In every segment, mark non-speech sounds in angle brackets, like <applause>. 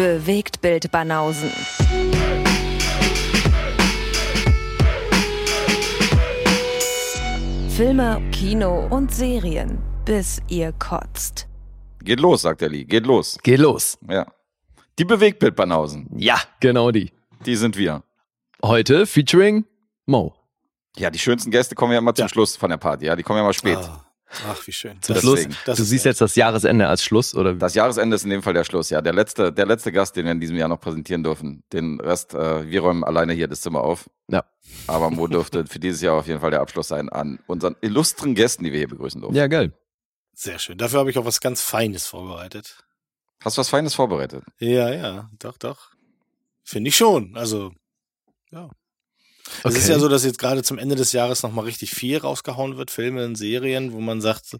Bewegtbild Banausen. Filme, Kino und Serien, bis ihr kotzt. Geht los, sagt der Lee. Geht los. Geht los. Ja. Die Bewegtbild-Banausen. Ja, genau die. Die sind wir. Heute featuring Mo. Ja, die schönsten Gäste kommen ja immer zum Ja. Schluss von der Party. Ja, die kommen ja mal spät. Ah, ach, wie schön. Zum Schluss. du siehst jetzt das Jahresende als Schluss, oder? Das Jahresende ist in dem Fall der Schluss. Ja, der letzte, der letzte Gast, den wir in diesem Jahr noch präsentieren dürfen. Den Rest, äh, wir räumen alleine hier das Zimmer auf. Ja. Aber Mo dürfte für dieses Jahr auf jeden Fall der Abschluss sein an unseren illustren Gästen, die wir hier begrüßen dürfen. Ja, geil. Sehr schön. Dafür habe ich auch was ganz Feines vorbereitet. Hast du was Feines vorbereitet? Ja, ja, doch, doch. Finde ich schon. Also, ja. Es Okay. ist ja so, dass jetzt gerade zum Ende des Jahres nochmal richtig viel rausgehauen wird, Filme und Serien, wo man sagt,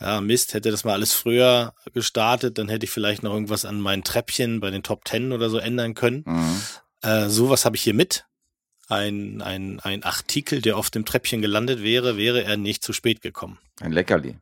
ja, Mist, hätte das mal alles früher gestartet, dann hätte ich vielleicht noch irgendwas an meinen Treppchen bei den Top Ten oder so ändern können. Mhm. Äh, sowas habe ich hier mit. Ein, ein, ein Artikel, der auf dem Treppchen gelandet wäre, wäre er nicht zu spät gekommen. Ein Leckerli.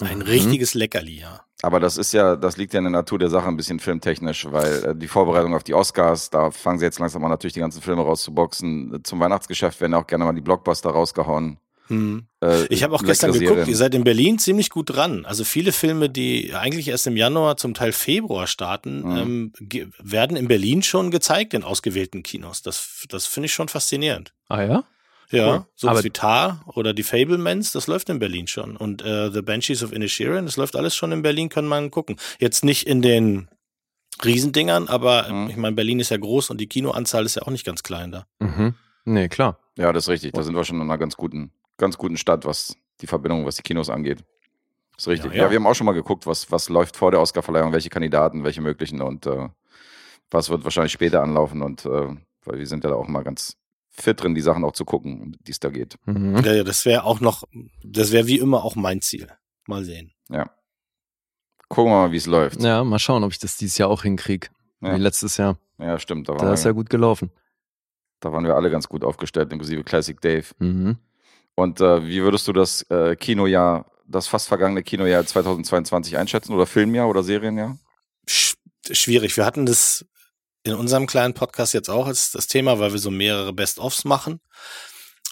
Ein Mhm. richtiges Leckerli, ja. Aber das ist ja, das liegt ja in der Natur der Sache ein bisschen filmtechnisch, weil äh, die Vorbereitung auf die Oscars, da fangen sie jetzt langsam an, natürlich die ganzen Filme rauszuboxen. Zum Weihnachtsgeschäft werden auch gerne mal die Blockbuster rausgehauen. Hm. Äh, Ich habe auch gestern leckere geguckt, Serien. ihr seid in Berlin ziemlich gut dran. Also viele Filme, die eigentlich erst im Januar, zum Teil Februar starten, Mhm. ähm, werden in Berlin schon gezeigt in ausgewählten Kinos. Das, das finde ich schon faszinierend. Ah ja? Ja, Cool. so Aber- wie Tar oder die Fablemans, das läuft in Berlin schon. Und äh, The Banshees of Inisherin, das läuft alles schon in Berlin, kann man gucken. Jetzt nicht in den Riesendingern, aber äh, Mhm. ich meine, Berlin ist ja groß und die Kinoanzahl ist ja auch nicht ganz klein da. Mhm. Nee, klar. Ja, das ist richtig. Da sind wir schon in einer ganz guten, ganz guten Stadt, was die Verbindung, was die Kinos angeht. Das ist richtig. Ja, Ja, ja. wir haben auch schon mal geguckt, was, was läuft vor der Oscarverleihung, welche Kandidaten, welche möglichen und äh, was wird wahrscheinlich später anlaufen und äh, weil wir sind ja da auch mal ganz fit drin, die Sachen auch zu gucken, um die es da geht. Mhm. Ja, ja, das wäre auch noch, das wäre wie immer auch mein Ziel. Mal sehen. Ja. Gucken wir mal, wie es läuft. Ja, mal schauen, ob ich das dieses Jahr auch hinkriege. Ja. Wie letztes Jahr. Ja, stimmt. Da Da ist ja gut gelaufen. da waren wir alle ganz gut aufgestellt, inklusive Classic Dave. Mhm. Und äh, wie würdest du das äh, Kinojahr, das fast vergangene Kinojahr 2022 einschätzen oder Filmjahr oder Serienjahr? Sch schwierig. Wir hatten das in unserem kleinen Podcast jetzt auch als das Thema, weil wir so mehrere Best-ofs machen.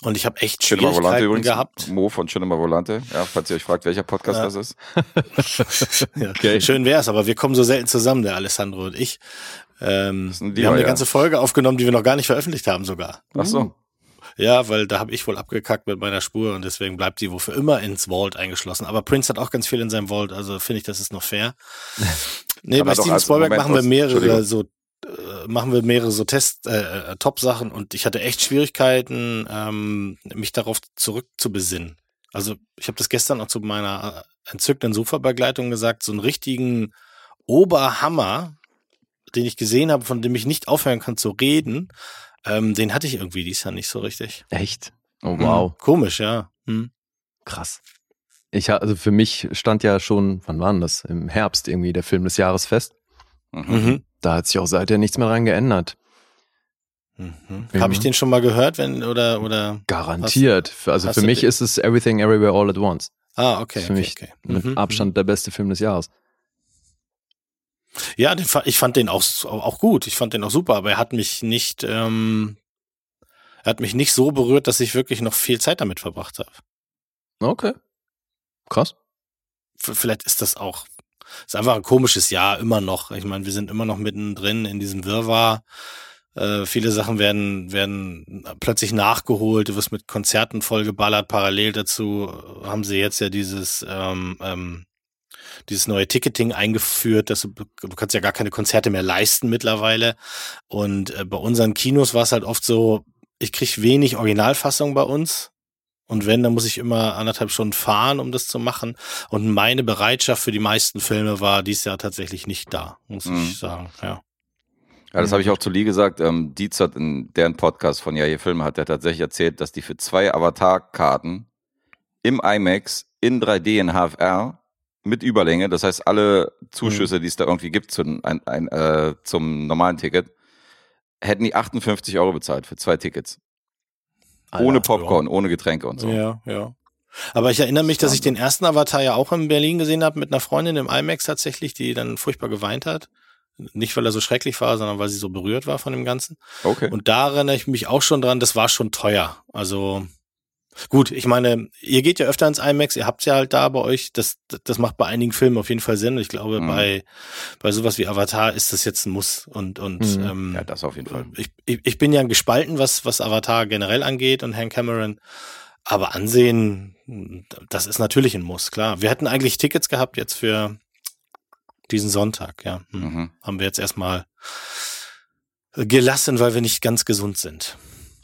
Und ich habe echt Cinema Volante Schwierigkeiten übrigens. gehabt. Mo von Cinema Volante. Ja, falls ihr euch fragt, welcher Podcast Ja. das ist. <laughs> Ja, Okay. Schön wär's, aber wir kommen so selten zusammen, der Alessandro und ich. Ähm, ist ein wir haben eine Lieber, ganze Folge aufgenommen, die wir noch gar nicht veröffentlicht haben sogar. Ach so. Ja, weil da habe ich wohl abgekackt mit meiner Spur und deswegen bleibt sie wohl für immer ins Vault eingeschlossen. Aber Prince hat auch ganz viel in seinem Vault, also finde ich, das ist noch fair. <laughs> nee, bei Steven als Spielberg machen wir mehrere so machen wir mehrere so Test äh, äh, Top-Sachen und ich hatte echt Schwierigkeiten, ähm, mich darauf zurückzubesinnen. Also ich habe das gestern auch zu meiner äh, entzückenden Sofa-Begleitung gesagt, so einen richtigen Oberhammer, den ich gesehen habe, von dem ich nicht aufhören kann zu reden, ähm, den hatte ich irgendwie dies Jahr nicht so richtig. Echt? Oh, Hm, wow. Komisch, ja. Hm. Krass. Ich, also für mich stand ja schon, wann war denn das? Im Herbst irgendwie der Film des Jahres fest. Mhm. Mhm. Da hat sich auch seither nichts mehr dran geändert. Mhm. Habe ich den schon mal gehört, wenn oder oder? Garantiert. Für- also hast für mich den- ist es Everything Everywhere All at Once. Ah, okay. für okay, mich okay. mit Mhm, Abstand der beste Film des Jahres. mhm. Ja, den, ich fand den auch auch gut. Ich fand den auch super, aber er hat mich nicht ähm, er hat mich nicht so berührt, dass ich wirklich noch viel Zeit damit verbracht habe. Okay. Krass. V- Vielleicht ist das auch ist einfach ein komisches Jahr immer noch. Ich meine, wir sind immer noch mittendrin in diesem Wirrwarr. Äh, viele Sachen werden, werden plötzlich nachgeholt, du wirst mit Konzerten vollgeballert. Parallel dazu haben sie jetzt ja dieses, ähm, ähm, dieses neue Ticketing eingeführt, dass du, du kannst ja gar keine Konzerte mehr leisten mittlerweile. Und äh, bei unseren Kinos war es halt oft so, ich krieg wenig Originalfassung bei uns. Und wenn, dann muss ich immer anderthalb Stunden fahren, um das zu machen. Und meine Bereitschaft für die meisten Filme war dieses Jahr tatsächlich nicht da, muss Mhm. ich sagen. Ja. Ja, das habe ich auch zu Lee gesagt. Ähm, Dietz hat in deren Podcast von Ja, hier Filme hat er tatsächlich erzählt, dass die für zwei Avatar-Karten im IMAX in 3D in HFR mit Überlänge, das heißt alle Zuschüsse, die es da irgendwie gibt zum, ein, ein, äh, zum normalen Ticket, hätten die 58 Euro bezahlt für zwei Tickets. Ohne Alter. Popcorn, ohne Getränke und so. Ja, ja. Aber ich erinnere mich, dass ich den ersten Avatar ja auch in Berlin gesehen habe mit einer Freundin im IMAX tatsächlich, die dann furchtbar geweint hat. Nicht, weil er so schrecklich war, sondern weil sie so berührt war von dem Ganzen. Okay. Und da erinnere ich mich auch schon dran, das war schon teuer. Also gut, ich meine, ihr geht ja öfter ins IMAX, ihr habt's ja halt da bei euch. Das, das macht bei einigen Filmen auf jeden Fall Sinn. Ich glaube, Mhm. bei, bei sowas wie Avatar ist das jetzt ein Muss. Und, und Mhm. ähm, ja, das auf jeden Fall. ich, ich, ich bin ja gespalten, was, was Avatar generell angeht und Hank Cameron. Aber ansehen, das ist natürlich ein Muss, klar. Wir hätten eigentlich Tickets gehabt jetzt für diesen Sonntag, ja. Hm. Mhm. Haben wir jetzt erstmal gelassen, weil wir nicht ganz gesund sind.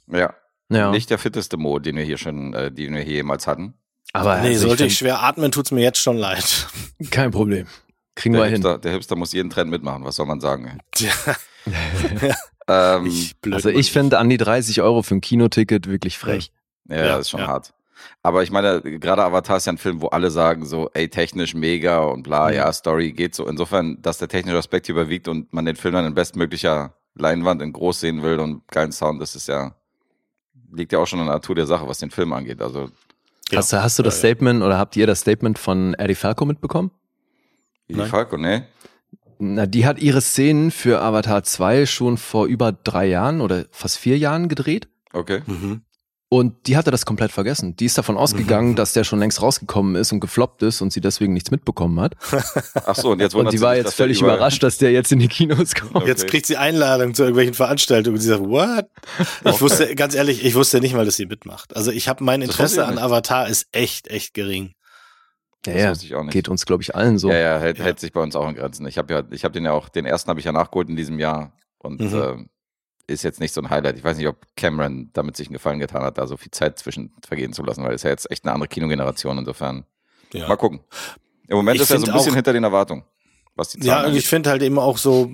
Ja. Ja. Nicht der fitteste Mo, den wir hier schon, äh, den wir hier jemals hatten. Aber nee, also sollte ich ich schwer atmen, tut's mir jetzt schon leid. kein Problem. Kriegen Der wir hin. Hipster, der Hipster muss jeden Trend mitmachen, was soll man sagen? <laughs> Ähm, ich. Also ich finde an die 30 Euro für ein Kinoticket wirklich frech. ja, Ja, das ist schon ja. hart. Aber ich meine, gerade Avatar ist ja ein Film, wo alle sagen so, ey, technisch mega und bla, Mhm. ja, Story geht so. Insofern, dass der technische Aspekt hier überwiegt und man den Film dann in bestmöglicher Leinwand in groß sehen will und geilen Sound, das ist ja, liegt ja auch schon in der Natur der Sache, was den Film angeht. Also, Ja. Hast, du, hast du das. Statement oder habt ihr das Statement von Eddie Falco mitbekommen? Nein. Falco, ne? Na, die hat ihre Szenen für Avatar 2 schon vor über drei Jahren oder fast vier Jahren gedreht. Okay. Mhm. Und die hatte das komplett vergessen. Die ist davon ausgegangen, Mhm. dass der schon längst rausgekommen ist und gefloppt ist und sie deswegen nichts mitbekommen hat. <laughs> Ach so, und jetzt Und wundert die sie war sich, jetzt völlig überrascht, dass der jetzt in die Kinos kommt. Okay. Jetzt kriegt sie Einladung zu irgendwelchen Veranstaltungen und sie sagt, what? Ich Okay. wusste, ganz ehrlich, ich wusste nicht mal, dass sie mitmacht. Also ich habe mein Interesse an nicht. Avatar ist echt, echt gering. Ja, Das ja, wusste ich auch nicht. geht uns, glaube ich, allen so. Ja, ja, hält, Ja. hält sich bei uns auch in Grenzen. Ich habe ja, ich habe den ja auch, den ersten habe ich ja nachgeholt in diesem Jahr und Mhm. äh, ist jetzt nicht so ein Highlight. Ich weiß nicht, ob Cameron damit sich einen Gefallen getan hat, da so viel Zeit zwischen vergehen zu lassen, weil es ja jetzt echt eine andere Kinogeneration. Insofern, Ja. mal gucken. Im Moment Ich ist er so ein bisschen auch- hinter den Erwartungen, was die Ja, Zahlen und ich angeht. finde halt eben auch so,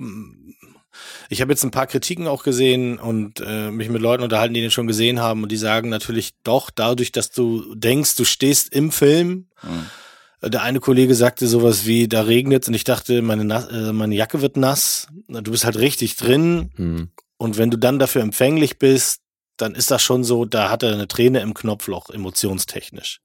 ich habe jetzt ein paar Kritiken auch gesehen und äh, mich mit Leuten unterhalten, die den schon gesehen haben und die sagen natürlich doch, dadurch, dass du denkst, du stehst im Film. Mhm. Der eine Kollege sagte sowas wie, da regnet und ich dachte, meine, Nass, äh, meine Jacke wird nass. Du bist halt richtig drin Hm. Und wenn du dann dafür empfänglich bist, dann ist das schon so, da hat er eine Träne im Knopfloch, emotionstechnisch.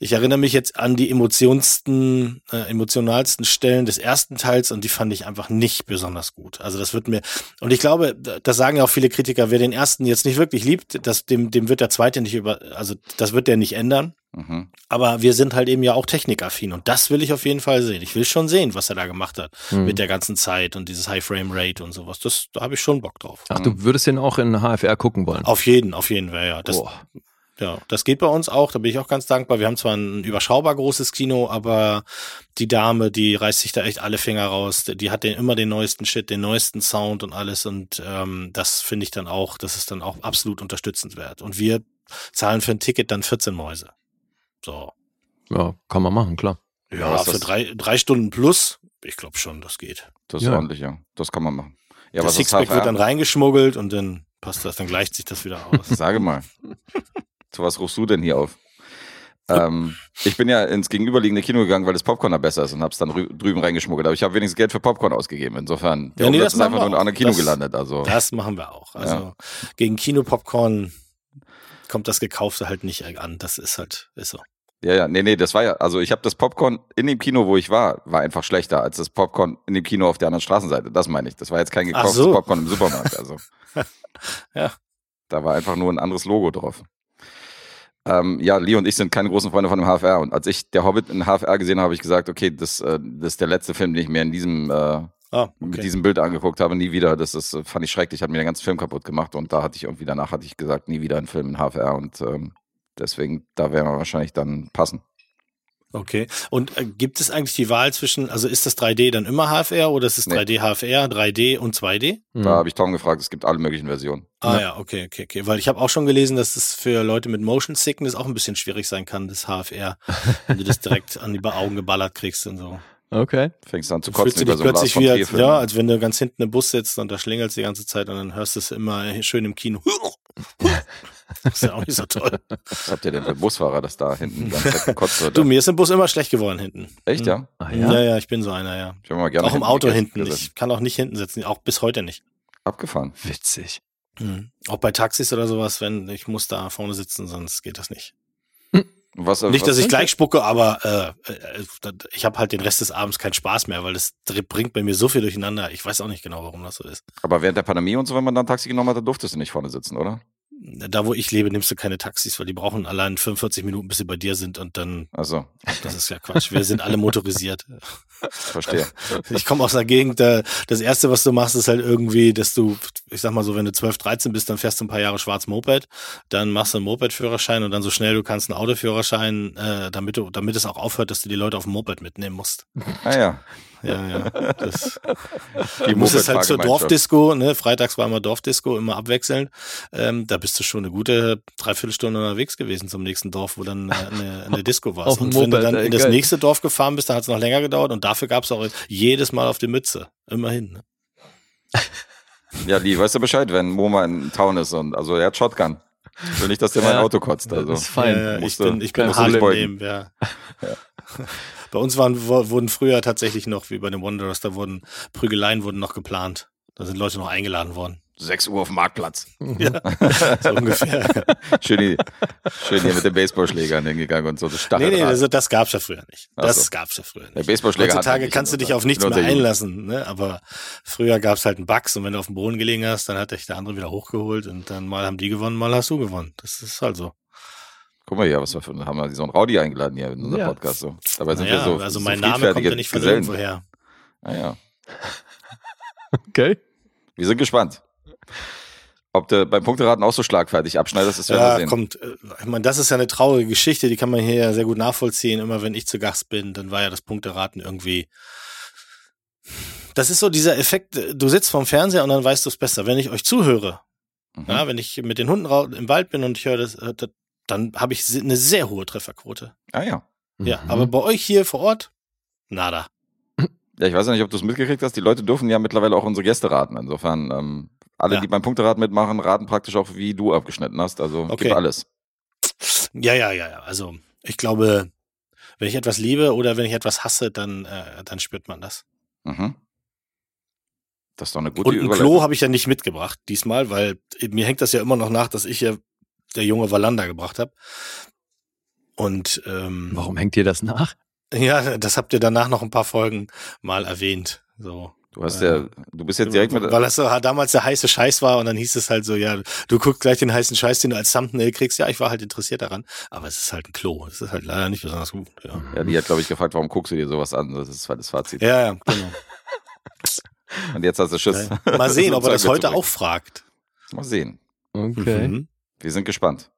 Ich erinnere mich jetzt an die emotionsten, äh, emotionalsten Stellen des ersten Teils und die fand ich einfach nicht besonders gut. Also das wird mir, und ich glaube, da- das sagen ja auch viele Kritiker, wer den ersten jetzt nicht wirklich liebt, das, dem, dem wird der zweite nicht über, also das wird der nicht ändern. Mhm. Aber wir sind halt eben ja auch technikaffin und das will ich auf jeden Fall sehen. Ich will schon sehen, was er da gemacht hat Hm. mit der ganzen Zeit und dieses High Frame Rate und sowas. Das, da habe ich schon Bock drauf. Ach, du würdest den auch in HFR gucken wollen? Auf jeden, auf jeden Fall, ja. Das, Boah. ja, das geht bei uns auch, da bin ich auch ganz dankbar. Wir haben zwar ein überschaubar großes Kino, aber die Dame, die reißt sich da echt alle Finger raus. Die hat den, immer den neuesten Shit, den neuesten Sound und alles und ähm, das finde ich dann auch, das ist dann auch absolut unterstützenswert. Und wir zahlen für ein Ticket dann 14 Mäuse. So. Ja, kann man machen, klar. Ja, Ja, für drei, drei Stunden plus, ich glaube schon, das geht. Das ist Ja. ordentlich, ja. Das kann man machen. Ja, das Sixpack wird dann reingeschmuggelt und dann passt das, dann gleicht sich das wieder aus. <laughs> Sage mal. Zu was rufst du denn hier auf? Ähm, ich bin ja ins gegenüberliegende Kino gegangen, weil das Popcorn da besser ist und hab's dann rü drüben reingeschmuggelt. Aber ich habe wenigstens Geld für Popcorn ausgegeben. Insofern, der Ja, nee, das ist einfach nur in einem. Kino Das- gelandet. Also, Das machen wir auch. Also Ja. gegen Kinopopcorn kommt das Gekaufte halt nicht an. Das ist halt, ist so. Ja, ja, nee, nee, das war ja, also ich habe das Popcorn in dem Kino, wo ich war, war einfach schlechter als das Popcorn in dem Kino auf der anderen Straßenseite. Das meine ich. Das war jetzt kein Ach gekauftes so. Popcorn im Supermarkt. Also, <laughs> Ja. Da war einfach nur ein anderes Logo drauf. Ähm, ja, Lee und ich sind keine großen Freunde von dem HFR. Und als ich der Hobbit in HFR gesehen habe, habe ich gesagt, okay, das, äh, das ist der letzte Film, den ich mir in diesem, äh, Ah, mit okay. diesem Bild angeguckt habe. Nie wieder. Das ist, äh, fand ich schrecklich, hat mir den ganzen Film kaputt gemacht. Und da hatte ich irgendwie danach hatte ich gesagt, nie wieder ein Film in HFR. Und ähm, deswegen, da werden wir wahrscheinlich dann passen. Okay. Und äh, gibt es eigentlich die Wahl zwischen, also ist das 3D dann immer HFR oder ist es Nee. 3D HFR, 3D und 2D? Hm. Da habe ich Tom gefragt, es gibt alle möglichen Versionen. Ah Ja. ja, okay, okay, okay. Weil ich habe auch schon gelesen, dass es für Leute mit Motion Sickness auch ein bisschen schwierig sein kann, das HFR, <laughs> wenn du das direkt an die Augen geballert kriegst und so. Okay. Fängst an zu Du fühlst kotzen du über dich so plötzlich wie, als, ja, als wenn du ganz hinten im Bus sitzt und da schlingelst die ganze Zeit und dann hörst du es immer schön im Kino. <laughs> Das <laughs> ist ja auch nicht so toll. Was habt ihr denn für Busfahrer, das da hinten die ganze Zeit <laughs> gekotzt wird? Du, mir ist im Bus immer schlecht geworden hinten. Echt, ja? Ah, Ja, ja? ja, ich bin so einer, ja. Ich mal gerne auch im Auto hinten. gesessen. Ich kann auch nicht hinten sitzen, auch bis heute nicht. Abgefahren. Witzig. Mhm. Auch bei Taxis oder sowas, wenn ich muss da vorne sitzen, sonst geht das nicht. Was, Nicht, was dass ich gleich spucke, aber äh, äh, ich habe halt den Rest des Abends keinen Spaß mehr, weil das bringt bei mir so viel durcheinander. Ich weiß auch nicht genau, warum das so ist. Aber während der Pandemie und so, wenn man dann Taxi genommen hat, dann durftest du nicht vorne sitzen, oder? Da, wo ich lebe, nimmst du keine Taxis, weil die brauchen allein 45 Minuten, bis sie bei dir sind und dann, Also, das ist ja Quatsch. Wir sind alle motorisiert. <laughs> verstehe. Ich komme aus einer Gegend, da, das erste, was du machst, ist halt irgendwie, dass du, ich sag mal so, wenn du 12, 13 bist, dann fährst du ein paar Jahre schwarz Moped, dann machst du einen Moped-Führerschein und dann so schnell du kannst einen Autoführerschein, äh, damit du, damit es auch aufhört, dass du die Leute auf dem Moped mitnehmen musst. Ah ja. Ja, ja. Das, <laughs> Die du musstest halt zur. Dorfdisco, ne? Freitags war immer Dorfdisco, immer abwechselnd. Ähm, da bist du schon eine gute Dreiviertelstunde unterwegs gewesen zum nächsten Dorf, wo dann äh, eine, eine Disco war. <laughs> Und wenn du dann in das nächste Dorf gefahren bist, dann hat es noch länger gedauert und dafür gab es auch jedes Mal auf die Mütze. Immerhin. Ne? Ja, die weißt du Bescheid, wenn Moma in Town ist und also er hat Shotgun. Will nicht, dass der mein Ja. Auto kotzt. Also. Das ist fein. Ja, ich bin, ich bin im beugen. Leben, ja. <laughs> Bei uns waren, wurden früher tatsächlich noch, wie bei den Wanderers, da wurden Prügeleien wurden noch geplant. Da sind Leute noch eingeladen worden. 6 Uhr auf dem Marktplatz. <laughs> So ungefähr. <laughs> Schön, die, schön hier mit den Baseballschlägern hingegangen und so. Das nee, nee, das, das gab's ja früher nicht. Das so. gab's ja früher der nicht. Baseballschläger hat Heutzutage nicht kannst du dich auf nichts mehr einlassen, ne? aber früher gab's halt einen Bugs und wenn du auf dem Boden gelegen hast, dann hat dich der andere wieder hochgeholt und dann mal haben die gewonnen, mal hast du gewonnen. Das ist halt so. Guck mal hier, was wir für, haben wir so einen Rowdy eingeladen hier in unserem Ja. Podcast. So. Dabei sind Naja, wir so also so mein Name kommt ja nicht von Gesellen. irgendwo her. Ah, ja. <laughs> Okay. Wir sind gespannt. Ob du beim Punkteraten auch so schlagfertig abschneidest, das werden wir Ja, sehen. kommt. äh, Ich meine, das ist ja eine traurige Geschichte, die kann man hier ja sehr gut nachvollziehen. Immer wenn ich zu Gast bin, dann war ja das Punkteraten irgendwie. Das ist so dieser Effekt, äh, du sitzt vorm Fernseher und dann weißt du es besser. Wenn ich euch zuhöre, Mhm. ja, wenn ich mit den Hunden im Wald bin und ich höre das, das dann habe ich eine sehr hohe Trefferquote. Ah ja. Ja, Mhm. aber bei euch hier vor Ort, nada. Ja, ich weiß ja nicht, ob du es mitgekriegt hast. Die Leute dürfen ja mittlerweile auch unsere Gäste raten. Insofern, ähm, alle, Ja. die beim Punkteraten mitmachen, raten praktisch auch, wie du abgeschnitten hast. Also Okay. gib alles. Ja, ja, ja, ja. Also ich glaube, wenn ich etwas liebe oder wenn ich etwas hasse, dann, äh, dann spürt man das. Mhm. Das ist doch eine gute Und ein Überleitung. Klo habe ich ja nicht mitgebracht diesmal, weil mir hängt das ja immer noch nach, dass ich ja der junge Valanda gebracht habe. Und ähm, Warum hängt dir das nach? ja, das habt ihr danach noch ein paar Folgen mal erwähnt. So. Du hast Äh, ja, du bist jetzt direkt mit, Weil das so damals der heiße Scheiß war und dann hieß es halt so, ja, du guckst gleich den heißen Scheiß, den du als Thumbnail kriegst. Ja, ich war halt interessiert daran, aber es ist halt ein Klo. Es ist halt leider nicht besonders gut. Ja, ja, die hat, glaube ich, gefragt, warum guckst du dir sowas an? Das ist das Fazit. ja, ja genau. <laughs> Und jetzt hast du Schiss. Ja. Mal sehen, <laughs> ob er das heute auch fragt. Mal sehen. Okay. Mhm. Wir sind gespannt.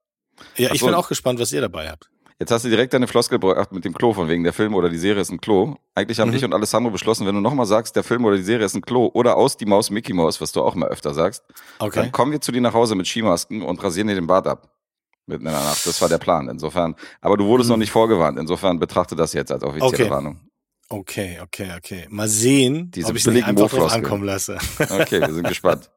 Ja, Ach ich bin auch gespannt, was ihr dabei habt. Jetzt hast du direkt deine Floskel gebracht mit dem Klo, von wegen der Film oder die Serie ist ein Klo. Eigentlich haben Mhm. ich und Alessandro beschlossen, wenn du nochmal sagst, der Film oder die Serie ist ein Klo oder aus die Maus Mickey Maus, was du auch mal öfter sagst, Okay. dann kommen wir zu dir nach Hause mit Skimasken und rasieren dir den Bart ab. Mitten in der Nacht. Das war der Plan. Insofern, aber du wurdest Mhm. noch nicht vorgewarnt. Insofern betrachte das jetzt als offizielle Okay. Warnung. Okay, okay, okay. Mal sehen, Diese ob ich es einfach drauf ankommen lasse. Okay, wir sind gespannt.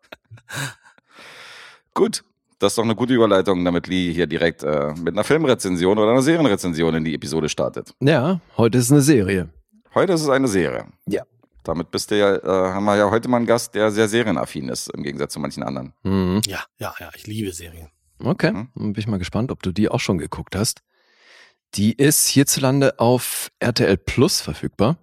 <laughs> Gut. Das ist doch eine gute Überleitung, damit Lee hier direkt äh, mit einer Filmrezension oder einer Serienrezension in die Episode startet. Ja, heute ist eine Serie. Heute ist es eine Serie. Ja. Damit bist du ja, äh, haben wir ja heute mal einen Gast, der sehr serienaffin ist, im Gegensatz zu manchen anderen. Mhm. Ja, ja, ja, ich liebe Serien. Okay, Mhm. dann bin ich mal gespannt, ob du die auch schon geguckt hast. Die ist hierzulande auf RTL Plus verfügbar.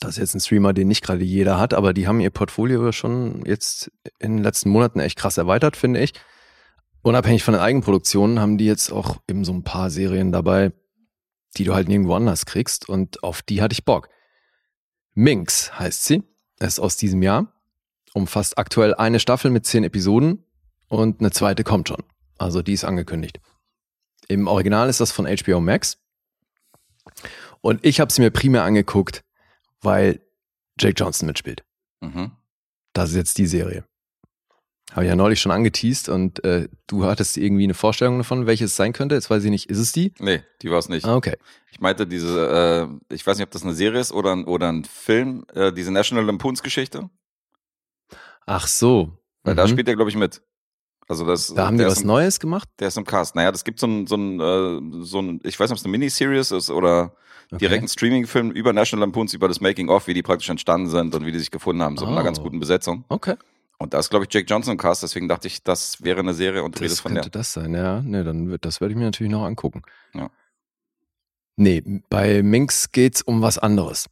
Das ist jetzt ein Streamer, den nicht gerade jeder hat, aber die haben ihr Portfolio schon jetzt in den letzten Monaten echt krass erweitert, finde ich. Unabhängig von den Eigenproduktionen haben die jetzt auch eben so ein paar Serien dabei, die du halt nirgendwo anders kriegst und auf die hatte ich Bock. Minx heißt sie, ist aus diesem Jahr, umfasst aktuell eine Staffel mit zehn Episoden und eine zweite kommt schon. Also die ist angekündigt. Im Original ist das von HBO Max. Und ich habe sie mir primär angeguckt, weil Jake Johnson mitspielt. Mhm. Das ist jetzt die Serie. Habe ich ja neulich schon angeteased und äh, du hattest irgendwie eine Vorstellung davon, welches es sein könnte. Jetzt weiß ich nicht, ist es die? Nee, die war es nicht. Ah, okay. Ich meinte diese, äh, ich weiß nicht, ob das eine Serie ist oder ein, oder ein Film, äh, diese National Lampoons Geschichte. Ach so. Weil da Mhm. spielt er, glaube ich, mit. Also das, Da haben die was im, Neues gemacht? Der ist im Cast. Naja, das gibt so ein, so ein, äh, so ein ich weiß nicht, ob es eine Miniseries ist oder Okay. direkt ein Streaming-Film über National Lampoons, über das Making-of, wie die praktisch entstanden sind und wie die sich gefunden haben, so mit einer Oh. ganz guten Besetzung. Okay. Und da ist, glaube ich, Jake Johnson im Cast, deswegen dachte ich, das wäre eine Serie und Das redest von könnte der. das sein, ja. Nee, dann wird, das werde ich mir natürlich noch angucken. Ja. Nee, bei Minx geht's um was anderes.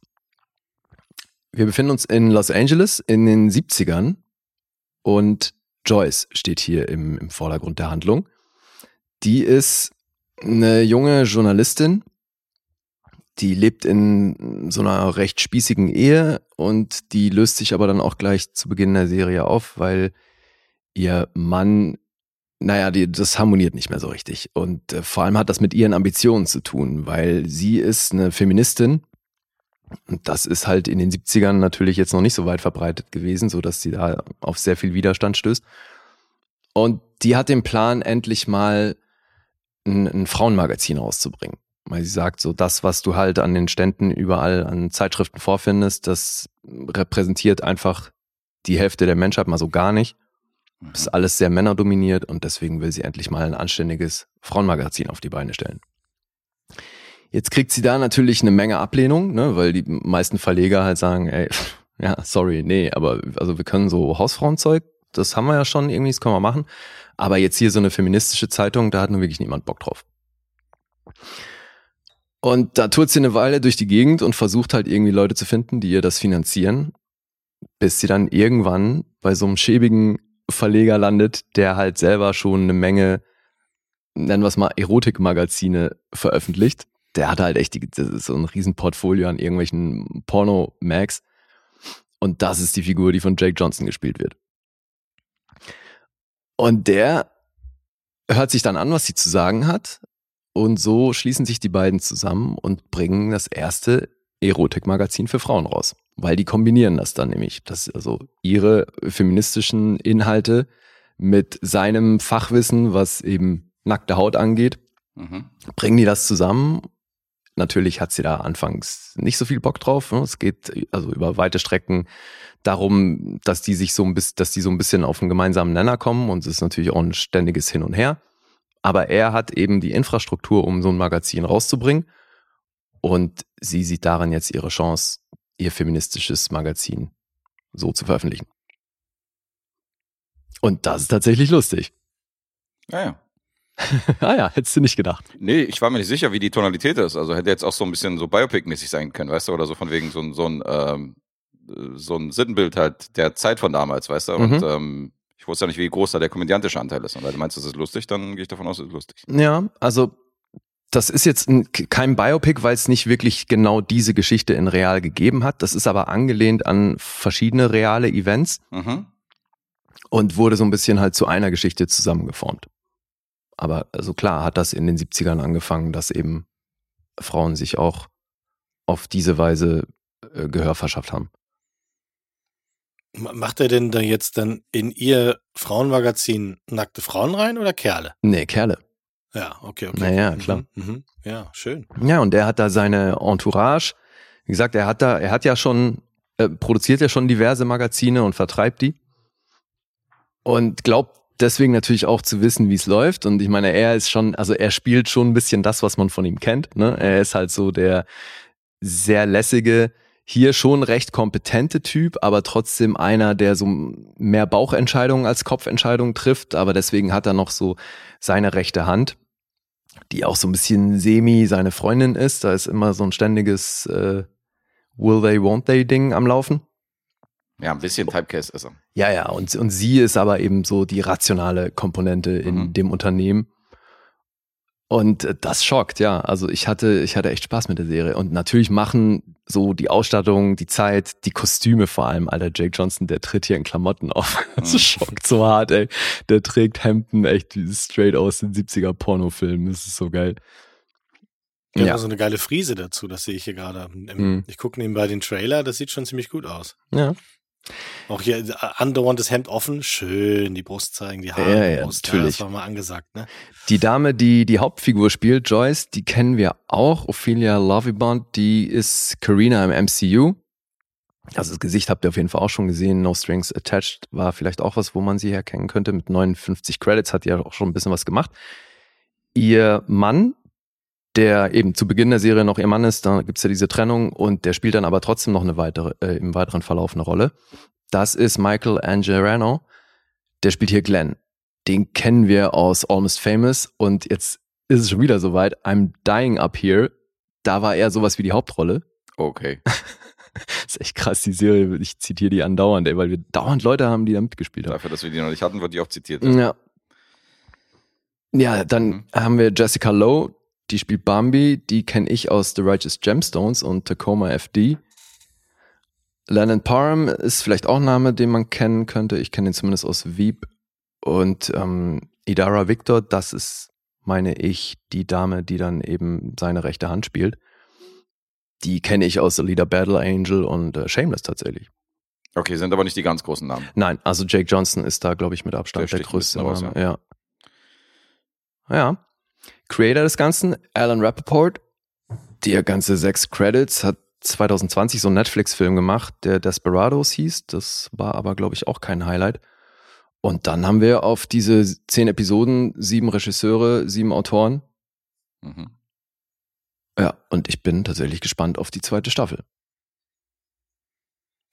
Wir befinden uns in Los Angeles in den 70ern und Joyce steht hier im, im Vordergrund der Handlung. Die ist eine junge Journalistin, die lebt in so einer recht spießigen Ehe und die löst sich aber dann auch gleich zu Beginn der Serie auf, weil ihr Mann, naja, die, das harmoniert nicht mehr so richtig. Und äh, vor allem hat das mit ihren Ambitionen zu tun, weil sie ist eine Feministin. Und das ist halt in den 70ern natürlich jetzt noch nicht so weit verbreitet gewesen, so dass sie da auf sehr viel Widerstand stößt. Und die hat den Plan, endlich mal ein, ein Frauenmagazin rauszubringen. Weil sie sagt, so das, was du halt an den Ständen überall an Zeitschriften vorfindest, das repräsentiert einfach die Hälfte der Menschheit mal so gar nicht. Mhm. Das ist alles sehr männerdominiert und deswegen will sie endlich mal ein anständiges Frauenmagazin auf die Beine stellen. Jetzt kriegt sie da natürlich eine Menge Ablehnung, ne, weil die meisten Verleger halt sagen, ey, <laughs> ja, sorry, nee, aber also wir können so Hausfrauenzeug, das haben wir ja schon irgendwie, das können wir machen. Aber jetzt hier so eine feministische Zeitung, da hat nun wirklich niemand Bock drauf. Und da tut sie eine Weile durch die Gegend und versucht halt irgendwie Leute zu finden, die ihr das finanzieren, bis sie dann irgendwann bei so einem schäbigen Verleger landet, der halt selber schon eine Menge, nennen wir es mal, Erotikmagazine veröffentlicht. Der hat halt echt die, so ein Riesenportfolio an irgendwelchen Porno-Mags. Und das ist die Figur, die von Jake Johnson gespielt wird. Und der hört sich dann an, was sie zu sagen hat. Und so schließen sich die beiden zusammen und bringen das erste Erotikmagazin für Frauen raus. Weil die kombinieren das dann nämlich. Das also ihre feministischen Inhalte mit seinem Fachwissen, was eben nackte Haut angeht, Mhm. bringen die das zusammen. Natürlich hat sie da anfangs nicht so viel Bock drauf. ne? Es geht also über weite Strecken darum, dass die sich so ein bisschen, dass die so ein bisschen auf einen gemeinsamen Nenner kommen und es ist natürlich auch ein ständiges Hin und Her. Aber er hat eben die Infrastruktur, um so ein Magazin rauszubringen. Und sie sieht darin jetzt ihre Chance, ihr feministisches Magazin so zu veröffentlichen. Und das ist tatsächlich lustig. Ja, ja. <laughs> ah ja, hättest du nicht gedacht. Nee, ich war mir nicht sicher, wie die Tonalität ist. Also hätte jetzt auch so ein bisschen so Biopic-mäßig sein können, weißt du, oder so von wegen so ein, so ein, ähm, so ein Sinnbild halt der Zeit von damals, weißt du. Und Mhm. ähm, ich wusste ja nicht, wie groß da der komödiantische Anteil ist. Und weil du meinst, das ist lustig, dann gehe ich davon aus, es ist lustig. Ja, also das ist jetzt ein, kein Biopic, weil es nicht wirklich genau diese Geschichte in real gegeben hat. Das ist aber angelehnt an verschiedene reale Events Mhm. und wurde so ein bisschen halt zu einer Geschichte zusammengeformt. Aber also klar hat das in den 70ern angefangen, dass eben Frauen sich auch auf diese Weise äh, Gehör verschafft haben. Ma- Macht er denn da jetzt dann in ihr Frauenmagazin nackte Frauen rein oder Kerle? Nee, Kerle. Ja, okay, okay. Naja, klar. Mhm, mhm. Ja, schön. Ja, und der hat da seine Entourage. Wie gesagt, er hat da, er hat ja schon, äh, produziert ja schon diverse Magazine und vertreibt die. Und glaubt deswegen natürlich auch zu wissen, wie es läuft. Und ich meine, er ist schon, also er spielt schon ein bisschen das, was man von ihm kennt. Ne? Er ist halt so der sehr lässige, hier schon recht kompetente Typ, aber trotzdem einer, der so mehr Bauchentscheidungen als Kopfentscheidungen trifft. Aber deswegen hat er noch so seine rechte Hand, die auch so ein bisschen semi seine Freundin ist. Da ist immer so ein ständiges äh, Will they, won't they Ding am Laufen. Ja, ein bisschen Typecast ist er. Ja, ja, und, und sie ist aber eben so die rationale Komponente in Mhm. dem Unternehmen. Und äh, das schockt, ja. Also ich hatte, ich hatte echt Spaß mit der Serie. Und natürlich machen so die Ausstattung, die Zeit, die Kostüme vor allem, Alter, Jake Johnson, der tritt hier in Klamotten auf. <laughs> Das Mhm. schockt so hart, ey. Der trägt Hemden echt straight aus den 70er Pornofilmen. Das ist so geil. Ja, Ja, so eine geile Frise dazu, das sehe ich hier gerade. Mhm. Ich gucke nebenbei den Trailer, das sieht schon ziemlich gut aus. ja. Auch hier äh, andauernd das Hemd offen, schön, die Brust zeigen, die Haare, Ja, ja, Brust, natürlich. das war mal angesagt, ne? Die Dame, die die Hauptfigur spielt, Joyce, die kennen wir auch. Ophelia Lovibond, die ist Karina im MCU. Also das Gesicht habt ihr auf jeden Fall auch schon gesehen. No Strings Attached war vielleicht auch was, wo man sie herkennen könnte. Mit 59 Credits hat die ja auch schon ein bisschen was gemacht. Ihr Mann, der eben zu Beginn der Serie noch ihr Mann ist, da gibt's ja diese Trennung und der spielt dann aber trotzdem noch eine weitere, äh, im weiteren Verlauf eine Rolle. Das ist Michael Angelano. Der spielt hier Glenn. Den kennen wir aus Almost Famous und jetzt ist es schon wieder soweit. I'm Dying Up Here. Da war er sowas wie die Hauptrolle. Okay. Das <laughs> ist echt krass, die Serie. Ich zitiere die andauernd, ey, weil wir dauernd Leute haben, die da mitgespielt haben. Dafür, dass wir die noch nicht hatten, wird die auch zitiert. Ja. Ja, dann Mhm. haben wir Jessica Lowe, die spielt Bambi, die kenne ich aus The Righteous Gemstones und Tacoma FD. Lennon Parham ist vielleicht auch ein Name, den man kennen könnte. Ich kenne ihn zumindest aus Veep. Und ähm, Idara Victor, das ist, meine ich, die Dame, die dann eben seine rechte Hand spielt. Die kenne ich aus Alita Battle Angel und äh, Shameless tatsächlich. Okay, sind aber nicht die ganz großen Namen. Nein, also Jake Johnson ist da, glaube ich, mit Abstand Der der, größte bisschen raus, Name. Ja. ja. Creator des Ganzen, Alan Rappaport. Der ganze sechs Credits hat 2020 so einen Netflix-Film gemacht, der Desperados hieß. Das war aber, glaube ich, auch kein Highlight. Und dann haben wir auf diese zehn Episoden sieben Regisseure, sieben Autoren. Mhm. Ja, und ich bin tatsächlich gespannt auf die zweite Staffel.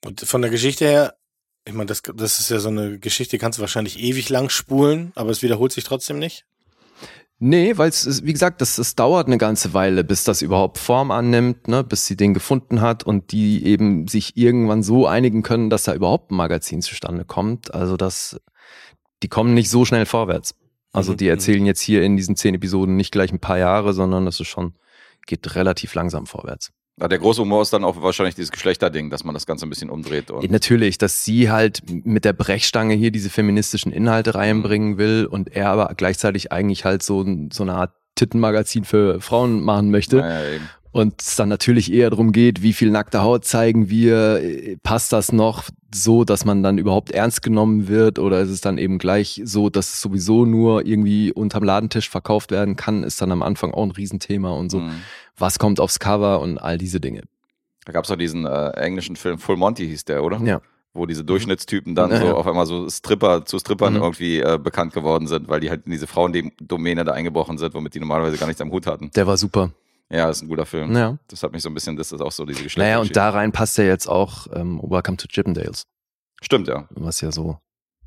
Und von der Geschichte her, ich meine, das, das ist ja so eine Geschichte, die kannst du wahrscheinlich ewig lang spulen, aber es wiederholt sich trotzdem nicht. Nee, weil es, wie gesagt, das, das dauert eine ganze Weile, bis das überhaupt Form annimmt, ne, bis sie den gefunden hat und die eben sich irgendwann so einigen können, dass da überhaupt ein Magazin zustande kommt. Also das, die kommen nicht so schnell vorwärts. Also Mhm, die erzählen jetzt hier in diesen zehn Episoden nicht gleich ein paar Jahre, sondern das ist schon, geht relativ langsam vorwärts. Der große Humor ist dann auch wahrscheinlich dieses Geschlechterding, dass man das Ganze ein bisschen umdreht. Und Natürlich, dass sie halt mit der Brechstange hier diese feministischen Inhalte reinbringen will und er aber gleichzeitig eigentlich halt so, so eine Art Tittenmagazin für Frauen machen möchte. naja. Und es dann natürlich eher darum geht, wie viel nackte Haut zeigen wir, äh, passt das noch so, dass man dann überhaupt ernst genommen wird oder ist es dann eben gleich so, dass es sowieso nur irgendwie unterm Ladentisch verkauft werden kann, ist dann am Anfang auch ein Riesenthema und so. Mhm. Was kommt aufs Cover und all diese Dinge. Da gab es doch diesen äh, englischen Film Full Monty hieß der, oder? Ja. Wo diese Durchschnittstypen dann Ja, so ja. auf einmal so Stripper zu Strippern Mhm. irgendwie äh, bekannt geworden sind, weil die halt in diese Frauendomäne da eingebrochen sind, womit die normalerweise gar nichts am Hut hatten. Der war super. Ja, ist ein guter Film. Ja. Das hat mich so ein bisschen, das ist auch so diese Geschlechter. Naja, und da rein passt ja jetzt auch ähm, Welcome to Chippendales, Stimmt, ja. was ja so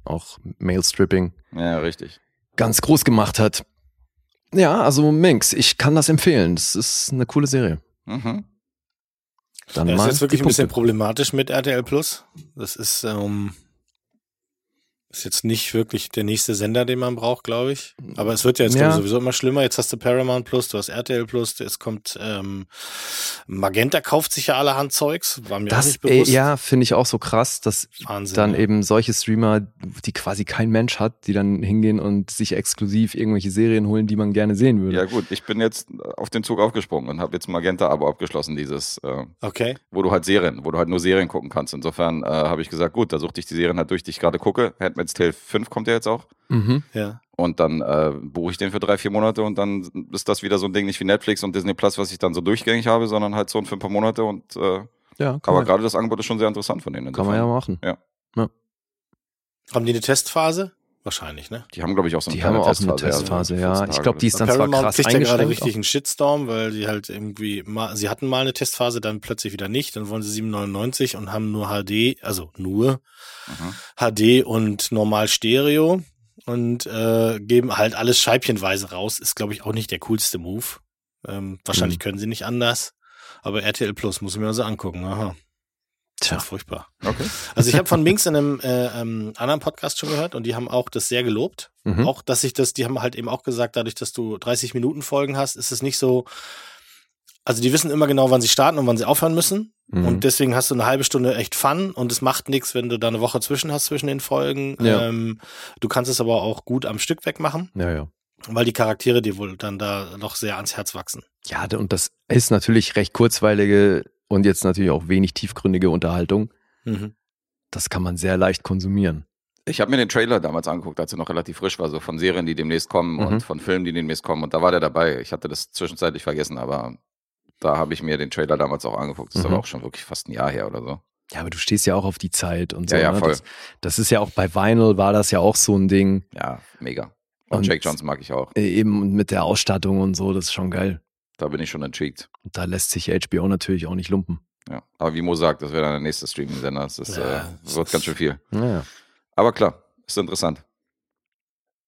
auch Male Stripping Ja, richtig. ganz groß gemacht hat. Ja, also Minx, ich kann das empfehlen. Das ist eine coole Serie. Mhm. Dann Ja, ist mal jetzt wirklich ein bisschen problematisch mit RTL Plus. Das ist, ähm, ist jetzt nicht wirklich der nächste Sender, den man braucht, glaube ich. Aber es wird ja jetzt Ja. ich, sowieso immer schlimmer. Jetzt hast du Paramount Plus, du hast RTL Plus, es kommt ähm, Magenta kauft sich ja allerhand Zeugs, war mir auch Das, nicht ey, bewusst. ja, finde ich auch so krass, dass Wahnsinn. dann ja. eben solche Streamer, die quasi kein Mensch hat, die dann hingehen und sich exklusiv irgendwelche Serien holen, die man gerne sehen würde. Ja gut, ich bin jetzt auf den Zug aufgesprungen und habe jetzt Magenta-Abo abgeschlossen, dieses, äh, Okay. wo du halt Serien, wo du halt nur Serien gucken kannst. Insofern äh, habe ich gesagt, gut, da suchte ich die Serien halt durch, die ich gerade gucke. Handmaid's Tale 5 kommt ja jetzt auch. Mhm. Ja. Und dann äh, buche ich den für drei, vier Monate und dann ist das wieder so ein Ding, nicht wie Netflix und Disney Plus, was ich dann so durchgängig habe, sondern halt so für ein paar Monate. Und äh, Ja, aber gerade das Angebot ist schon sehr interessant von denen. kann man ja machen. Haben die eine Testphase? Wahrscheinlich, ne? Die haben, glaube ich, auch so eine Die haben auch eine Testphase. Ja. 14 Ich glaube, die ist dann zwar Paramount krass kriegt ja gerade richtig einen Shitstorm, weil die halt irgendwie mal, sie hatten mal eine Testphase, dann plötzlich wieder nicht, dann wollen sie 7,99 und haben nur HD, also nur. Mhm. HD und normal Stereo und äh, geben halt alles scheibchenweise raus. Ist, glaube ich, auch nicht der coolste Move. Ähm, wahrscheinlich Mhm. können sie nicht anders. Aber RTL Plus muss ich mir also angucken. Aha. Tja, furchtbar. Okay. Also ich habe von Minx in einem äh, ähm, anderen Podcast schon gehört und die haben auch das sehr gelobt. mhm. Auch, dass ich das, die haben halt eben auch gesagt, dadurch, dass du 30 Minuten Folgen hast, ist es nicht so. Also die wissen immer genau, wann sie starten und wann sie aufhören müssen. Mhm. Und deswegen hast du eine halbe Stunde echt Fun und es macht nichts, wenn du da eine Woche zwischen hast zwischen den Folgen. Ja. Ähm, du kannst es aber auch gut am Stück wegmachen, ja, ja. weil die Charaktere dir wohl dann da noch sehr ans Herz wachsen. Ja, und das ist natürlich recht kurzweilige und jetzt natürlich auch wenig tiefgründige Unterhaltung. Mhm. Das kann man sehr leicht konsumieren. Ich habe mir den Trailer damals angeguckt, als er noch relativ frisch war, so von Serien, die demnächst kommen Mhm. und von Filmen, die demnächst kommen. Und da war der dabei. Ich hatte das zwischenzeitlich vergessen, aber da habe ich mir den Trailer damals auch angeguckt. Das ist Mhm. aber auch schon wirklich fast ein Jahr her oder so. Ja, aber du stehst ja auch auf die Zeit und so. Ja, ja, ne? voll. Das, das ist ja auch bei Vinyl war das ja auch so ein Ding. Ja, mega. Und, Und- Jake Johnson mag ich auch. Eben mit der Ausstattung und so, das ist schon geil. Da bin ich schon intrigued. Und da lässt sich HBO natürlich auch nicht lumpen. Ja. Aber wie Mo sagt, das wäre dann der nächste Streaming-Sender. Das ist, Ja, äh, das wird ist- ganz schön viel. Naja. Aber klar, ist interessant.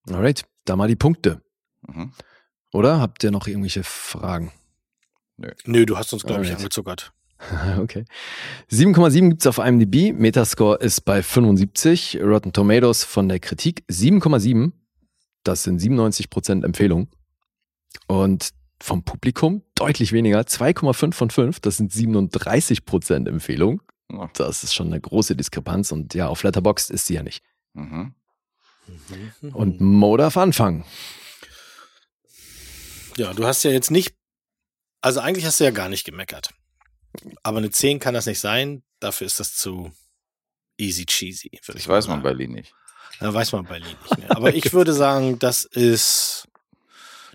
Alright, da mal die Punkte. Mhm. Oder habt ihr noch irgendwelche Fragen? Nö, du hast uns, glaube ich, angezuckert. <laughs> okay. 7,7 gibt's auf IMDb. Metascore ist bei 75. Rotten Tomatoes von der Kritik 7,7. Das sind 97% Empfehlung. Und vom Publikum deutlich weniger. 2,5 von 5. Das sind 37% Empfehlung. Ja. Das ist schon eine große Diskrepanz. Und ja, auf Letterboxd ist sie ja nicht. Mhm. Und Mo darf anfangen. Ja, du hast ja jetzt nicht, also eigentlich hast du ja gar nicht gemeckert. Aber eine 10 kann das nicht sein. Dafür ist das zu easy cheesy. Ich weiß man bei Berlin nicht. Da weiß man bei Berlin nicht mehr. Aber ich <laughs> würde sagen, das ist,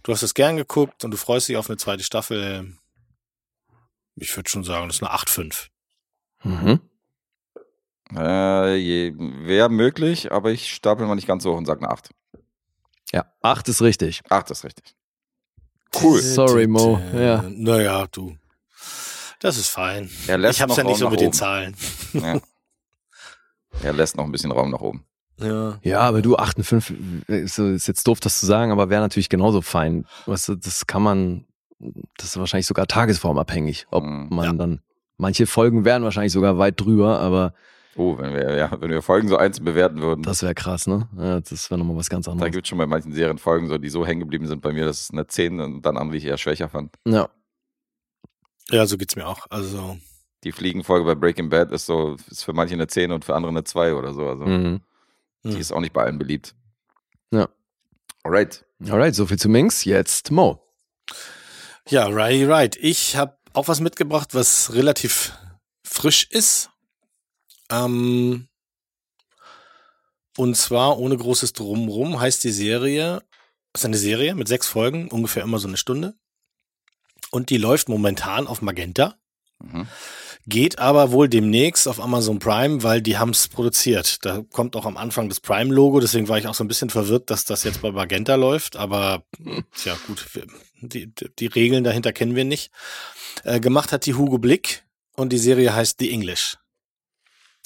du hast es gern geguckt und du freust dich auf eine zweite Staffel. Ich würde schon sagen, das ist eine 8,5. Mhm. Äh, Wäre möglich, aber ich stapel mal nicht ganz so hoch und sage eine 8. Ja, 8 ist richtig. 8 ist richtig. Cool. Sorry, Mo. Ja. Naja, du. Das ist fein. Ich hab's ja nicht so mit den oben. Zahlen. Ja. Er lässt noch ein bisschen Raum nach oben. Ja. Ja, aber du 8 und 5, ist, so- ist jetzt doof, das zu sagen, aber wäre natürlich genauso fein. Weißt du, das kann man, das ist wahrscheinlich sogar tagesformabhängig, ob Mhm. man Ja. dann, manche Folgen wären wahrscheinlich sogar weit drüber, aber Oh, wenn wir, ja, wenn wir Folgen so einzeln bewerten würden, das wäre krass, ne? Ja, das wäre nochmal was ganz da anderes. gibt es schon bei manchen Serien Folgen, so, die so hängen geblieben sind bei mir, dass es eine 10 und dann andere, die ich eher schwächer fand. Ja, ja, so geht's mir auch. Also, Die Fliegenfolge bei Breaking Bad ist so, ist für manche eine 10 und für andere eine 2 oder so. Also mhm. Die hm. ist auch nicht bei allen beliebt. Ja. Alright. Alright, so viel zu Minx. Jetzt Mo. Ja, right, right. Ich habe auch was mitgebracht, was relativ frisch ist. Ähm, und zwar ohne großes Drumrum heißt die Serie, ist eine Serie mit sechs Folgen, ungefähr immer so eine Stunde. Und die läuft momentan auf Magenta, Mhm. Geht aber wohl demnächst auf Amazon Prime, weil die haben's produziert. Da kommt auch am Anfang das Prime-Logo, deswegen war ich auch so ein bisschen verwirrt, dass das jetzt bei Magenta läuft, aber tja gut, wir, die, die Regeln dahinter kennen wir nicht. Äh, gemacht hat die Hugo Blick und die Serie heißt The English.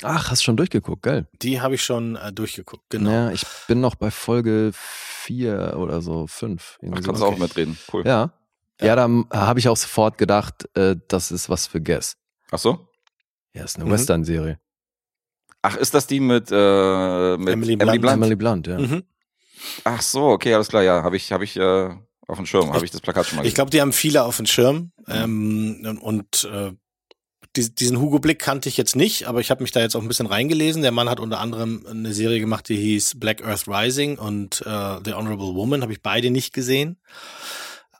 Ach, hast schon durchgeguckt, geil. Die habe ich schon äh, durchgeguckt, genau. Ja, ich bin noch bei Folge 4 oder so, 5. Ach, kannst du auch mitreden. Cool. Ja. Ja, da habe ich auch sofort gedacht, äh, das ist was für Guess. Ach so? Ja, ist eine Mhm. Western-Serie. Ach, ist das die mit, äh, mit Emily Emily Blunt. Blunt? Emily Blunt, ja. Mhm. Ach so, okay, alles klar, ja, habe ich, habe ich äh, auf dem Schirm, habe ich das Plakat schon mal Ich glaube, die haben viele auf dem Schirm. Ähm, und äh, die, diesen Hugo Blick kannte ich jetzt nicht, aber ich habe mich da jetzt auch ein bisschen reingelesen. Der Mann hat unter anderem eine Serie gemacht, die hieß Black Earth Rising und äh, The Honorable Woman, habe ich beide nicht gesehen.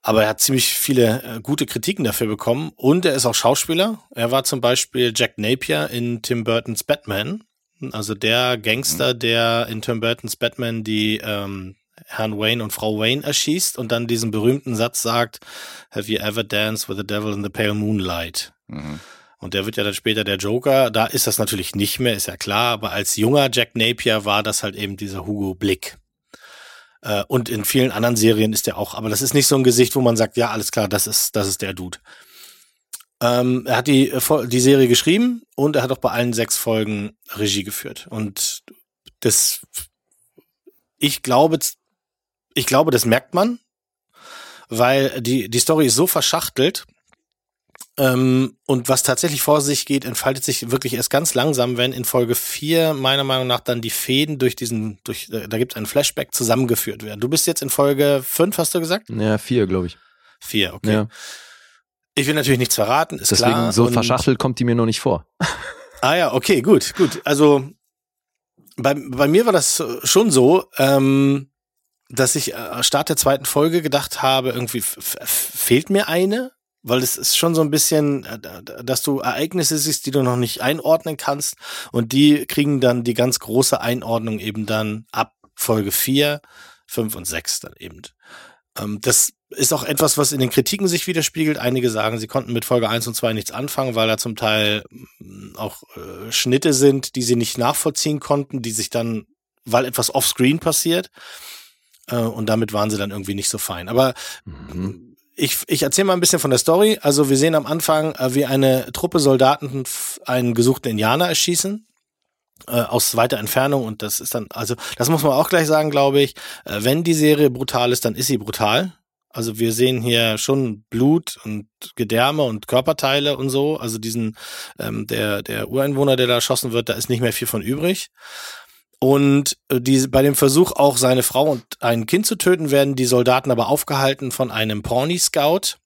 Aber er hat ziemlich viele äh, gute Kritiken dafür bekommen und er ist auch Schauspieler. Er war zum Beispiel Jack Napier in Tim Burtons Batman. Also der Gangster, der in Tim Burtons Batman die ähm, Herrn Wayne und Frau Wayne erschießt und dann diesen berühmten Satz sagt, Have you ever danced with the devil in the pale moonlight? Mhm. Und der wird ja dann später der Joker. Da ist das natürlich nicht mehr, ist ja klar. Aber als junger Jack Napier war das halt eben dieser Hugo Blick. Äh, und in vielen anderen Serien ist der auch. Aber das ist nicht so ein Gesicht, wo man sagt, ja, alles klar, das ist, das ist der Dude. Ähm, er hat die, äh, die Serie geschrieben und er hat auch bei allen sechs Folgen Regie geführt. Und das, ich glaube, ich glaube, das merkt man, weil die, die Story ist so verschachtelt, und was tatsächlich vor sich geht, entfaltet sich wirklich erst ganz langsam, wenn in Folge 4 meiner Meinung nach dann die Fäden durch diesen, durch, da gibt es ein Flashback zusammengeführt werden. Du bist jetzt in Folge 5, hast du gesagt? Ja, 4, glaube ich. 4, okay. Ja. Ich will natürlich nichts verraten, ist Deswegen klar. so verschachtelt kommt die mir noch nicht vor. Ah ja, okay, gut, gut. Also bei, bei mir war das schon so, ähm, dass ich äh, Start der zweiten Folge gedacht habe, irgendwie fehlt mir eine, weil es ist schon so ein bisschen, äh, dass du Ereignisse siehst, die du noch nicht einordnen kannst und die kriegen dann die ganz große Einordnung eben dann ab Folge 4, 5 und 6 dann eben. Ähm, das ist auch etwas, was in den Kritiken sich widerspiegelt. Einige sagen, sie konnten mit Folge 1 und 2 nichts anfangen, weil da zum Teil mm, auch äh, Schnitte sind, die sie nicht nachvollziehen konnten, die sich dann, weil etwas offscreen passiert. Äh, und damit waren sie dann irgendwie nicht so fein. Aber Mhm. Ich, ich erzähle mal ein bisschen von der Story. Also wir sehen am Anfang, äh, wie eine Truppe Soldaten einen gesuchten Indianer erschießen äh, aus weiter Entfernung und das ist dann, also das muss man auch gleich sagen, glaube ich. Äh, wenn die Serie brutal ist, dann ist sie brutal. Also wir sehen hier schon Blut und Gedärme und Körperteile und so. Also diesen, ähm, der, der Ureinwohner, der da erschossen wird, da ist nicht mehr viel von übrig. Und äh, die, bei dem Versuch, auch seine Frau und ein Kind zu töten, werden die Soldaten aber aufgehalten von einem Pawnee-Scout,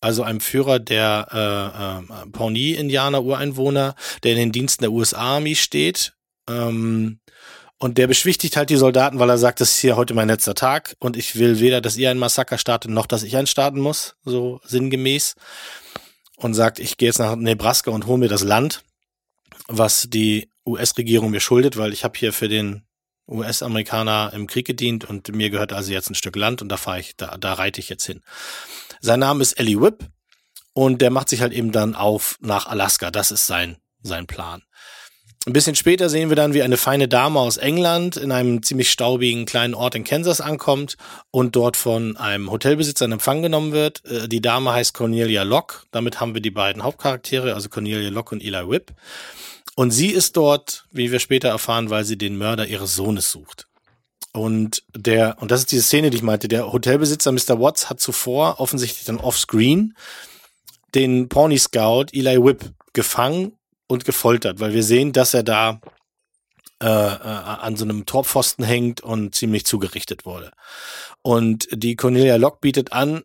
also einem Führer der äh, äh, Pawnee-Indianer-Ureinwohner, der in den Diensten der US-Army steht. Ähm, und der beschwichtigt halt die Soldaten, weil er sagt, das ist hier heute mein letzter Tag und ich will weder, dass ihr ein Massaker startet, noch dass ich einen starten muss, so sinngemäß. Und sagt, ich gehe jetzt nach Nebraska und hole mir das Land, was die US-Regierung mir schuldet, weil ich habe hier für den US-Amerikaner im Krieg gedient und mir gehört also jetzt ein Stück Land und da fahre ich, da, da reite ich jetzt hin. Sein Name ist Ellie Whip und der macht sich halt eben dann auf nach Alaska. Das ist sein, sein Plan. Ein bisschen später sehen wir dann, wie eine feine Dame aus England in einem ziemlich staubigen kleinen Ort in Kansas ankommt und dort von einem Hotelbesitzer in Empfang genommen wird. Äh, die Dame heißt Cornelia Locke. Damit haben wir die beiden Hauptcharaktere, also Cornelia Locke und Eli Whip. Und sie ist dort, wie wir später erfahren, weil sie den Mörder ihres Sohnes sucht. Und der, und das ist diese Szene, die ich meinte, der Hotelbesitzer Mr. Watts hat zuvor offensichtlich dann offscreen den Pony Scout Eli Whip gefangen und gefoltert, weil wir sehen, dass er da äh, äh, an so einem Torpfosten hängt und ziemlich zugerichtet wurde. Und die Cornelia Locke bietet an,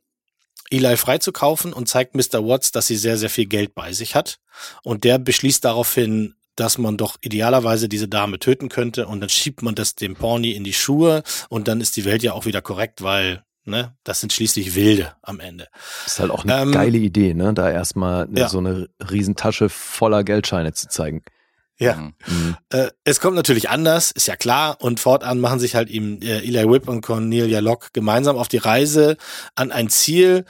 Eli freizukaufen und zeigt Mr. Watts, dass sie sehr, sehr viel Geld bei sich hat. Und der beschließt daraufhin, dass man doch idealerweise diese Dame töten könnte und dann schiebt man das dem Pony in die Schuhe und dann ist die Welt ja auch wieder korrekt, weil Ne? Das sind schließlich Wilde am Ende. Das ist halt auch eine ähm, geile Idee, ne? Da erstmal ja. so eine Riesentasche voller Geldscheine zu zeigen. Ja. Mhm. Äh, es kommt natürlich anders, ist ja klar. Und fortan machen sich halt eben äh, Eli Whip und Cornelia Locke gemeinsam auf die Reise an ein Ziel.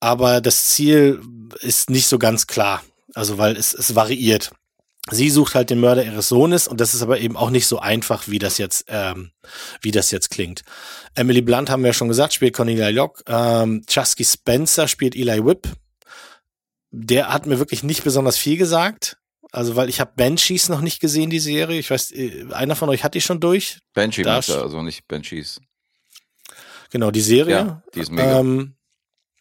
Aber das Ziel ist nicht so ganz klar. Also, weil es, es variiert. Sie sucht halt den Mörder ihres Sohnes und das ist aber eben auch nicht so einfach, wie das jetzt, ähm, wie das jetzt klingt. Emily Blunt haben wir ja schon gesagt, spielt Cornelia Locke. Ähm, Chusky Spencer spielt Eli Whip. Der hat mir wirklich nicht besonders viel gesagt. Also, weil ich habe Banshees noch nicht gesehen, die Serie. Ich weiß, äh, einer von euch hat die schon durch. Banshee, da also nicht Banshees. Genau, die Serie. Ja, die ist mega. Ähm,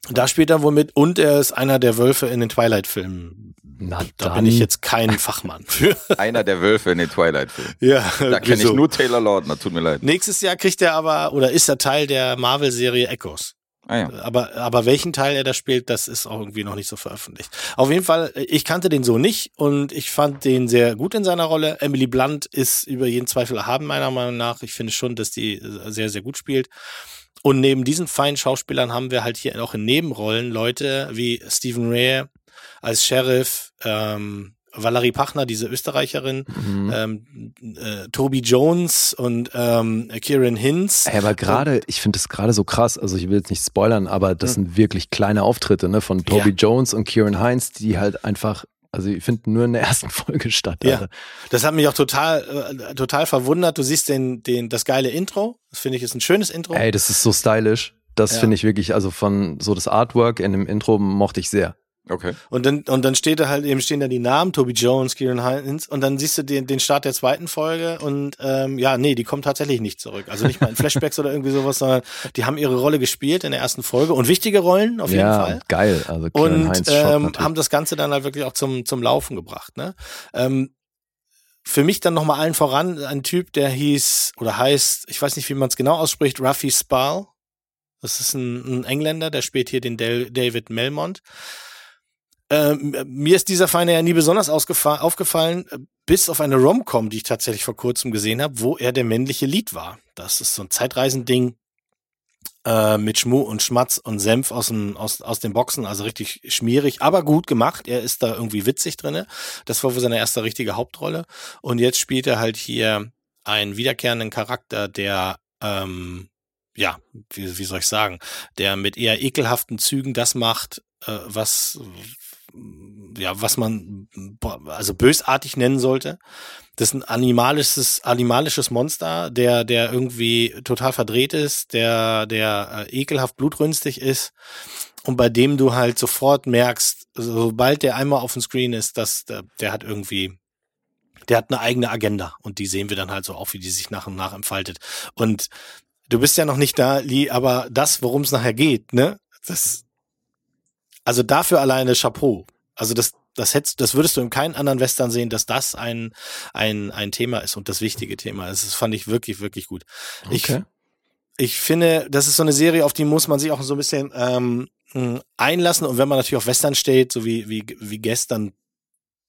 da spielt er wohl mit und er ist einer der Wölfe in den Twilight-Filmen. Na, da bin ich jetzt kein <laughs> Fachmann für. Einer der Wölfe in den Twilight-Filmen. Ja, da kenne ich nur Taylor Lautner, tut mir leid. Nächstes Jahr kriegt er aber, oder ist er Teil der Marvel-Serie Echoes. Ah, ja. aber, aber welchen Teil er da spielt, das ist auch irgendwie noch nicht so veröffentlicht. Auf jeden Fall, ich kannte den so nicht und ich fand den sehr gut in seiner Rolle. Emily Blunt ist über jeden Zweifel erhaben, meiner Meinung nach. Ich finde schon, dass die sehr, sehr gut spielt. Und neben diesen feinen Schauspielern haben wir halt hier auch in Nebenrollen Leute wie Stephen Ray als Sheriff, ähm, Valerie Pachner, diese Österreicherin, mhm. ähm, äh, Toby Jones und ähm, Kieran Hinz. Hey, aber gerade, ich finde das gerade so krass, also ich will jetzt nicht spoilern, aber das mhm. sind wirklich kleine Auftritte ne, von Toby ja. Jones und Kieran Heinz, die halt einfach also ich finde nur in der <laughs> ersten Folge statt. Ja, das hat mich auch total, äh, total verwundert. Du siehst den, den, das geile Intro. Das finde ich ist ein schönes Intro. Ey, das ist so stylisch. Das ja. finde ich wirklich, also von so das Artwork in dem Intro mochte ich sehr. Okay. Und dann, und dann steht da halt eben stehen da die Namen, Toby Jones, Kieran Hines, und dann siehst du den, den Start der zweiten Folge und ähm, ja, nee, die kommen tatsächlich nicht zurück. Also nicht mal in <laughs> Flashbacks oder irgendwie sowas, sondern die haben ihre Rolle gespielt in der ersten Folge und wichtige Rollen auf jeden ja, Fall. Geil. Also Kieran und Heinz ähm, haben das Ganze dann halt wirklich auch zum, zum Laufen gebracht. Ne? Ähm, für mich dann nochmal allen voran ein Typ, der hieß oder heißt, ich weiß nicht, wie man es genau ausspricht, Ruffy Spall. Das ist ein, ein Engländer, der spielt hier den Del David Melmont. Ähm, mir ist dieser Feiner ja nie besonders aufgefallen, äh, bis auf eine Rom-Com, die ich tatsächlich vor kurzem gesehen habe, wo er der männliche Lied war. Das ist so ein Zeitreisending äh, mit Schmu und Schmatz und Senf aus, dem, aus, aus den Boxen, also richtig schmierig, aber gut gemacht. Er ist da irgendwie witzig drinne. Das war wohl seine erste richtige Hauptrolle. Und jetzt spielt er halt hier einen wiederkehrenden Charakter, der ähm, ja, wie, wie soll ich sagen, der mit eher ekelhaften Zügen das macht, äh, was ja, was man also bösartig nennen sollte. Das ist ein animalisches, animalisches Monster, der, der irgendwie total verdreht ist, der, der äh, ekelhaft blutrünstig ist und bei dem du halt sofort merkst, sobald der einmal auf dem Screen ist, dass der, der hat irgendwie, der hat eine eigene Agenda und die sehen wir dann halt so auch, wie die sich nach und nach entfaltet. Und du bist ja noch nicht da, Lee, aber das, worum es nachher geht, ne, das, also dafür alleine Chapeau. Also das, das hättest, das würdest du in keinem anderen Western sehen, dass das ein, ein, ein Thema ist und das wichtige Thema ist. Das fand ich wirklich, wirklich gut. Okay. Ich, ich finde, das ist so eine Serie, auf die muss man sich auch so ein bisschen ähm, einlassen. Und wenn man natürlich auf Western steht, so wie, wie, wie gestern,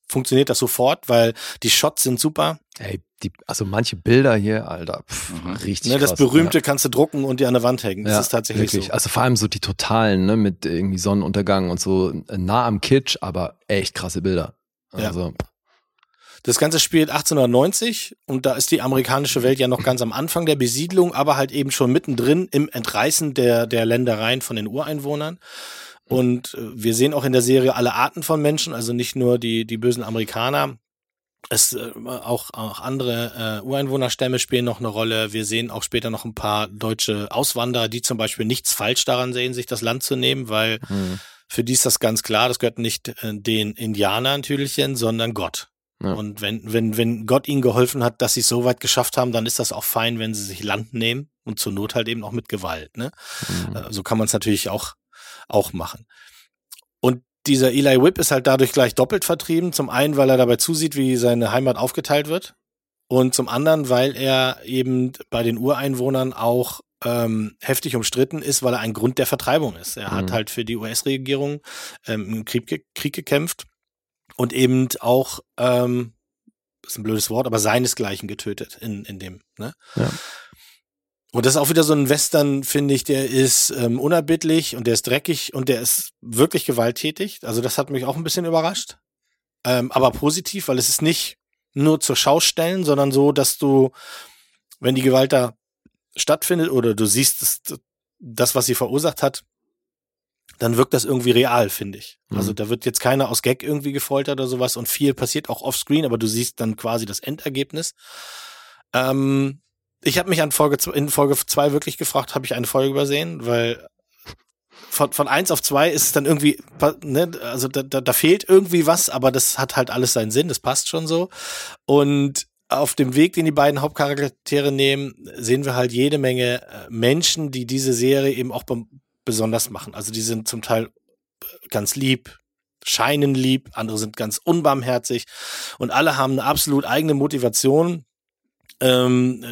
funktioniert das sofort, weil die Shots sind super. Ey, die, also manche Bilder hier, Alter, pff, mhm. richtig. Ne, das krass, berühmte ja. kannst du drucken und dir an der Wand hängen. Das ja, ist tatsächlich wirklich. so. Also vor allem so die totalen, ne, mit irgendwie Sonnenuntergang und so nah am Kitsch, aber echt krasse Bilder. Also. Ja. Das Ganze spielt 1890 und da ist die amerikanische Welt ja noch ganz am Anfang der Besiedlung, aber halt eben schon mittendrin im Entreißen der, der Ländereien von den Ureinwohnern. Und äh, wir sehen auch in der Serie alle Arten von Menschen, also nicht nur die, die bösen Amerikaner. Es äh, auch, auch andere äh, Ureinwohnerstämme spielen noch eine Rolle. Wir sehen auch später noch ein paar deutsche Auswanderer, die zum Beispiel nichts falsch daran sehen, sich das Land zu nehmen, weil mhm. für die ist das ganz klar, das gehört nicht äh, den Indianern natürlich hin, sondern Gott. Ja. Und wenn, wenn, wenn Gott ihnen geholfen hat, dass sie es so weit geschafft haben, dann ist das auch fein, wenn sie sich Land nehmen und zur Not halt eben auch mit Gewalt. Ne? Mhm. So kann man es natürlich auch, auch machen. Und dieser Eli Whip ist halt dadurch gleich doppelt vertrieben. Zum einen, weil er dabei zusieht, wie seine Heimat aufgeteilt wird. Und zum anderen, weil er eben bei den Ureinwohnern auch ähm, heftig umstritten ist, weil er ein Grund der Vertreibung ist. Er mhm. hat halt für die US-Regierung ähm, im Krieg, Krieg gekämpft und eben auch, ähm, ist ein blödes Wort, aber seinesgleichen getötet in, in dem, ne? Ja. Und das ist auch wieder so ein Western, finde ich, der ist ähm, unerbittlich und der ist dreckig und der ist wirklich gewalttätig. Also das hat mich auch ein bisschen überrascht. Ähm, aber positiv, weil es ist nicht nur zur Schau stellen, sondern so, dass du, wenn die Gewalt da stattfindet oder du siehst das, das was sie verursacht hat, dann wirkt das irgendwie real, finde ich. Also mhm. Also da wird jetzt keiner aus Gag irgendwie gefoltert oder sowas und viel passiert auch offscreen, aber du siehst dann quasi das Endergebnis. Ähm, ich habe mich an Folge in Folge zwei wirklich gefragt, habe ich eine Folge übersehen, weil von, von eins auf zwei ist es dann irgendwie, ne, also da, da, da fehlt irgendwie was, aber das hat halt alles seinen Sinn, das passt schon so. Und auf dem Weg, den die beiden Hauptcharaktere nehmen, sehen wir halt jede Menge äh, Menschen, die diese Serie eben auch besonders machen. Also die sind zum Teil ganz lieb, scheinen lieb, andere sind ganz unbarmherzig und alle haben eine absolut eigene Motivation. Ähm,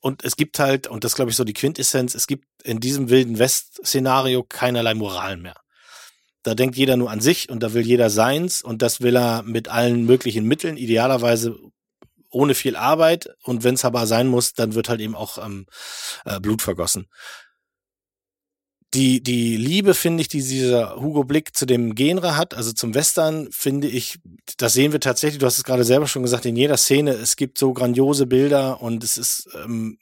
und es gibt halt, und das glaube ich so die Quintessenz, es gibt in diesem wilden West-Szenario keinerlei Moral mehr. Da denkt jeder nur an sich und da will jeder seins und das will er mit allen möglichen Mitteln, idealerweise ohne viel Arbeit und wenn es aber sein muss, dann wird halt eben auch ähm, äh, Blut vergossen die, die Liebe, finde ich, die dieser Hugo Blick zu dem Genre hat, also zum Western, finde ich, das sehen wir tatsächlich, du hast es gerade selber schon gesagt, in jeder Szene, es gibt so grandiose Bilder und es ist ähm,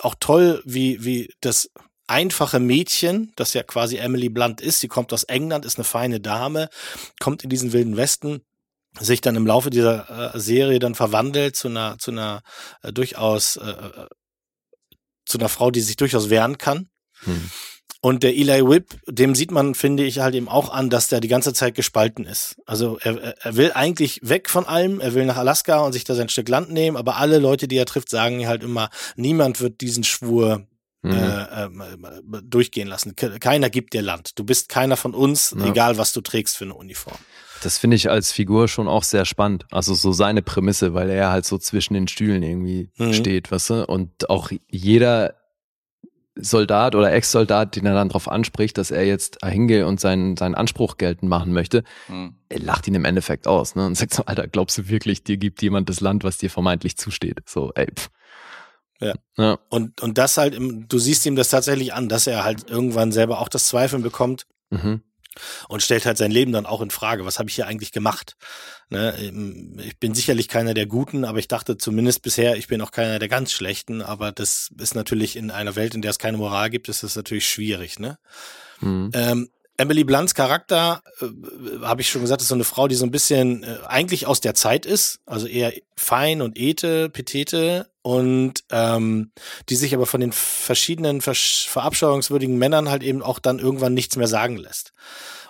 auch toll, wie, wie das einfache Mädchen, das ja quasi Emily Blunt ist, sie kommt aus England, ist eine feine Dame, kommt in diesen wilden Westen, sich dann im Laufe dieser äh, Serie dann verwandelt zu einer, zu einer äh, durchaus, äh, äh zu einer Frau, die sich durchaus wehren kann. Hm. Und der Eli Whip, dem sieht man, finde ich, halt eben auch an, dass der die ganze Zeit gespalten ist. Also er, er will eigentlich weg von allem, er will nach Alaska und sich da sein Stück Land nehmen, aber alle Leute, die er trifft, sagen halt immer, niemand wird diesen Schwur mhm. äh, äh, durchgehen lassen. Keiner gibt dir Land. Du bist keiner von uns, ja. egal was du trägst für eine Uniform. Das finde ich als Figur schon auch sehr spannend. Also so seine Prämisse, weil er halt so zwischen den Stühlen irgendwie mhm. steht, weißt du? Und auch jeder Soldat oder Ex-Soldat, den er dann darauf anspricht, dass er jetzt hingeht und seinen, seinen Anspruch geltend machen möchte, mhm. er lacht ihn im Endeffekt aus ne? und sagt so, Alter, glaubst du wirklich, dir gibt jemand das Land, was dir vermeintlich zusteht? So, ey, pff. Ja. ja. Und, und das halt, im, du siehst ihm das tatsächlich an, dass er halt irgendwann selber auch das Zweifeln bekommt. Mhm und stellt halt sein Leben dann auch in Frage. Was habe ich hier eigentlich gemacht? Ne? Ähm, ich bin sicherlich keiner der Guten, aber ich dachte zumindest bisher, ich bin auch keiner der ganz Schlechten. Aber das ist natürlich in einer Welt, in der es keine Moral gibt, ist das natürlich schwierig. Ne? Mhm. Ähm, Emily Blunts Charakter, äh, habe ich schon gesagt, ist so eine Frau, die so ein bisschen äh, eigentlich aus der Zeit ist, also eher fein und ete, petete und ähm, die sich aber von den verschiedenen versch- verabscheuungswürdigen Männern halt eben auch dann irgendwann nichts mehr sagen lässt.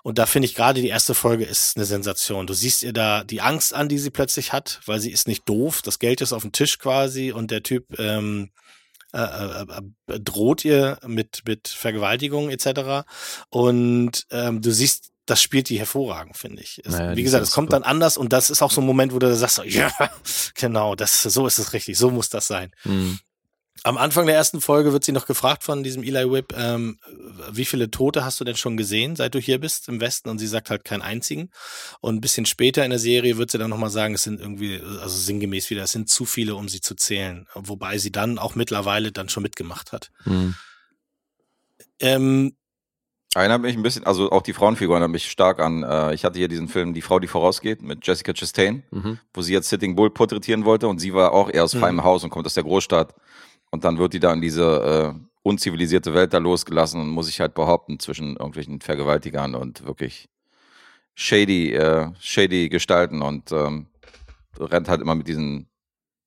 Und da finde ich gerade die erste Folge ist eine Sensation. Du siehst ihr da die Angst an, die sie plötzlich hat, weil sie ist nicht doof. Das Geld ist auf dem Tisch quasi und der Typ ähm, äh, äh, äh, droht ihr mit, mit Vergewaltigung etc. Und ähm, du siehst, das spielt die hervorragend, finde ich. Es, Naja, wie gesagt, es kommt super. dann anders und das ist auch so ein Moment, wo du sagst, ja, <laughs> genau, das, so ist es richtig, so muss das sein. Mhm. Am Anfang der ersten Folge wird sie noch gefragt von diesem Eli Whip, ähm, wie viele Tote hast du denn schon gesehen, seit du hier bist im Westen? Und sie sagt halt keinen einzigen. Und ein bisschen später in der Serie wird sie dann nochmal sagen, es sind irgendwie, also sinngemäß wieder, es sind zu viele, um sie zu zählen. Wobei sie dann auch mittlerweile dann schon mitgemacht hat. Mhm. Ähm, Erinnert mich ein bisschen, also auch die Frauenfigur erinnert mich stark an, äh, ich hatte hier diesen Film Die Frau, die vorausgeht mit Jessica Chastain, Mhm. wo sie jetzt Sitting Bull porträtieren wollte und sie war auch eher aus Mhm. feinem Haus und kommt aus der Großstadt. Und dann wird die da in diese äh, unzivilisierte Welt da losgelassen und muss sich halt behaupten zwischen irgendwelchen Vergewaltigern und wirklich shady, äh, shady Gestalten und ähm, rennt halt immer mit diesen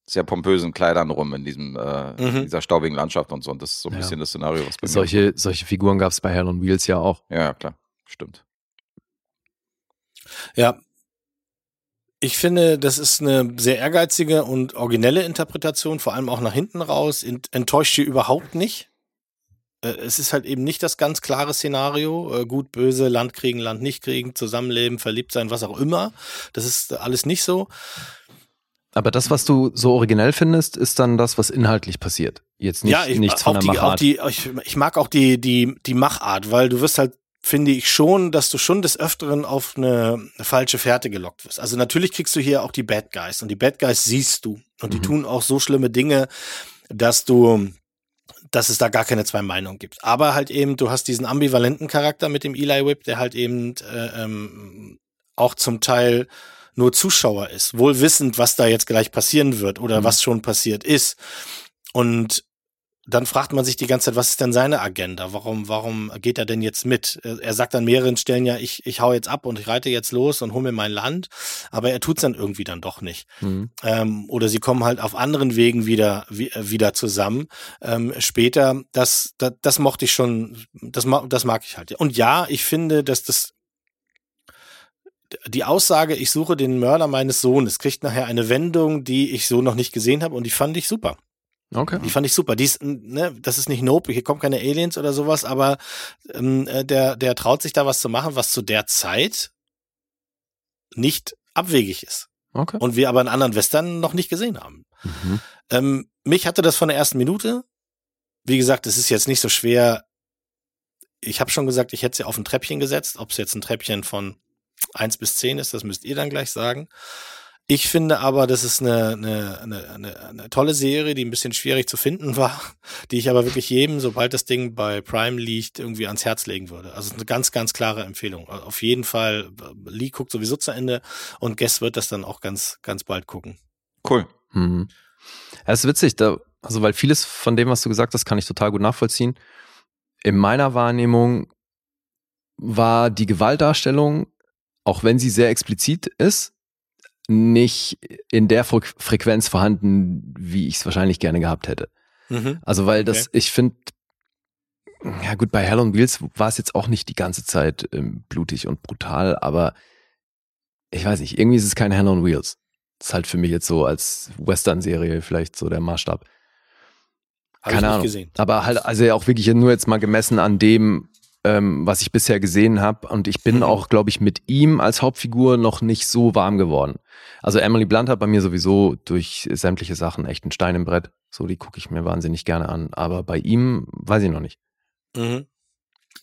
sehr pompösen Kleidern rum in diesem äh, Mhm. dieser staubigen Landschaft und so. Und das ist so ein Ja. bisschen das Szenario, was bei mir Solche, solche Figuren gab es bei Hell on Wheels ja auch. Ja, klar, stimmt. Ja. Ich finde, das ist eine sehr ehrgeizige und originelle Interpretation, vor allem auch nach hinten raus. Ent enttäuscht sie überhaupt nicht. Äh, Es ist halt eben nicht das ganz klare Szenario. äh, Gut, böse, Land kriegen, Land nicht kriegen, zusammenleben, verliebt sein, was auch immer. Das ist alles nicht so. Aber das, was du so originell findest, ist dann das, was inhaltlich passiert. Jetzt nicht, ja, ich, nichts von der die, Machart. die, ich, ich mag auch die, die, die Machart, weil du wirst halt, finde ich schon, dass du schon des Öfteren auf eine falsche Fährte gelockt wirst. Also natürlich kriegst du hier auch die Bad Guys und die Bad Guys siehst du und die Mhm. tun auch so schlimme Dinge, dass du, dass es da gar keine zwei Meinungen gibt. Aber halt eben, du hast diesen ambivalenten Charakter mit dem Eli Whip, der halt eben äh, ähm, auch zum Teil nur Zuschauer ist, wohl wissend, was da jetzt gleich passieren wird oder Mhm. was schon passiert ist. Und dann fragt man sich die ganze Zeit, was ist denn seine Agenda? Warum, warum geht er denn jetzt mit? Er sagt an mehreren Stellen ja, ich, ich hau jetzt ab und ich reite jetzt los und hol mir mein Land, aber er tut's dann irgendwie dann doch nicht. Mhm. Ähm, oder sie kommen halt auf anderen Wegen wieder, wie, äh, wieder zusammen. Ähm, später, das, das, das mochte ich schon, das, das mag ich halt. Und ja, ich finde, dass das die Aussage, ich suche den Mörder meines Sohnes, kriegt nachher eine Wendung, die ich so noch nicht gesehen habe und die fand ich super. Okay. Die fand ich super. Die ist, ne, das ist nicht Nope, hier kommen keine Aliens oder sowas, aber ähm, äh, der, der traut sich da was zu machen, was zu der Zeit nicht abwegig ist. Okay. Und wir aber in anderen Western noch nicht gesehen haben. Mhm. Ähm, mich hatte das von der ersten Minute. Wie gesagt, es ist jetzt nicht so schwer. Ich habe schon gesagt, ich hätte sie auf ein Treppchen gesetzt. Ob es jetzt ein Treppchen von eins bis zehn ist, das müsst ihr dann gleich sagen. Ich finde aber, das ist eine, eine, eine, eine, eine tolle Serie, die ein bisschen schwierig zu finden <laughs> war, die ich aber wirklich jedem, sobald das Ding bei Prime liegt, irgendwie ans Herz legen würde. Also es ist eine ganz, ganz klare Empfehlung. Auf jeden Fall, Lee guckt sowieso zu Ende und Guest wird das dann auch ganz, ganz bald gucken. Cool. Mhm. Ja, ist witzig, da, also weil vieles von dem, was du gesagt hast, kann ich total gut nachvollziehen. In meiner Wahrnehmung war die Gewaltdarstellung, auch wenn sie sehr explizit ist, nicht in der Fre Frequenz vorhanden, wie ich es wahrscheinlich gerne gehabt hätte. Mhm. Also weil das, ich finde, ja gut, bei Hell on Wheels war es jetzt auch nicht die ganze Zeit ähm, blutig und brutal, aber ich weiß nicht, irgendwie ist es kein Hell on Wheels. Das ist halt für mich jetzt so als Western-Serie vielleicht so der Maßstab. Hab Keine Ahnung. gesehen. Aber halt, also auch wirklich nur jetzt mal gemessen an dem, ähm, was ich bisher gesehen habe. Und ich bin Mhm. auch, glaube ich, mit ihm als Hauptfigur noch nicht so warm geworden. Also Emily Blunt hat bei mir sowieso durch sämtliche Sachen echt einen Stein im Brett. So, die gucke ich mir wahnsinnig gerne an. Aber bei ihm weiß ich noch nicht. Mhm.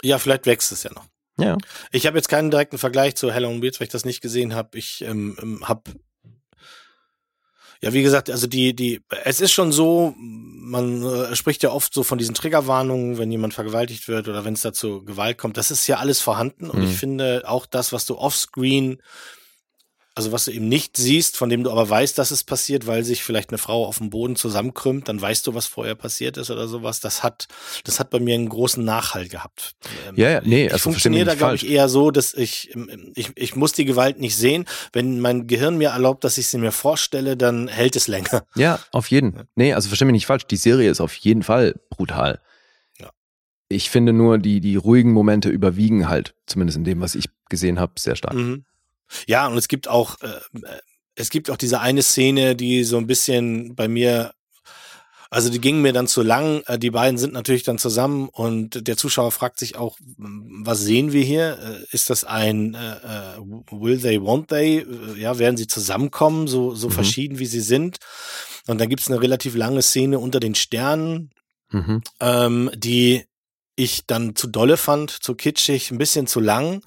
Ja, vielleicht wächst es ja noch. Ja. Ich habe jetzt keinen direkten Vergleich zu Hell on Wheels, weil ich das nicht gesehen habe. Ich ähm, ähm, habe ja, wie gesagt, also die, die, es ist schon so, man äh, spricht ja oft so von diesen Triggerwarnungen, wenn jemand vergewaltigt wird oder wenn es dazu Gewalt kommt. Das ist ja alles vorhanden und Mhm. ich finde auch das, was du offscreen also was du eben nicht siehst, von dem du aber weißt, dass es passiert, weil sich vielleicht eine Frau auf dem Boden zusammenkrümmt, dann weißt du, was vorher passiert ist oder sowas. Das hat, das hat bei mir einen großen Nachhalt gehabt. Ähm, ja, ja, nee, ich also funktioniere da, glaube ich, eher so, dass ich, ich, ich muss die Gewalt nicht sehen. Wenn mein Gehirn mir erlaubt, dass ich sie mir vorstelle, dann hält es länger. Ja, auf jeden. Nee, also versteh mich nicht falsch. Die Serie ist auf jeden Fall brutal. Ja. Ich finde nur, die, die ruhigen Momente überwiegen halt, zumindest in dem, was ich gesehen habe, sehr stark. Mhm. Ja, und es gibt auch, äh, es gibt auch diese eine Szene, die so ein bisschen bei mir, also die ging mir dann zu lang. Äh, die beiden sind natürlich dann zusammen und der Zuschauer fragt sich auch, was sehen wir hier? Äh, ist das ein äh, äh, Will they, won't they? Ja, werden sie zusammenkommen, so, so mhm. verschieden wie sie sind? Und dann gibt es eine relativ lange Szene unter den Sternen, mhm. ähm, die ich dann zu dolle fand, zu kitschig, ein bisschen zu lang.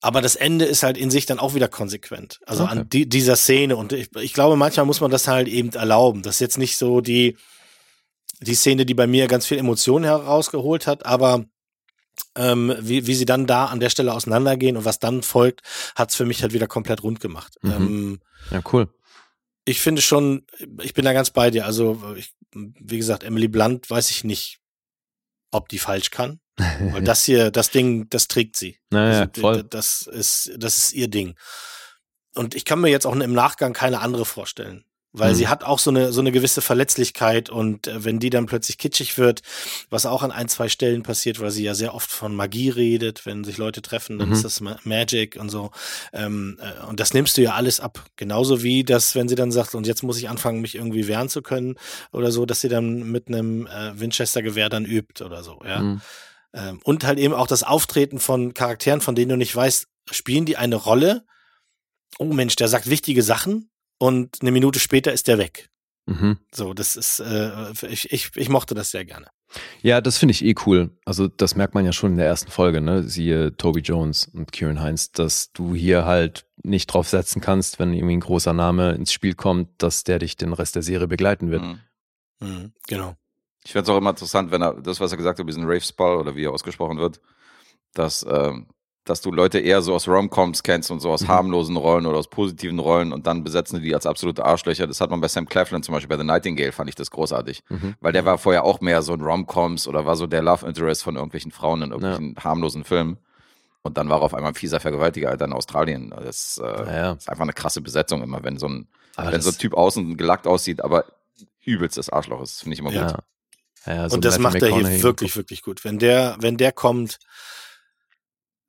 Aber das Ende ist halt in sich dann auch wieder konsequent. Also okay. an die, dieser Szene. Und ich, ich glaube, manchmal muss man das halt eben erlauben. Das ist jetzt nicht so die, die Szene, die bei mir ganz viel Emotionen herausgeholt hat, aber ähm, wie, wie sie dann da an der Stelle auseinandergehen und was dann folgt, hat's für mich halt wieder komplett rund gemacht. Mhm. Ähm, ja, cool. Ich finde schon, ich bin da ganz bei dir. Also, ich, wie gesagt, Emily Blunt weiß ich nicht, ob die falsch kann. <laughs> Weil das hier, das Ding, das trägt sie. Naja, also, voll. Das ist, das ist ihr Ding. Und ich kann mir jetzt auch im Nachgang keine andere vorstellen. Weil mhm. sie hat auch so eine, so eine gewisse Verletzlichkeit und äh, wenn die dann plötzlich kitschig wird, was auch an ein, zwei Stellen passiert, weil sie ja sehr oft von Magie redet, wenn sich Leute treffen, dann mhm. ist das Magic und so. Ähm, äh, und das nimmst du ja alles ab. Genauso wie das, wenn sie dann sagt, und jetzt muss ich anfangen, mich irgendwie wehren zu können oder so, dass sie dann mit einem äh, Winchester-Gewehr dann übt oder so, ja. Mhm. Ähm, und halt eben auch das Auftreten von Charakteren, von denen du nicht weißt, spielen die eine Rolle? Oh Mensch, der sagt wichtige Sachen und eine Minute später ist der weg. Mhm. So, das ist, äh, ich, ich, ich mochte das sehr gerne. Ja, das finde ich eh cool. Also das merkt man ja schon in der ersten Folge, ne? Siehe Toby Jones und Kieran Heinz, dass du hier halt nicht drauf setzen kannst, wenn irgendwie ein großer Name ins Spiel kommt, dass der dich den Rest der Serie begleiten wird. Mhm. Mhm, genau. Ich fände es auch immer interessant, wenn er, das, was er gesagt hat, diesen Rave Spall oder wie er ausgesprochen wird, dass, ähm, dass du Leute eher so aus Romcoms kennst und so aus mhm. harmlosen Rollen oder aus positiven Rollen und dann besetzen die als absolute Arschlöcher. Das hat man bei Sam Claflin zum Beispiel, bei The Nightingale fand ich das großartig. Mhm. Weil der war vorher auch mehr so ein Romcoms oder war so der Love Interest von irgendwelchen Frauen in irgendwelchen ja. harmlosen Filmen. Und dann war er auf einmal ein fieser Vergewaltiger Alter, in Australien. Das äh, ja, ja. ist einfach eine krasse Besetzung immer, wenn so ein, wenn so ein Typ außen gelackt aussieht, aber übelstes Arschloch ist, finde ich immer gut. Ja, so und das macht er hier wirklich, wirklich gut. Wenn der, wenn der kommt,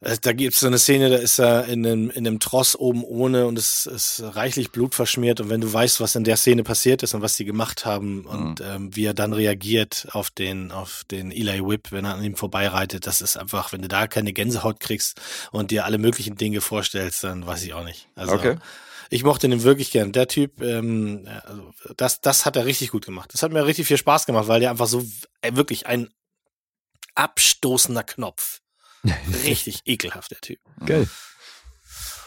äh, da gibt's so eine Szene, da ist er in einem, in einem Tross oben ohne und es ist reichlich Blut verschmiert. Und wenn du weißt, was in der Szene passiert ist und was sie gemacht haben und mhm. ähm, wie er dann reagiert auf den, auf den Eli Whip, wenn er an ihm vorbeireitet, das ist einfach, wenn du da keine Gänsehaut kriegst und dir alle möglichen Dinge vorstellst, dann weiß ich auch nicht. Also, okay ich mochte den wirklich gern. Der Typ, ähm, also das, das hat er richtig gut gemacht. Das hat mir richtig viel Spaß gemacht, weil der einfach so äh, wirklich ein abstoßender Knopf. Richtig ekelhaft, der Typ. Geil.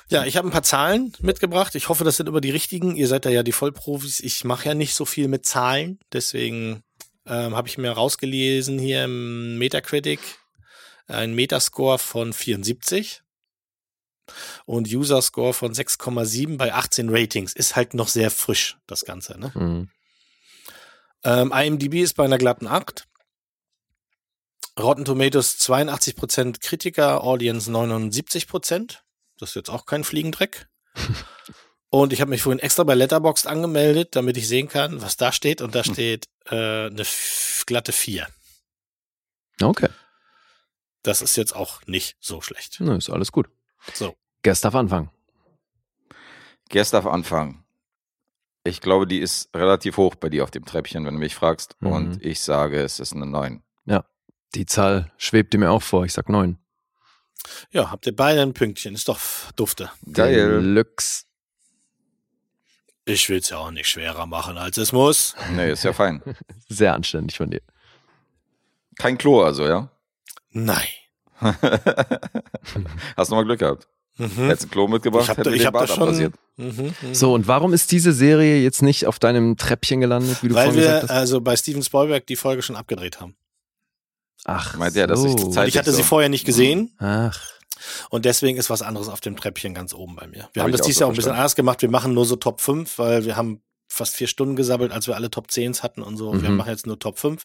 Ja, ich habe ein paar Zahlen mitgebracht. Ich hoffe, das sind immer die richtigen. Ihr seid da ja die Vollprofis. Ich mache ja nicht so viel mit Zahlen. Deswegen ähm, habe ich mir rausgelesen hier im Metacritic ein Metascore von 74 und User Score von 6,7 bei 18 Ratings. Ist halt noch sehr frisch, das Ganze. Ne? Mhm. Ähm, IMDb ist bei einer glatten 8. Rotten Tomatoes 82% Kritiker, Audience 79%. Das ist jetzt auch kein Fliegendreck. <laughs> Und ich habe mich vorhin extra bei Letterboxd angemeldet, damit ich sehen kann, was da steht. Und da hm. steht äh, eine glatte 4. Okay. Das ist jetzt auch nicht so schlecht. Na, ist alles gut. So. Gerst darf anfangen. Gerst darf anfangen. Ich glaube, die ist relativ hoch bei dir auf dem Treppchen, wenn du mich fragst. Mhm. Und ich sage, es ist eine 9. Ja, die Zahl schwebte mir auch vor. Ich sag 9. Ja, habt ihr beide ein Pünktchen. Ist doch dufte. Geil. Deluxe. Ich will es ja auch nicht schwerer machen, als es muss. Nee, ist ja fein. <laughs> Sehr anständig von dir. Kein Klo also, ja? Nein. <laughs> Hast du mal Glück gehabt. Mhm. Hättest ein Klo mitgebracht, ich hab, hätte ich hab das schon, mhm, mh. So, und warum ist diese Serie jetzt nicht auf deinem Treppchen gelandet, wie du Weil wir also bei Steven Spielberg die Folge schon abgedreht haben. Ach, Meint er, dass ich Zeit Ich hatte sie vorher nicht gesehen. Ach. Und deswegen ist was anderes auf dem Treppchen ganz oben bei mir. Wir Hab haben das dieses so Jahr auch ein bisschen anders gemacht. Wir machen nur so Top 5, weil wir haben fast vier Stunden gesammelt, als wir alle Top 10s hatten und so. Wir Mhm. machen jetzt nur Top 5,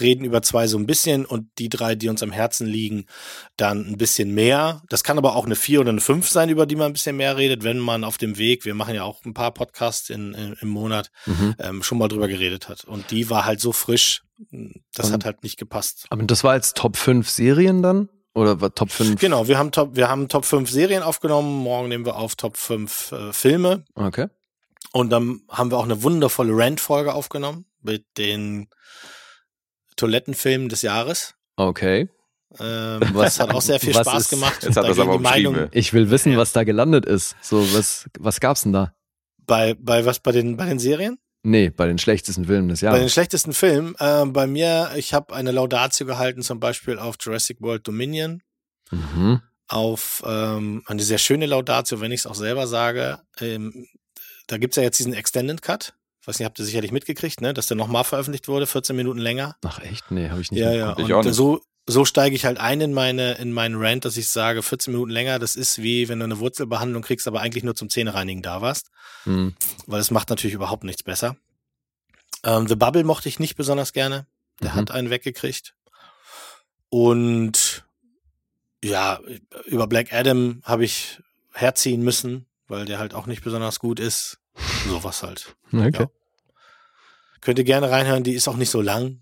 reden über zwei so ein bisschen und die drei, die uns am Herzen liegen, dann ein bisschen mehr. Das kann aber auch eine 4 oder eine 5 sein, über die man ein bisschen mehr redet, wenn man auf dem Weg, wir machen ja auch ein paar Podcasts in, in, im Monat, Mhm. ähm, schon mal drüber geredet hat. Und die war halt so frisch, das Und- hat halt nicht gepasst. Aber das war jetzt Top 5 Serien dann? Oder war Top 5? Genau, wir haben Top, wir haben Top 5 Serien aufgenommen, morgen nehmen wir auf Top 5 äh, Filme Okay. Und dann haben wir auch eine wundervolle Rant-Folge aufgenommen mit den Toilettenfilmen des Jahres. Okay. Ähm, Was- das hat auch sehr <laughs> viel Spaß ist- gemacht. Jetzt hat Da das aber die umschrieben. Ich will wissen, was da gelandet ist. So, was, was gab's denn da? Bei, bei was, bei den, bei den Serien? Nee, bei den schlechtesten Filmen des Bei den Jahres. schlechtesten Filmen. Äh, bei mir, ich habe eine Laudatio gehalten, zum Beispiel auf Jurassic World Dominion, Mhm. auf ähm, eine sehr schöne Laudatio, wenn ich es auch selber sage. Ähm, da gibt's ja jetzt diesen Extended Cut. Ich weiß nicht, habt ihr sicherlich mitgekriegt, ne? dass der nochmal veröffentlicht wurde, 14 Minuten länger. Ach echt? Nee, habe ich nicht. Ja, ja. Ich auch Und nicht. so, so steige ich halt ein in meine, in meinen Rant, dass ich sage, 14 Minuten länger, das ist wie wenn du eine Wurzelbehandlung kriegst, aber eigentlich nur zum Zähnereinigen da warst. Mhm. Weil es macht natürlich überhaupt nichts besser. Ähm, The Bubble mochte ich nicht besonders gerne. Der Mhm. hat einen weggekriegt. Und ja, über Black Adam habe ich herziehen müssen, weil der halt auch nicht besonders gut ist. Sowas halt. Okay. Ja. Könnt ihr gerne reinhören, die ist auch nicht so lang.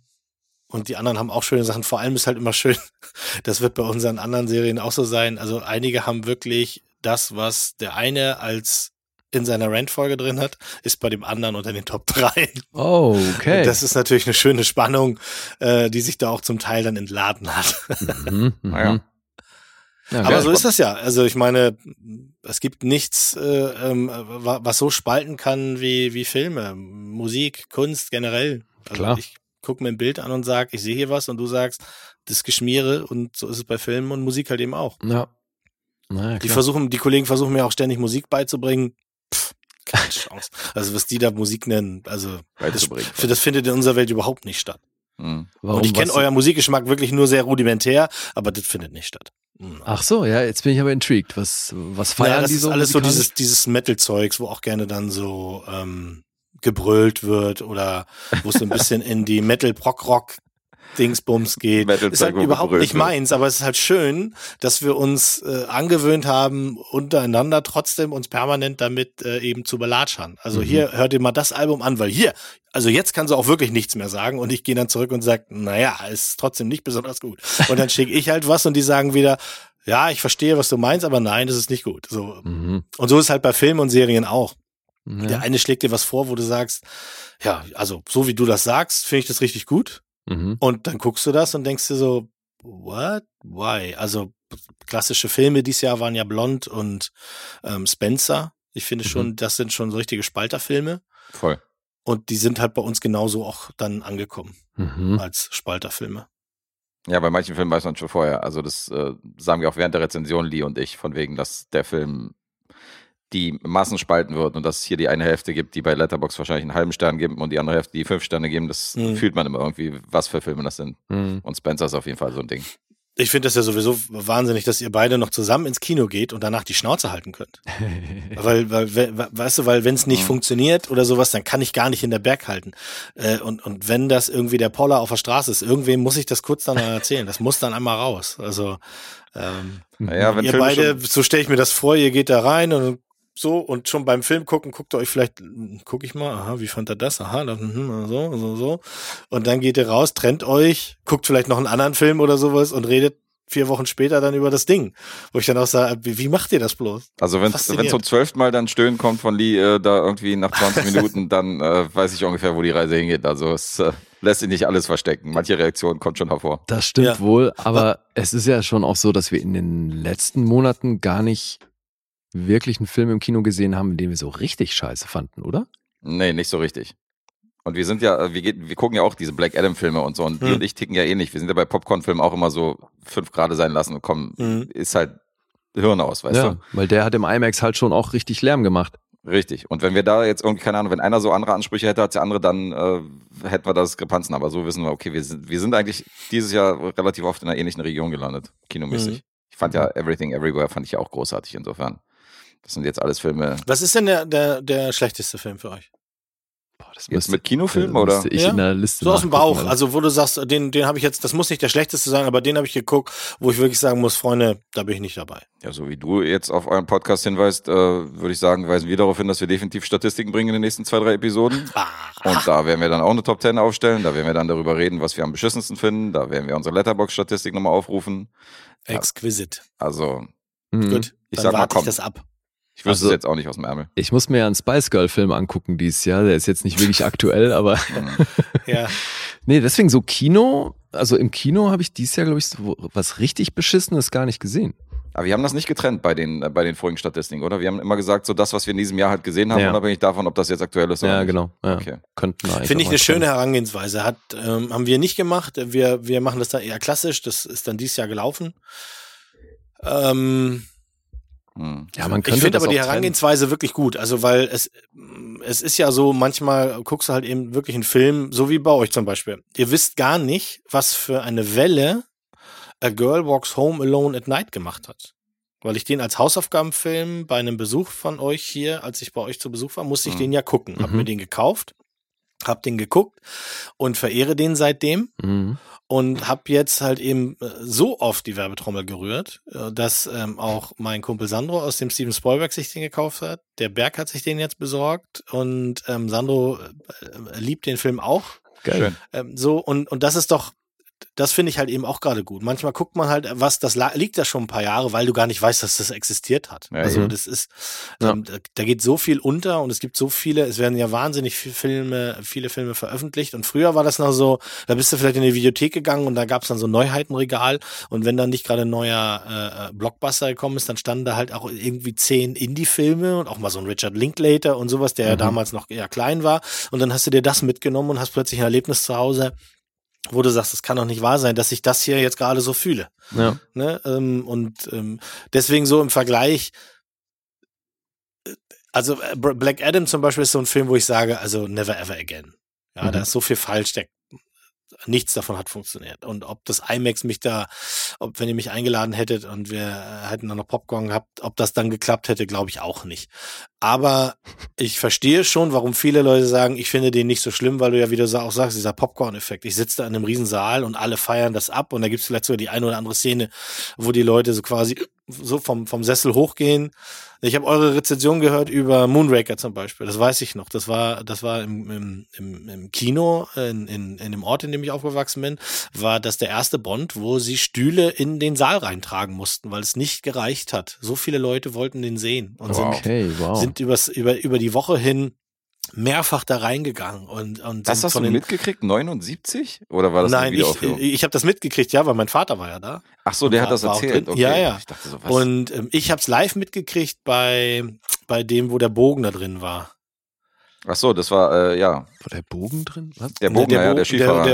Und die anderen haben auch schöne Sachen. Vor allem ist halt immer schön, <laughs> das wird bei unseren anderen Serien auch so sein. Also einige haben wirklich das, was der eine als in seiner Rant-Folge drin hat, ist bei dem anderen unter den Top 3. Oh, okay. Und das ist natürlich eine schöne Spannung, äh, die sich da auch zum Teil dann entladen hat. mhm, <laughs> mhm. Naja. Ja, Aber so ist das ja. Also ich meine, es gibt nichts, äh, ähm, wa- was so spalten kann wie, wie Filme, Musik, Kunst generell. Also Klar. ich gucke mir ein Bild an und sag, ich sehe hier was und du sagst, das Geschmiere und so ist es bei Filmen und Musik halt eben auch. Ja. Naja, Die versuchen, die Kollegen versuchen mir auch ständig Musik beizubringen. Pff, keine <laughs> Chance. Also was die da Musik nennen, also das, für das findet in unserer Welt überhaupt nicht statt. Mhm. Warum, und ich kenne euer Musikgeschmack wirklich nur sehr rudimentär, aber das findet nicht statt. Mhm. Ach so, ja, jetzt bin ich aber intrigued. Was, was feiern Naja, das die ist so? alles so dieses, dieses Metal-Zeugs, wo auch gerne dann so ähm, gebrüllt wird oder wo es so ein bisschen in die Metal-Proc-Rock Dingsbums geht. Metal-Zeug, ist halt überhaupt gebrüllt nicht meins, aber es ist halt schön, dass wir uns äh, angewöhnt haben, untereinander trotzdem uns permanent damit äh, eben zu belatschern. Also Mhm. hier hört ihr mal das Album an, weil hier, also jetzt kannst du auch wirklich nichts mehr sagen und ich gehe dann zurück und sag, naja, ist trotzdem nicht besonders gut. Und dann schicke ich halt was und die sagen wieder, ja, ich verstehe, was du meinst, aber nein, das ist nicht gut. So. Mhm. Und so ist halt bei Filmen und Serien auch. Der Ja. eine schlägt dir was vor, wo du sagst, ja, also so wie du das sagst, finde ich das richtig gut. Mhm. Und dann guckst du das und denkst dir so, what? Why? Also klassische Filme dieses Jahr waren ja Blond und ähm, Spencer. Ich finde Mhm. schon, das sind schon so richtige Spalterfilme. Voll. Und die sind halt bei uns genauso auch dann angekommen Mhm. als Spalterfilme. Ja, bei manchen Filmen weiß man schon vorher. Also das äh, sagen wir auch während der Rezension, Lee und ich, von wegen, dass der Film die Massen spalten wird und dass es hier die eine Hälfte gibt, die bei Letterbox wahrscheinlich einen halben Stern geben und die andere Hälfte, die fünf Sterne geben. Das Mhm. fühlt man immer irgendwie, was für Filme das sind. Mhm. Und Spencer ist auf jeden Fall so ein Ding. Ich finde das ja sowieso wahnsinnig, dass ihr beide noch zusammen ins Kino geht und danach die Schnauze halten könnt. <laughs> Weil, weil, we- we- weißt du, weil wenn es nicht Mhm. funktioniert oder sowas, dann kann ich gar nicht in der Berg halten. Äh, und, und wenn das irgendwie der Poller auf der Straße ist, irgendwem muss ich das kurz dann mal erzählen. Das muss dann einmal raus. Also ähm, Naja, wenn ihr Filme beide, so stelle ich mir das vor, ihr geht da rein und so und schon beim Film gucken, guckt ihr euch vielleicht, hm, guck ich mal, aha, wie fand er das? Aha, das, mhm, so, so, so. Und dann geht ihr raus, trennt euch, guckt vielleicht noch einen anderen Film oder sowas und redet vier Wochen später dann über das Ding. Wo ich dann auch sage, wie, wie macht ihr das bloß? also wenn Faszinierend. zum zwölften Mal dann Stöhnen kommt von Lee äh, da irgendwie nach 20 <laughs> Minuten, dann äh, weiß ich ungefähr, wo die Reise hingeht. Also es äh, lässt sich nicht alles verstecken. Manche Reaktionen kommt schon hervor. Das stimmt Ja. wohl, aber es ist ja schon auch so, dass wir in den letzten Monaten gar nicht wirklich einen Film im Kino gesehen haben, den wir so richtig scheiße fanden, oder? Nee, nicht so richtig. Und wir sind ja, wir, geht, wir gucken ja auch diese Black Adam-Filme und so. Und die Hm. und ich ticken ja ähnlich. Wir sind ja bei Popcorn-Filmen auch immer so fünf Grade sein lassen und kommen, Mhm. ist halt Hirn aus, weißt ja, weil der hat im IMAX halt schon auch richtig Lärm gemacht. du? Richtig. Und wenn wir da jetzt irgendwie, keine Ahnung, wenn einer so andere Ansprüche hätte als der andere, dann äh, hätten wir da Diskrepanzen. Aber so wissen wir, okay, wir sind, wir sind eigentlich dieses Jahr relativ oft in einer ähnlichen Region gelandet, kinomäßig. Mhm. Ich fand ja Everything Everywhere fand ich ja auch großartig insofern. Das sind jetzt alles Filme. Was ist denn der, der, der schlechteste Film für euch? Boah, das Jetzt mit Kinofilm äh, oder? Ich Ja, in der Liste So aus dem Bauch. Also wo du sagst, den, den habe ich jetzt, das muss nicht der schlechteste sein, aber den habe ich geguckt, wo ich wirklich sagen muss, Freunde, da bin ich nicht dabei. Ja, so wie du jetzt auf euren Podcast hinweist, äh, würde ich sagen, weisen wir darauf hin, dass wir definitiv Statistiken bringen in den nächsten zwei, drei Episoden. <laughs> Ah, Und da werden wir dann auch eine Top 10 aufstellen. Da werden wir dann darüber reden, was wir am beschissensten finden. Da werden wir unsere Letterbox-Statistik nochmal aufrufen. Exquisite. Also, Mhm. Gut, Ich dann sag mal, komm. ich das ab. Ich wüsste Also- es jetzt auch nicht aus dem Ärmel. Ich muss mir ja einen Spice Girl Film angucken dieses Jahr. Der ist jetzt nicht wirklich aktuell, aber Mhm. <laughs> Ja. nee, deswegen so Kino. Also im Kino habe ich dieses Jahr, glaube ich, so was richtig Beschissenes gar nicht gesehen. Aber wir haben das nicht getrennt bei den, äh, bei den vorigen Statistiken, oder? Wir haben immer gesagt, so das, was wir in diesem Jahr halt gesehen haben, Ja. unabhängig davon, ob das jetzt aktuell ist oder Ja, nicht. genau. Ja. Okay. Könnten wir eigentlich Finde ich eine schöne. Herangehensweise. Hat, ähm, haben wir nicht gemacht. Wir, wir machen das dann eher klassisch. Das ist dann dieses Jahr gelaufen. Ähm, Hm. Ja, man ich könnte finde das aber die auch trennen. Herangehensweise wirklich gut. Also, weil es, es ist ja so, manchmal guckst du halt eben wirklich einen Film, so wie bei euch zum Beispiel. Ihr wisst gar nicht, was für eine Welle A Girl Walks Home Alone at Night gemacht hat. Weil ich den als Hausaufgabenfilm bei einem Besuch von euch hier, als ich bei euch zu Besuch war, musste ich Mhm. den ja gucken. Hab Mhm. mir den gekauft, hab den geguckt und verehre den seitdem Mhm. und habe jetzt halt eben äh, so oft die Werbetrommel gerührt, äh, dass ähm, auch mein Kumpel Sandro aus dem Steven Spielberg sich den gekauft hat. Der Berg hat sich den jetzt besorgt und ähm, Sandro äh, äh, liebt den Film auch. Geil. Ähm, so und und das ist doch das finde ich halt eben auch gerade gut. Manchmal guckt man halt, was das liegt da schon ein paar Jahre, weil du gar nicht weißt, dass das existiert hat. Ja, also das ist, Ja. ähm, da, da geht so viel unter und es gibt so viele, es werden ja wahnsinnig viele Filme, viele Filme veröffentlicht und früher war das noch so, da bist du vielleicht in die Videothek gegangen und da gab es dann so ein Neuheitenregal und wenn dann nicht gerade ein neuer äh, äh, Blockbuster gekommen ist, dann standen da halt auch irgendwie zehn Indie-Filme und auch mal so ein Richard Linklater und sowas, der ja Mhm. damals noch eher klein war und dann hast du dir das mitgenommen und hast plötzlich ein Erlebnis zu Hause, wo du sagst, es kann doch nicht wahr sein, dass ich das hier jetzt gerade so fühle. Ja. Ne? Ähm, und ähm, deswegen so im Vergleich, äh, also äh, Black Adam zum Beispiel ist so ein Film, wo ich sage, also never ever again. Ja, Mhm. da ist so viel falsch, der, nichts davon hat funktioniert. Und ob das IMAX mich da, ob wenn ihr mich eingeladen hättet und wir hätten dann noch Popcorn gehabt, ob das dann geklappt hätte, glaube ich auch nicht. Aber ich verstehe schon, warum viele Leute sagen, ich finde den nicht so schlimm, weil du ja, wie du auch sagst, dieser Popcorn-Effekt. Ich sitze da in einem Riesensaal und alle feiern das ab und da gibt es vielleicht sogar die eine oder andere Szene, wo die Leute so quasi so vom, vom Sessel hochgehen. Ich habe eure Rezension gehört über Moonraker zum Beispiel. Das weiß ich noch. Das war, das war im, im, im, Kino in, in, in dem Ort, in dem ich aufgewachsen bin, war das der erste Bond, wo sie Stühle in den Saal reintragen mussten, weil es nicht gereicht hat. So viele Leute wollten den sehen und sind Okay, wow. sind übers, über, über die Woche hin mehrfach da reingegangen und, und Das sind hast du mitgekriegt? 79? Oder war das Nein, ich, ich habe das mitgekriegt, ja, weil mein Vater war ja da. Ach so, der war- hat das erzählt. Okay. Ja, ja. Ich dachte so, was? Und ähm, ich habe es live mitgekriegt bei, bei dem, wo der Bogen da drin war. Ach so, das war, äh, ja, War der Bogen drin? Was? der Bogen, der ja, Bo- der Skifahrer. der-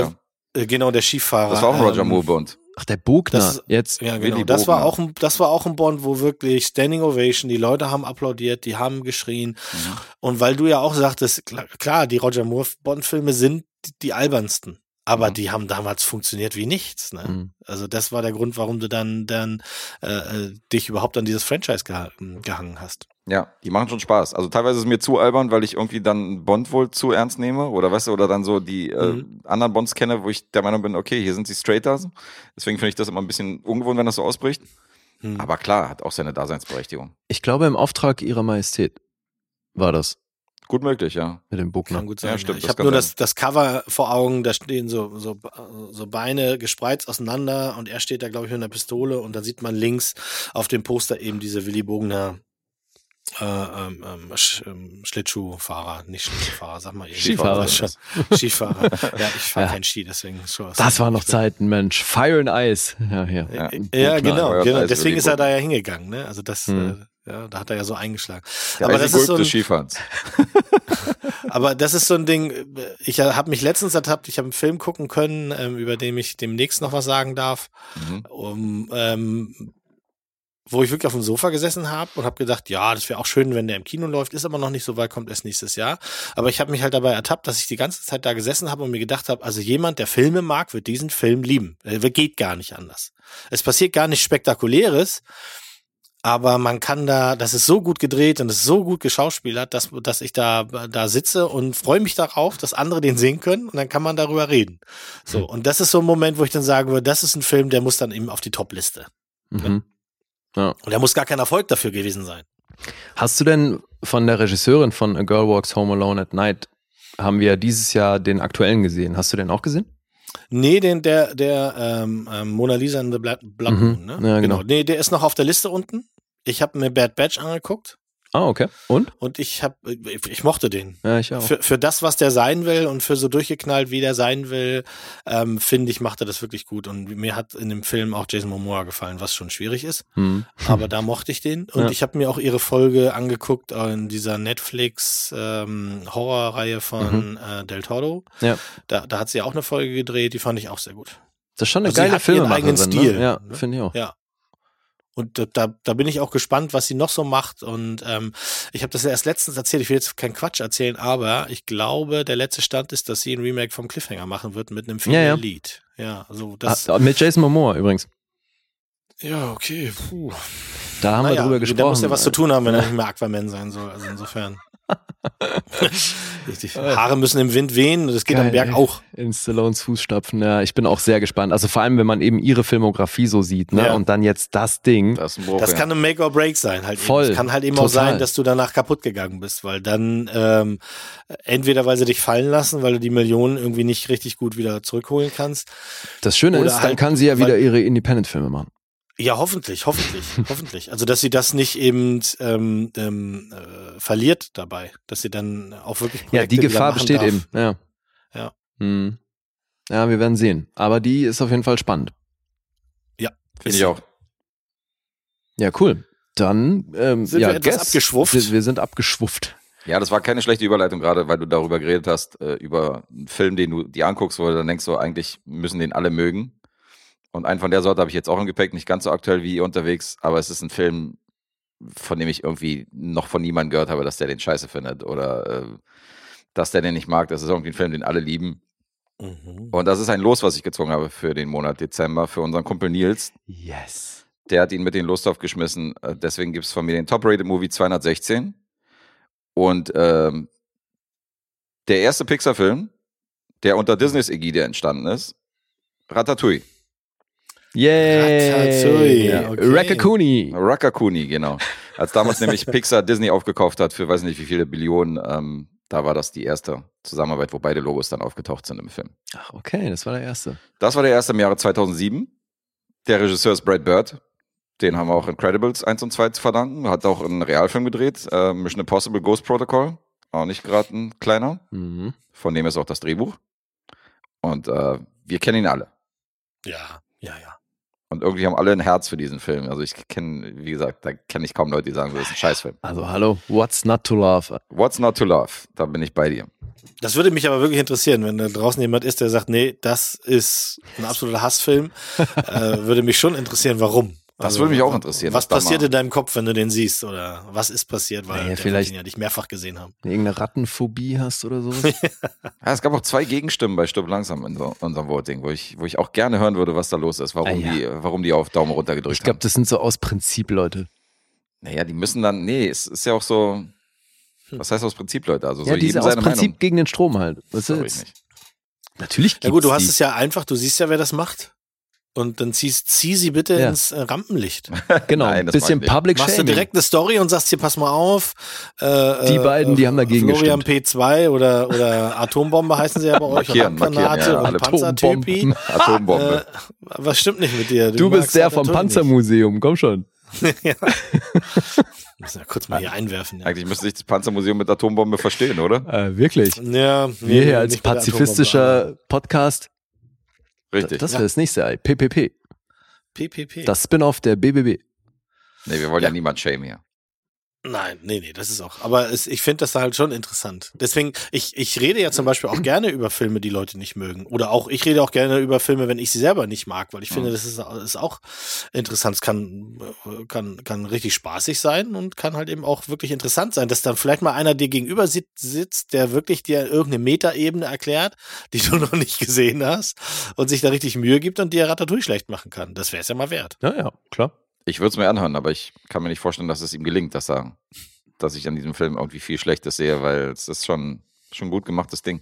ja. Äh, genau, der Skifahrer. das war auch ein Roger ähm, Moore Bond. Ach, der Bogner. Das- Jetzt. Ja, genau. Das war auch ein, das war auch ein Bond, wo wirklich Standing Ovation, die Leute haben applaudiert, die haben geschrien. Mhm. Und weil du ja auch sagtest, klar, klar die Roger Moore Bond-Filme sind die, die albernsten. Aber Mhm. die haben damals funktioniert wie nichts. Ne? Mhm. Also das war der Grund, warum du dann, dann äh, äh, dich überhaupt an dieses Franchise geha gehangen hast. Ja, die machen schon Spaß. Also teilweise ist es mir zu albern, weil ich irgendwie dann Bond wohl zu ernst nehme oder weißt du, oder dann so die äh, Mhm. anderen Bonds kenne, wo ich der Meinung bin, okay, hier sind sie straighter. Deswegen finde ich das immer ein bisschen ungewohnt, wenn das so ausbricht. Hm. Aber klar, hat auch seine Daseinsberechtigung. Ich glaube, im Auftrag ihrer Majestät war das Gut möglich, ja. mit dem Bogner. Kann gut Ja, sein. stimmt, ich habe nur sein. das, das Cover vor Augen, da stehen so, so, so Beine gespreizt auseinander und er steht da, glaube ich, mit einer Pistole und dann sieht man links auf dem Poster eben diese Willy Bogner äh, ähm, ähm, Sch, ähm, Schlittschuhfahrer, nicht Schlittschuhfahrer, sag mal. irgendwie. Skifahrer. <laughs> Skifahrer. Ja, ich fahre Ja. kein Ski, deswegen schon. Das war noch Zeiten, Mensch. Fire and Ice. Ja, hier. Ja. Ja, Bogner. genau, genau. Deswegen ist er da ja hingegangen, ne? Also das, Hm. Äh, ja, da hat er ja so eingeschlagen. Der aber das ist so des ein, Skifahrens. <laughs> Aber das ist so ein Ding, ich habe mich letztens ertappt, ich habe einen Film gucken können, ähm, über den ich demnächst noch was sagen darf. Mhm. Um, ähm, wo ich wirklich auf dem Sofa gesessen habe und habe gedacht, ja, das wäre auch schön, wenn der im Kino läuft, ist aber noch nicht so weit, kommt erst nächstes Jahr. Aber ich habe mich halt dabei ertappt, dass ich die ganze Zeit da gesessen habe und mir gedacht habe, also jemand, der Filme mag, wird diesen Film lieben. Er geht gar nicht anders. Es passiert gar nicht Spektakuläres, aber man kann da, das ist so gut gedreht und es ist so gut geschauspielert, dass, dass ich da, da sitze und freue mich darauf, dass andere den sehen können und dann kann man darüber reden. So, und das ist so ein Moment, wo ich dann sagen würde, das ist ein Film, der muss dann eben auf die Top-Liste. Mhm. Und der muss gar kein Erfolg dafür gewesen sein. Hast du denn von der Regisseurin von A Girl Walks Home Alone at Night, haben wir dieses Jahr den aktuellen gesehen? Hast du den auch gesehen? Nee, den, der, der ähm, ähm, Mona Lisa in the Blood, Blood Mhm. Moon, ne? Ja, genau. Nee, der ist noch auf der Liste unten. Ich habe mir Bad Batch angeguckt Ah, okay. Und? und ich habe, ich, ich mochte den. Ja, ich auch. Für, für das, was der sein will und für so durchgeknallt, wie der sein will, ähm, finde ich, macht er das wirklich gut. Und mir hat in dem Film auch Jason Momoa gefallen, was schon schwierig ist. Hm. Aber da mochte ich den. Und Ja. ich habe mir auch ihre Folge angeguckt in dieser Netflix ähm, Horrorreihe von äh, Del Toro. Mhm. Ja. Da, da hat sie auch eine Folge gedreht, die fand ich auch sehr gut. Das ist schon eine Also geile hat ihren Filmemacherin. eigenen Stil, Ne? Ja, ne? finde ich auch. Ja. Und da- da, da bin ich auch gespannt, was sie noch so macht. Und ähm, ich habe das ja erst letztens erzählt, ich will jetzt keinen Quatsch erzählen, aber ich glaube, der letzte Stand ist, dass sie ein Remake vom Cliffhanger machen wird mit einem Ja, ja. Female-Lied. Ja, also das. Ah, mit Jason Momoa übrigens. ja, okay. Puh. Da haben wir Naja, drüber gesprochen. Der muss ja was zu tun haben, wenn er nicht mehr Aquaman sein soll. Also insofern. <laughs> die Haare müssen im Wind wehen, das geht am Geil, Berg ey. auch. In Stallones Fußstapfen, ja. Ich bin auch sehr gespannt. Also vor allem, wenn man eben ihre Filmografie so sieht, ne? Ja. Und dann jetzt das Ding. Das ist ein Bruch, Das ja. kann ein Make or Break sein, halt. Voll. Eben. Es kann halt eben auch Total. sein, dass du danach kaputt gegangen bist, weil dann ähm, entweder weil sie dich fallen lassen, weil du die Millionen irgendwie nicht richtig gut wieder zurückholen kannst. Das Schöne ist, dann halt, kann sie ja wieder weil- ihre Independent-Filme machen. Ja, hoffentlich, hoffentlich, <laughs> hoffentlich. Also dass sie das nicht eben ähm, ähm, äh, verliert dabei, dass sie dann auch wirklich Ja, Projekte die wieder Gefahr besteht darf. eben. Ja. Ja. Hm. Ja, wir werden sehen. Aber die ist auf jeden Fall spannend. Finde ich auch. Ja, cool. Dann ähm, Sind ja, wir etwas Guess. abgeschwufft? Wir, wir sind abgeschwufft. Ja, das war keine schlechte Überleitung, gerade weil du darüber geredet hast, äh, über einen Film, den du dir anguckst, wo du dann denkst, so eigentlich müssen den alle mögen. Und einen von der Sorte habe ich jetzt auch im Gepäck, nicht ganz so aktuell wie unterwegs, aber es ist ein Film, von dem ich irgendwie noch von niemandem gehört habe, dass der den scheiße findet oder äh, dass der den nicht mag. Das ist irgendwie ein Film, den alle lieben. Mhm. Und das ist ein Los, was ich gezogen habe für den Monat Dezember, für unseren Kumpel Nils. Yes. Der hat ihn mit den Lust aufgeschmissen. Äh, Deswegen gibt es von mir den Top-Rated Movie 216. Und ähm, der erste Pixar-Film, der unter Disneys Ägide entstanden ist, Ratatouille. Yay. Ja. okay. Raccacoonie. Rakakuni, genau. Als damals nämlich Pixar Disney aufgekauft hat für weiß nicht wie viele Billionen, ähm, da war das die erste Zusammenarbeit, wo beide Logos dann aufgetaucht sind im Film. Ach, okay, das war der erste. Das war der erste im Jahre 2007. Der Regisseur ist Brad Bird. Den haben wir auch Incredibles 1 und 2 zu verdanken. Hat auch einen Realfilm gedreht, äh, Mission Impossible Ghost Protocol. Auch nicht gerade ein kleiner. Mhm. Von dem ist auch das Drehbuch. Und äh, wir kennen ihn alle. Ja, ja, ja. Und irgendwie haben alle ein Herz für diesen Film. Also ich kenne, wie gesagt, da kenne ich kaum Leute, die sagen, das ist ein Scheißfilm. Also hallo, what's not to love? What's not to love? Da bin ich bei dir. Das würde mich aber wirklich interessieren, wenn da draußen jemand ist, der sagt, nee, das ist ein absoluter Hassfilm. <laughs> äh, würde mich schon interessieren, warum. Also, Das würde mich auch interessieren, Was passiert in deinem Kopf, wenn du den siehst? Oder was ist passiert, weil Naja, vielleicht- ihn ja nicht mehrfach gesehen haben. Irgendeine Rattenphobie hast oder sowas? <laughs> Ja, es gab auch zwei Gegenstimmen bei Stirb langsam in so, unserem Voting, wo ich, wo ich auch gerne hören würde, was da los ist, warum, Ah, ja. die, warum die auf Daumen runter gedrückt ich glaube, haben. das sind so aus Prinzip Leute. Naja, die müssen dann, nee, es ist ja auch so, was heißt aus Prinzip, Leute? Also so ja, diese jedem aus seine Prinzip Meinung. gegen den Strom halt. Was Glaub ist? ich nicht. Natürlich Ja gut, du gibt's hast die. es ja einfach, du siehst ja, wer das macht. Und dann ziehst, zieh sie bitte Ja. ins äh, Rampenlicht. <laughs> Genau, ein das bisschen ich nicht. Public Machst du Shaming. direkt eine Story und sagst hier, pass mal auf. Äh, Die äh, beiden, die haben dagegen Florian P2 oder, oder Atombombe heißen sie ja bei euch. Markieren, und markieren, ja, und Panzertypi. <laughs> Atombombe. Äh, was stimmt nicht mit dir? Du bist magst der vom Ratatouille Panzermuseum, komm schon. nicht. <laughs> ja. Müssen wir kurz mal hier einwerfen. Ja, Eigentlich müsste sich das Panzermuseum mit Atombombe verstehen, oder? Äh, wirklich. ja Wir hier als nicht pazifistischer Podcast, Richtig. das wäre das nächste. ey. PPP. PPP. Das Spin-off der BBB. nee, wir wollen ja, niemand shame hier. Nein, nee, nee, das ist auch. Aber es, ich finde das halt schon interessant. Deswegen, ich, ich rede ja zum Beispiel auch <clears throat> gerne über Filme, die Leute nicht mögen. Oder auch, ich rede auch gerne über Filme, wenn ich sie selber nicht mag, weil ich finde, das ist, ist auch interessant. Es kann, kann, kann richtig spaßig sein und kann halt eben auch wirklich interessant sein, dass dann vielleicht mal einer dir gegenüber sitzt, der wirklich dir irgendeine Metaebene erklärt, die du <laughs> noch nicht gesehen hast und sich da richtig Mühe gibt und dir Ratatouille schlecht machen kann. Das wäre es ja mal wert. Ja, ja, klar. Ich würde es mir anhören, aber ich kann mir nicht vorstellen, dass es ihm gelingt, dass er, dass ich an diesem Film irgendwie viel Schlechtes sehe, weil es ist schon, schon gut gemachtes Ding.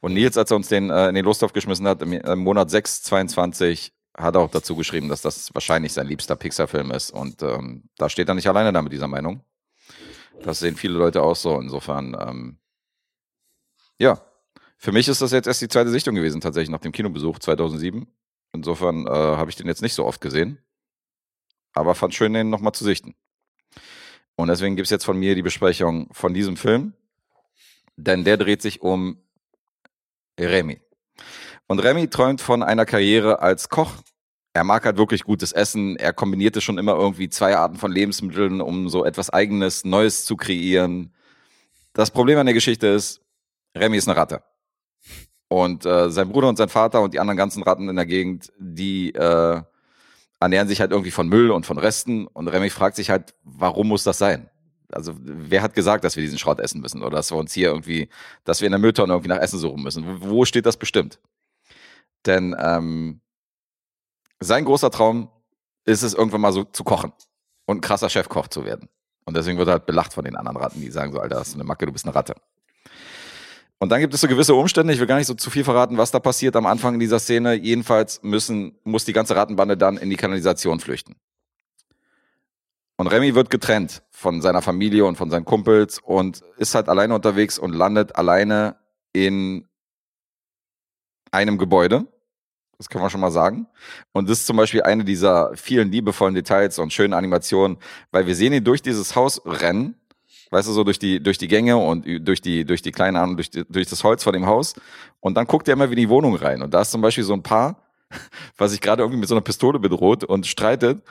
Und Nils, als er uns den äh, in den Losthof geschmissen hat, im, im Monat 6, 22, hat er auch dazu geschrieben, dass das wahrscheinlich sein liebster Pixar-Film ist. Und ähm, da steht er nicht alleine da mit dieser Meinung. Das sehen viele Leute auch so. Insofern, ähm, ja, für mich ist das jetzt erst die zweite Sichtung gewesen, tatsächlich nach dem Kinobesuch 2007. Insofern äh, habe ich den jetzt nicht so oft gesehen aber fand schön, den nochmal zu sichten. Und deswegen gibt es jetzt von mir die Besprechung von diesem Film, denn der dreht sich um Remy. Und Remy träumt von einer Karriere als Koch. Er mag halt wirklich gutes Essen. Er kombinierte schon immer irgendwie zwei Arten von Lebensmitteln, um so etwas Eigenes, Neues zu kreieren. Das Problem an der Geschichte ist, Remy ist eine Ratte. Und äh, sein Bruder und sein Vater und die anderen ganzen Ratten in der Gegend, die äh, ernähren sich halt irgendwie von Müll und von Resten. Und Remy fragt sich halt, warum muss das sein? Also wer hat gesagt, dass wir diesen Schrott essen müssen oder dass wir uns hier irgendwie, dass wir in der Mülltonne irgendwie nach Essen suchen müssen? Wo steht das bestimmt? Denn ähm, sein großer Traum ist es, irgendwann mal so zu kochen und ein krasser Chefkoch zu werden. Und deswegen wird er halt belacht von den anderen Ratten, die sagen so, Alter, hast du eine Macke, du bist eine Ratte. Und dann gibt es so gewisse Umstände, ich will gar nicht so zu viel verraten, was da passiert am Anfang dieser Szene. Jedenfalls müssen, muss die ganze Rattenbande dann in die Kanalisation flüchten. Und Remy wird getrennt von seiner Familie und von seinen Kumpels und ist halt alleine unterwegs und landet alleine in einem Gebäude. Das können wir schon mal sagen. Und das ist zum Beispiel eine dieser vielen liebevollen Details und schönen Animationen, weil wir sehen ihn durch dieses Haus rennen weißt du, so durch die, durch die Gänge und durch die, durch die kleinen Arme, durch, die, durch das Holz vor dem Haus. Und dann guckt er immer wie in die Wohnung rein. Und da ist zum Beispiel so ein Paar, <laughs> was sich gerade irgendwie mit so einer Pistole bedroht und streitet.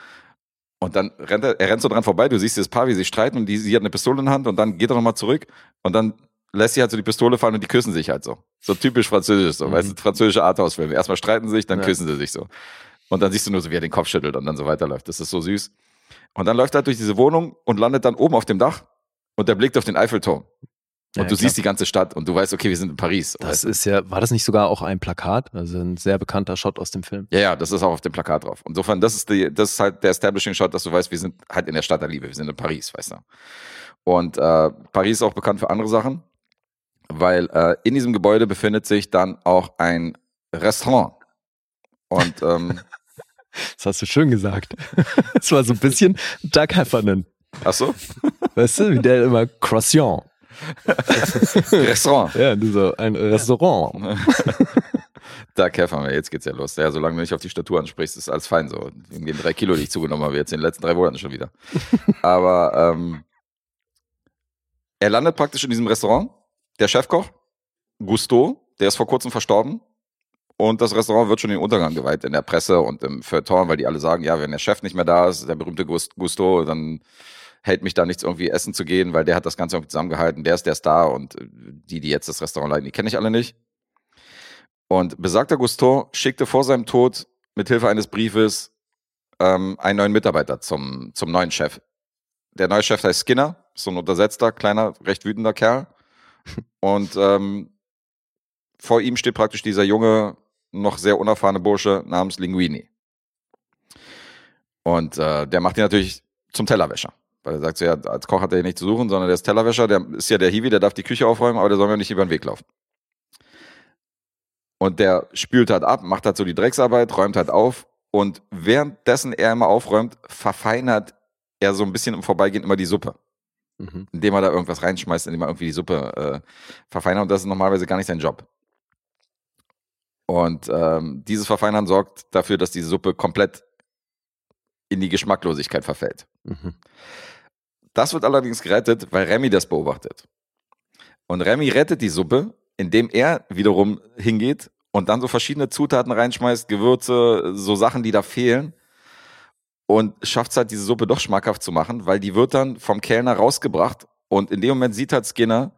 Und dann rennt er, er rennt so dran vorbei, du siehst das Paar, wie sie streiten und die, sie hat eine Pistole in der Hand und dann geht er nochmal zurück und dann lässt sie halt so die Pistole fallen und die küssen sich halt so. So typisch französisch, so, mhm. weißt du, französische Arthouse-Filme. Erstmal streiten sie sich, dann ja. küssen sie sich so. Und dann siehst du nur so, wie er den Kopf schüttelt und dann so weiterläuft. Das ist so süß. Und dann läuft er halt durch diese Wohnung und landet dann oben auf dem Dach und der blickt auf den Eiffelturm. Und ja, du klar. siehst die ganze Stadt und du weißt, okay, wir sind in Paris. Das ist ja, war das nicht sogar auch ein Plakat? Also ein sehr bekannter Shot aus dem Film. Ja, ja, das ist auch auf dem Plakat drauf. Insofern, das ist die, das ist halt der Establishing Shot, dass du weißt, wir sind halt in der Stadt der Liebe, wir sind in Paris, weißt du. Und äh, Paris ist auch bekannt für andere Sachen, weil äh, in diesem Gebäude befindet sich dann auch ein Restaurant. Und ähm, <laughs> das hast du schön gesagt. <laughs> Das war so ein bisschen Doug Heffernan. Ach so? Weißt du, wie der immer Croissant. Restaurant. Ja, du so, ein Restaurant. <laughs> da kämpfen wir, jetzt geht's ja los. Ja, solange du nicht auf die Statur ansprichst, ist alles fein so. Wegen den drei Kilo, die ich zugenommen habe, jetzt in den letzten drei Monaten schon wieder. Aber ähm, er landet praktisch in diesem Restaurant. Der Chefkoch, Gusto, der ist vor kurzem verstorben. Und das Restaurant wird schon den Untergang geweiht in der Presse und im Feuilleton, weil die alle sagen, ja, wenn der Chef nicht mehr da ist, der berühmte Gusto, dann hält mich da nichts irgendwie essen zu gehen, weil der hat das Ganze irgendwie zusammengehalten, der ist der Star und äh, die, die jetzt das Restaurant leiten, die kenne ich alle nicht. Und besagter Gusto schickte vor seinem Tod mit Hilfe eines Briefes ähm, einen neuen Mitarbeiter zum, zum neuen Chef. Der neue Chef heißt Skinner, so ein untersetzter, kleiner, recht wütender Kerl. Und ähm, vor ihm steht praktisch dieser junge, noch sehr unerfahrene Bursche namens Linguini. Und äh, der macht ihn natürlich zum Tellerwäscher. Weil er sagt so, ja, als Koch hat er hier nicht zu suchen, sondern der ist Tellerwäscher, der ist ja der Hiwi, der darf die Küche aufräumen, aber der soll mir nicht über den Weg laufen. Und der spült halt ab, macht halt so die Drecksarbeit, räumt halt auf und währenddessen er immer aufräumt, verfeinert er so ein bisschen im Vorbeigehen immer die Suppe. Mhm. Indem er da irgendwas reinschmeißt, indem er irgendwie die Suppe äh, verfeinert und das ist normalerweise gar nicht sein Job. Und ähm, dieses Verfeinern sorgt dafür, dass die Suppe komplett in die Geschmacklosigkeit verfällt. Mhm. Das wird allerdings gerettet, weil Remy das beobachtet. Und Remy rettet die Suppe, indem er wiederum hingeht und dann so verschiedene Zutaten reinschmeißt, Gewürze, so Sachen, die da fehlen. und schafft es halt, diese Suppe doch schmackhaft zu machen, weil die wird dann vom Kellner rausgebracht und in dem Moment sieht halt Skinner,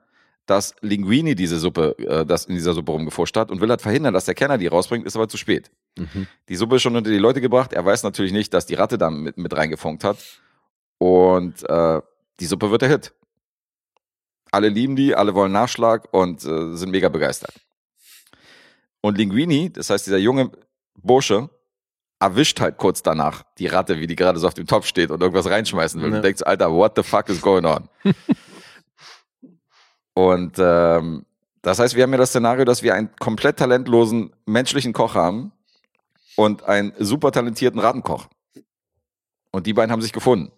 dass Linguini diese Suppe, äh, das in dieser Suppe rumgefuscht hat und will halt verhindern, dass der Kellner die rausbringt, ist aber zu spät. Mhm. Die Suppe ist schon unter die Leute gebracht. Er weiß natürlich nicht, dass die Ratte da mit, mit reingefunkt hat. Und äh, die Suppe wird der Hit. Alle lieben die, alle wollen Nachschlag und äh, sind mega begeistert. Und Linguini, das heißt dieser junge Bursche, erwischt halt kurz danach die Ratte, wie die gerade so auf dem Topf steht und irgendwas reinschmeißen will. Ja. Und denkt, so, Alter, what the fuck is going on? <laughs> und ähm, das heißt, wir haben ja das Szenario, dass wir einen komplett talentlosen menschlichen Koch haben und einen super talentierten Rattenkoch. Und die beiden haben sich gefunden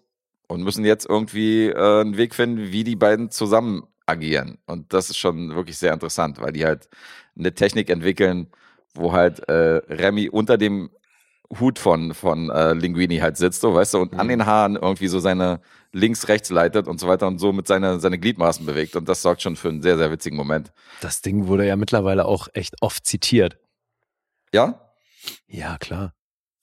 und müssen jetzt irgendwie äh, einen Weg finden, wie die beiden zusammen agieren. Und das ist schon wirklich sehr interessant, weil die halt eine Technik entwickeln, wo halt äh, Remy unter dem Hut von, von äh, Linguini halt sitzt, so, weißt du, und an Mhm. den Haaren irgendwie so seine links-rechts leitet und so weiter und so mit seine, seine Gliedmaßen bewegt. Und das sorgt schon für einen sehr, sehr witzigen Moment. Das Ding wurde ja mittlerweile auch echt oft zitiert. Ja? Ja, klar.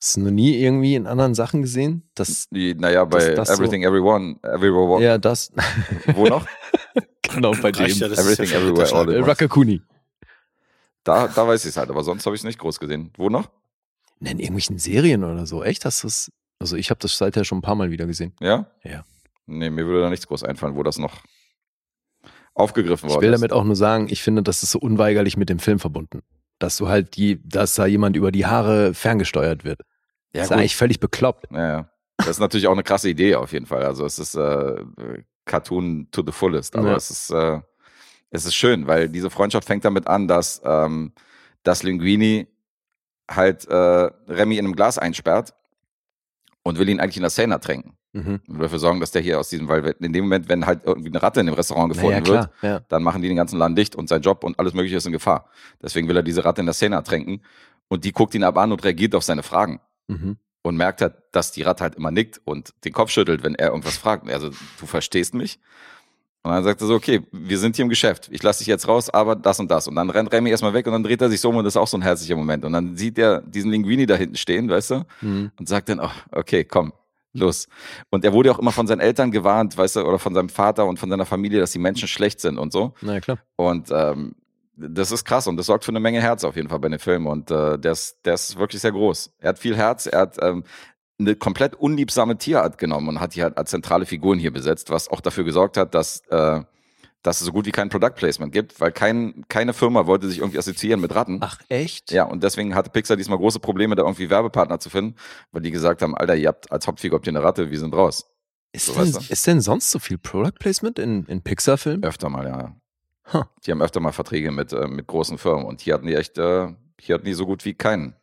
Hast du noch nie irgendwie in anderen Sachen gesehen? Das, naja, bei Das- das so- Everything Everyone, Everywhere, ja, das, wo noch? <laughs> genau bei Reicht ja, dem. ist Everything ja Everywhere All Äh, at once. Rakakuni. Da, da weiß ich es halt, aber sonst habe ich es nicht groß gesehen. Wo noch? In irgendwelchen Serien oder so. Echt? Hast du es? Also ich habe das seither schon ein paar Mal wieder gesehen. Ja? Ja. Nee, mir würde da nichts groß einfallen, wo das noch aufgegriffen Ich worden will ist. damit auch nur sagen, ich finde, das ist so unweigerlich mit dem Film verbunden. Dass du halt die, dass da jemand über die Haare ferngesteuert wird. Ja, das ist gut. eigentlich völlig bekloppt. Ja. Das ist natürlich auch eine krasse Idee auf jeden Fall. Also es ist äh, Cartoon to the fullest, aber Ja. es ist äh, es ist schön, weil diese Freundschaft fängt damit an, dass ähm, dass Linguini halt äh, Remy in einem Glas einsperrt und will ihn eigentlich in der Szene ertränken. Mhm. Und dafür sorgen, dass der hier aus diesem, weil in dem Moment, wenn halt irgendwie eine Ratte in dem Restaurant Naja, gefunden wird, klar. Ja. dann machen die den ganzen Laden dicht und sein Job und alles mögliche ist in Gefahr. Deswegen will er diese Ratte in der Szene ertränken und die guckt ihn ab an und reagiert auf seine Fragen Mhm. und merkt halt, dass die Ratte halt immer nickt und den Kopf schüttelt, wenn er irgendwas fragt. Also, du verstehst mich? Und dann sagt er so, okay, wir sind hier im Geschäft. Ich lasse dich jetzt raus, aber das und das. Und dann rennt Remy erstmal weg und dann dreht er sich so um und das ist auch so ein herzlicher Moment. Und dann sieht er diesen Linguini da hinten stehen, weißt du? Mhm. Und sagt dann, oh, okay, komm, los. Und er wurde auch immer von seinen Eltern gewarnt, weißt du, oder von seinem Vater und von seiner Familie, dass die Menschen schlecht sind und so. Na ja, klar. Und ähm, das ist krass und das sorgt für eine Menge Herz auf jeden Fall bei dem Film. Und äh, der, ist, der ist wirklich sehr groß. Er hat viel Herz, er hat ähm, eine komplett unliebsame Tierart genommen und hat die halt als zentrale Figuren hier besetzt, was auch dafür gesorgt hat, dass, äh, dass es so gut wie kein Product Placement gibt, weil kein, keine Firma wollte sich irgendwie assoziieren mit Ratten. Ach, echt? Ja, und deswegen hatte Pixar diesmal große Probleme, da irgendwie Werbepartner zu finden, weil die gesagt haben, Alter, ihr habt als Hauptfigur habt ihr eine Ratte, wir sind raus. Ist, So, denn, weißt du? ist denn sonst so viel Product Placement in, in Pixar-Filmen? Öfter mal, ja. Huh. Die haben öfter mal Verträge mit, äh, mit großen Firmen und hier hatten die echt, äh, hier hatten die so gut wie keinen,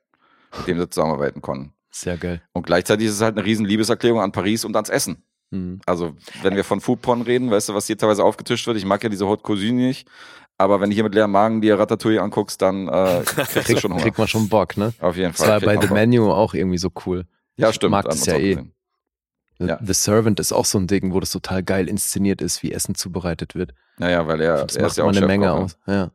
mit dem sie zusammenarbeiten konnten. Sehr geil. Und gleichzeitig ist es halt eine riesen Liebeserklärung an Paris und ans Essen. Mhm. Also, wenn wir von Foodporn reden, weißt du, was hier teilweise aufgetischt wird? Ich mag ja diese Haute Cuisine nicht, aber wenn du hier mit leerem Magen dir Ratatouille anguckst, dann äh, <laughs> kriegst du schon Hunger. Kriegt man schon Bock, ne? Auf jeden Das Fall. war kriegt bei The Bock. Menu auch irgendwie so cool. Ja, Ich stimmt. mag das ja eh. gesehen. The, Ja. The Servant ist auch so ein Ding, wo das total geil inszeniert ist, wie Essen zubereitet wird. Naja, weil er, Das er macht ist ja auch eine Menge ne? aus. Ja.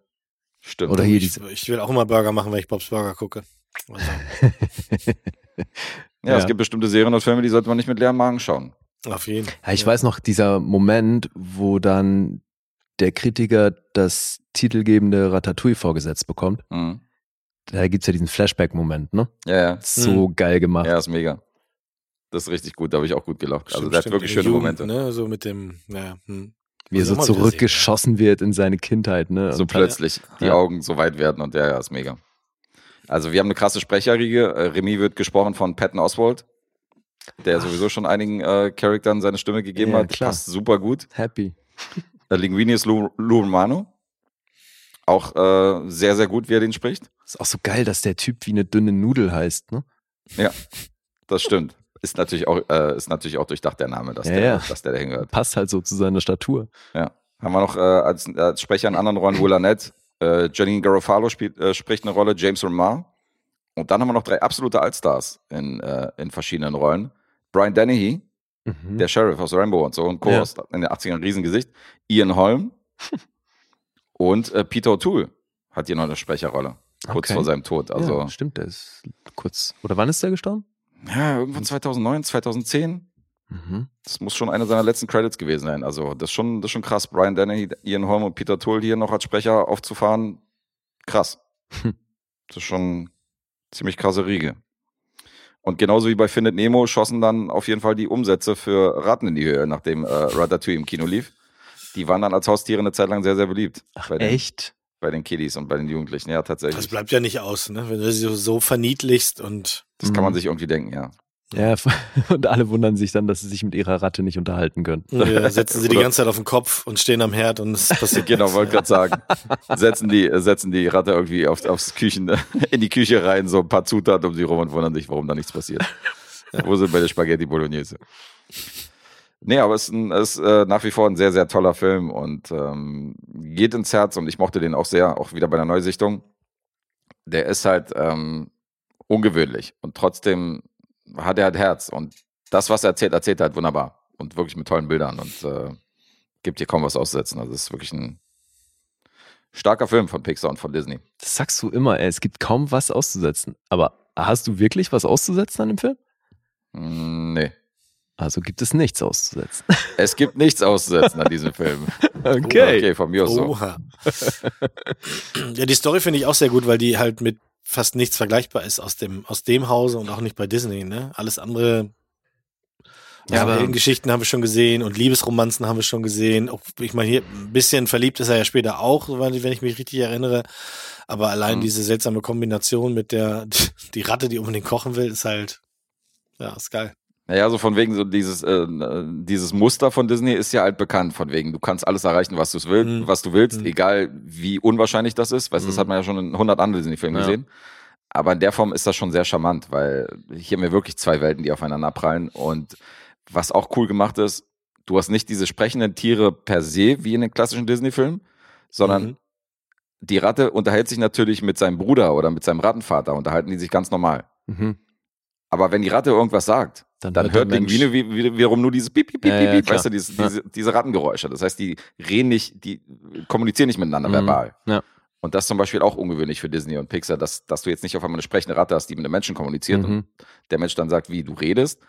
Stimmt. Oder hier ich, ich will auch immer Burger machen, wenn ich Bobs Burger gucke. Also, <laughs> Ja, es gibt bestimmte Serien und Filme, die sollte man nicht mit leerem Magen schauen. auf jeden. Ja, ich weiß noch, dieser Moment, wo dann der Kritiker das titelgebende Ratatouille vorgesetzt bekommt. Mhm. Da gibt's ja diesen Flashback-Moment, ne? Ja, ja. So geil gemacht. Ja, ist mega. Das ist richtig gut, da habe ich auch gut gelacht. Also Stimmt, der hat wirklich schöne Jugend, Momente. Ne? So mit dem, naja, hm. Wie er Muss so zurückgeschossen wird in seine Kindheit, ne? So Und plötzlich die Ja. Augen so weit werden und der ja, ist mega. Also wir haben eine krasse Sprecherriege. Äh, Remy wird gesprochen von Patton Oswald, der sowieso schon einigen äh, Charakteren seine Stimme gegeben Ja, hat. klar. Passt super gut. Happy. Äh, Linguini ist Lou, Lou Romano. Auch äh, sehr, sehr gut, wie er den spricht. Ist auch so geil, dass der Typ wie eine dünne Nudel heißt, ne? Das stimmt. Ist natürlich auch, äh, ist natürlich auch durchdacht der Name, dass, Ja, der, ja. dass der da hingehört. Passt halt so zu seiner Statur. Haben wir noch äh, als, als Sprecher in anderen Rollen Will Arnett, äh, Janine Garofalo spielt, äh, spricht eine Rolle, James Remar. Und dann haben wir noch drei absolute Allstars in, äh, in verschiedenen Rollen. Brian Dennehy, Mhm. der Sheriff aus Rambo und so und Co. Ja. in den 80ern, Riesengesicht. Ian Holm <laughs> und äh, Peter O'Toole hat hier noch eine Sprecherrolle. Kurz Okay. vor seinem Tod. Also, ja, stimmt, der ist kurz. Oder wann ist der gestorben? Ja, irgendwann 2009, 2010. Mhm. Das muss schon einer seiner letzten Credits gewesen sein. Also, das ist schon, das ist schon krass. Brian Denny, Ian Holm und Peter Tull hier noch als Sprecher aufzufahren. Krass. Hm. Das ist schon ziemlich krasse Riege. Und genauso wie bei Findet Nemo schossen dann auf jeden Fall die Umsätze für Ratten in die Höhe, nachdem äh, Ratatouille im Kino lief. Die waren dann als Haustiere eine Zeit lang sehr, sehr beliebt. Ach, echt? Bei den Kiddies und bei den Jugendlichen, ja, tatsächlich. Das bleibt ja nicht aus, ne? Wenn du sie so, verniedlichst und Das kann man Mhm. sich irgendwie denken, ja. Ja, <laughs> und alle wundern sich dann, dass sie sich mit ihrer Ratte nicht unterhalten können. äh, <laughs> setzen sie die ganze Zeit auf den Kopf und stehen am Herd und es <laughs> passiert Genau, wollte gerade sagen. Setzen die, setzen die Ratte irgendwie auf, aufs Küchen, in die Küche rein, so ein paar Zutaten um sie rum und wundern sich, warum da nichts passiert. Wo sind bei der Spaghetti Bolognese? Nee, aber es ist, ein, ist äh, nach wie vor ein sehr, sehr toller Film und ähm, geht ins Herz und ich mochte den auch sehr, auch wieder bei der Neusichtung. Der ist halt ähm, ungewöhnlich und trotzdem hat er halt Herz und das, was er erzählt, erzählt er halt wunderbar und wirklich mit tollen Bildern und äh, gibt hier kaum was auszusetzen. Also es ist wirklich ein starker Film von Pixar und von Disney. Das sagst du immer, ey, es gibt kaum was auszusetzen. Aber hast du wirklich was auszusetzen an dem Film? Mm, Nee. Also gibt es nichts auszusetzen. <laughs> Es gibt nichts auszusetzen an diesem Film. <laughs> Okay, von mir aus so. Oha. ja, die Story finde ich auch sehr gut, weil die halt mit fast nichts vergleichbar ist aus dem, aus dem Hause und auch nicht bei Disney, ne? Alles andere. Ja, Ja, aber- Geschichten haben wir schon gesehen und Liebesromanzen haben wir schon gesehen. Ich meine, hier ein bisschen verliebt ist er ja später auch, wenn ich mich richtig erinnere. Aber allein Mhm. diese seltsame Kombination mit der, <laughs> die Ratte, die unbedingt kochen will, ist halt, ja, ist geil. Naja, so von wegen so dieses, äh, dieses Muster von Disney ist ja halt bekannt, von wegen, du kannst alles erreichen, was, du's will, Mhm. was du willst, Mhm. egal wie unwahrscheinlich das ist, weißt du, das Mhm. hat man ja schon in 100 anderen Disney-Filmen Ja. gesehen. Aber in der Form ist das schon sehr charmant, weil hier haben wir wirklich zwei Welten, die aufeinander prallen und was auch cool gemacht ist, du hast nicht diese sprechenden Tiere per se, wie in den klassischen Disney-Filmen, sondern Mhm. die Ratte unterhält sich natürlich mit seinem Bruder oder mit seinem Rattenvater, unterhalten die sich ganz normal. Mhm. Aber wenn die Ratte irgendwas sagt, Dann, dann hört Mensch- Linguine wie, wie, wiederum nur dieses Piep, Piep, Piep, Ja, Piep, Piep, weißt du, diese, diese, diese Rattengeräusche. Das heißt, die reden nicht, die kommunizieren nicht miteinander Mhm. verbal. Ja. Und das ist zum Beispiel auch ungewöhnlich für Disney und Pixar, dass, dass du jetzt nicht auf einmal eine sprechende Ratte hast, die mit einem Menschen kommuniziert und Mhm. der Mensch dann sagt, wie du redest,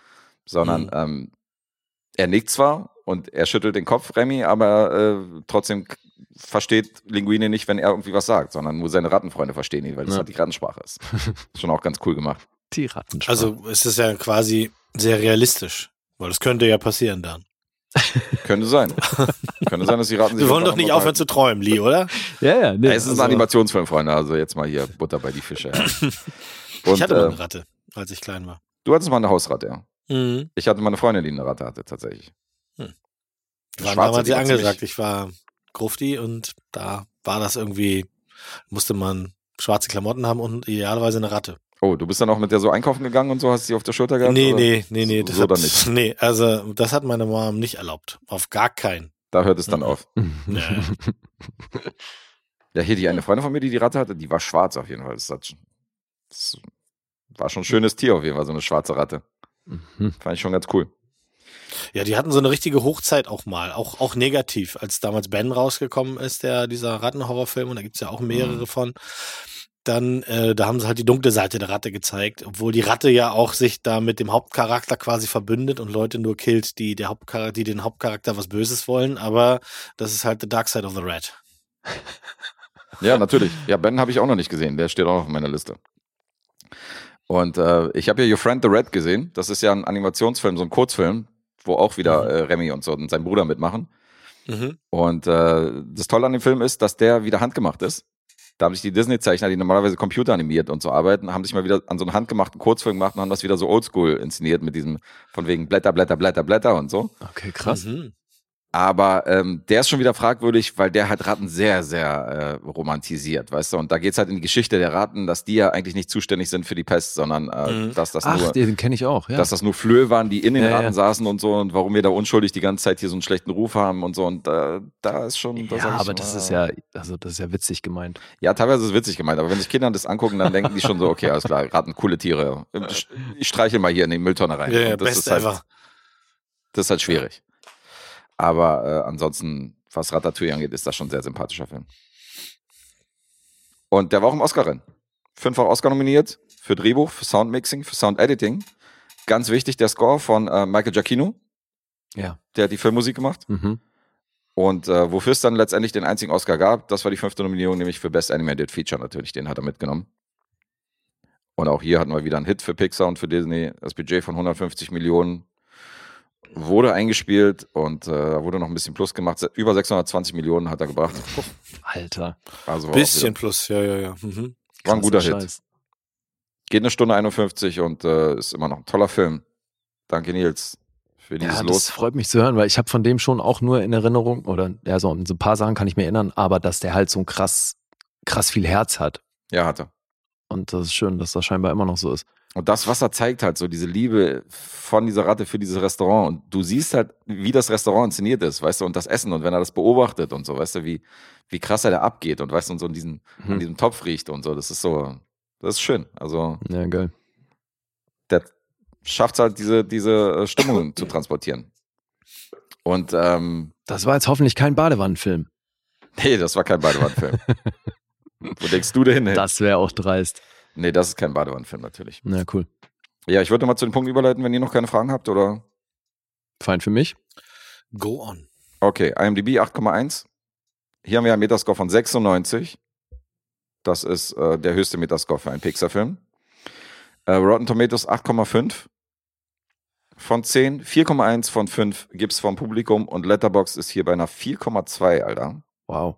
sondern Mhm. ähm, er nickt zwar und er schüttelt den Kopf, Remy, aber äh, trotzdem versteht Linguine nicht, wenn er irgendwie was sagt, sondern nur seine Rattenfreunde verstehen ihn, weil das Ja. halt die Rattensprache ist. <laughs> Schon auch ganz cool gemacht. Die Rattensprache. Also es ist ja quasi sehr realistisch, weil das könnte ja passieren dann. Könnte sein. Könnte sein, dass die Ratten sich Wir wollen doch nicht aufhören zu träumen, Lee, oder? <laughs> ja, ja, nee, Ja, es ist also- ein Animationsfilm, Freunde, also jetzt mal hier Butter bei die Fische. Und, ich hatte mal äh, eine Ratte, als ich klein war. du hattest mal eine Hausratte, ja. Mhm. Ich hatte mal eine Freundin, die eine Ratte hatte, tatsächlich. Die sehr war ziemlich- angesagt. Ich war Grufti und da war das irgendwie, musste man schwarze Klamotten haben und idealerweise eine Ratte. Oh, du bist dann auch mit der so einkaufen gegangen und so, hast sie auf der Schulter gehabt? nee, oder? nee, nee, nee, das So hat, <laughs> nee, also das hat meine Mom nicht erlaubt. Auf gar keinen. Da hört es dann Mhm. auf. <laughs> <laughs> Ja, hier die eine Freundin von mir, die die Ratte hatte, die war schwarz auf jeden Fall. Das, hat, das war schon ein schönes Tier auf jeden Fall, so eine schwarze Ratte. Mhm. Fand ich schon ganz cool. Ja, die hatten so eine richtige Hochzeit auch mal, auch, auch negativ, als damals Ben rausgekommen ist, der, dieser Rattenhorrorfilm, und da gibt's ja auch mehrere Mhm. von. Dann, äh, da haben sie halt die dunkle Seite der Ratte gezeigt, obwohl die Ratte ja auch sich da mit dem Hauptcharakter quasi verbündet und Leute nur killt, die, der Hauptcharakter, die den Hauptcharakter was Böses wollen, aber das ist halt the dark side of the rat. <laughs> Ja, natürlich. Ja, Ben habe ich auch noch nicht gesehen. Der steht auch noch auf meiner Liste. Und äh, ich habe ja Your Friend the Red gesehen. Das ist ja ein Animationsfilm, so ein Kurzfilm, wo auch wieder Mhm. äh, Remy und so und sein Bruder mitmachen. Mhm. Und äh, das Tolle an dem Film ist, dass der wieder handgemacht ist. Da haben sich die Disney-Zeichner, die normalerweise computeranimiert und so arbeiten, haben sich mal wieder an so einen handgemachten Kurzfilm gemacht und haben das wieder so oldschool inszeniert mit diesem von wegen Blätter, Blätter, Blätter, Blätter und so. Okay, krass. Mhm. Aber ähm, der ist schon wieder fragwürdig, weil der hat Ratten sehr, sehr äh, romantisiert, weißt du? Und da geht's halt in die Geschichte der Ratten, dass die ja eigentlich nicht zuständig sind für die Pest, sondern äh, Mhm. dass das Ach, nur den kenne ich auch, ja. dass das nur Flöhe waren, die in den Ja, Ratten ja. saßen und so und warum wir da unschuldig die ganze Zeit hier so einen schlechten Ruf haben und so und äh, da ist schon da ja, aber so, das äh, ist ja, also das ist ja witzig gemeint. ja teilweise ist es witzig gemeint, aber wenn sich Kinder das angucken, dann denken die schon so, okay, alles klar, Ratten, coole Tiere. Ich streichel mal hier in die Mülltonne rein. Ja, ja, das best ist halt, ever. das ist halt schwierig. Aber äh, ansonsten, was Ratatouille angeht, ist das schon ein sehr sympathischer Film. Und der war auch im Oscar-Rennen. Fünffach Oscar nominiert für Drehbuch, für Soundmixing, für Sound Editing. Ganz wichtig, der Score von äh, Michael Giacchino. Ja. Der hat die Filmmusik gemacht. Mhm. Und äh, wofür es dann letztendlich den einzigen Oscar gab, das war die fünfte Nominierung, nämlich für Best Animated Feature natürlich. Den hat er mitgenommen. Und auch hier hatten wir wieder einen Hit für Pixar und für Disney. Das Budget von 150 Millionen wurde eingespielt und äh, da wurde noch ein bisschen Plus gemacht. Über 620 Millionen hat er gebracht. <laughs> Alter. Also Bisschen plus, ja, ja, ja. Mhm. War ein guter Krasser Hit. Scheiß. Geht eine Stunde 51 und äh, ist immer noch ein toller Film. Danke Nils für dieses Ja, Los. das freut mich zu hören, weil ich habe von dem schon auch nur in Erinnerung, oder ja, so, an so ein paar Sachen kann ich mir erinnern, aber dass der halt so ein krass, krass viel Herz hat. Ja, hat er. Und das ist schön, dass das scheinbar immer noch so ist. Und das, was er zeigt, halt so diese Liebe von dieser Ratte für dieses Restaurant. Und du siehst halt, wie das Restaurant inszeniert ist, weißt du, und das Essen. Und wenn er das beobachtet und so, weißt du, wie, wie krass er da abgeht und weißt du, und so in diesen, an Hm. diesem Topf riecht und so. Das ist so, das ist schön. Also, Ja, geil. der schafft halt, diese, diese äh, Stimmung zu transportieren. Und, ähm, Das war jetzt hoffentlich kein Badewannenfilm. nee, das war kein Badewannenfilm. <laughs> Wo denkst du denn hin? Das wäre auch dreist. Nee, das ist kein Badewannenfilm natürlich. Na cool. Ja, ich würde mal zu den Punkten überleiten, wenn ihr noch keine Fragen habt, oder? Fein für mich. Go on. Okay, IMDb 8,1. Hier haben wir einen Metascore von 96. Das ist äh, der höchste Metascore für einen Pixar-Film. Äh, Rotten Tomatoes 8,5 von 10. 4,1 von 5 gibt's vom Publikum und Letterboxd ist hier bei einer 4,2, Alter. Wow.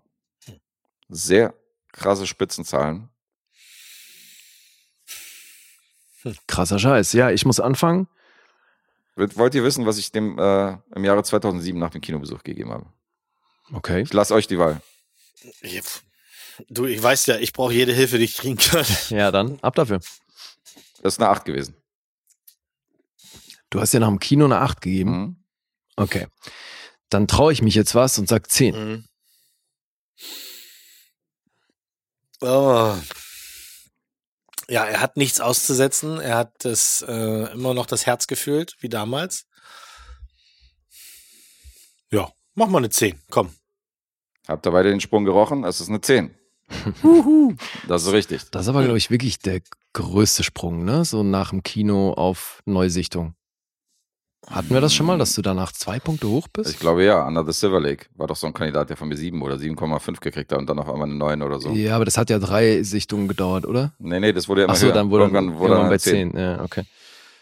Sehr krasse Spitzenzahlen. Krasser Scheiß. Ja, ich muss anfangen. Wollt ihr wissen, was ich dem äh, im Jahre 2007 nach dem Kinobesuch gegeben habe? Okay. Ich lasse euch die Wahl. Ich- Du, ich weiß ja, ich brauche jede Hilfe, die ich kriegen kann. <laughs> Ja, dann ab dafür. Das ist eine 8 gewesen. Du hast ja nach dem Kino eine 8 gegeben. Mhm. Okay. Dann traue ich mich jetzt was und sag 10. Mhm. Oh. Ja, er hat nichts auszusetzen. Er hat das äh, immer noch das Herz gefühlt, wie damals. Ja, mach mal eine 10. Komm. Habt ihr beide den Sprung gerochen? Es ist eine 10. <laughs> Das ist richtig. Das ist aber, glaube ich, wirklich der größte Sprung, ne? So nach dem Kino auf Neusichtung. Hatten wir das schon mal, dass du danach zwei Punkte hoch bist? Ich glaube ja, Under the Silver Lake war doch so ein Kandidat, der von mir 7 oder 7,5 gekriegt hat und dann auf einmal eine 9 oder so. Ja, aber das hat ja drei Sichtungen gedauert, oder? Nee, nee, das wurde ja immer Ach so, höher. dann wurde Irgendwann wurde irgendwann dann bei 10. 10. Ja, okay.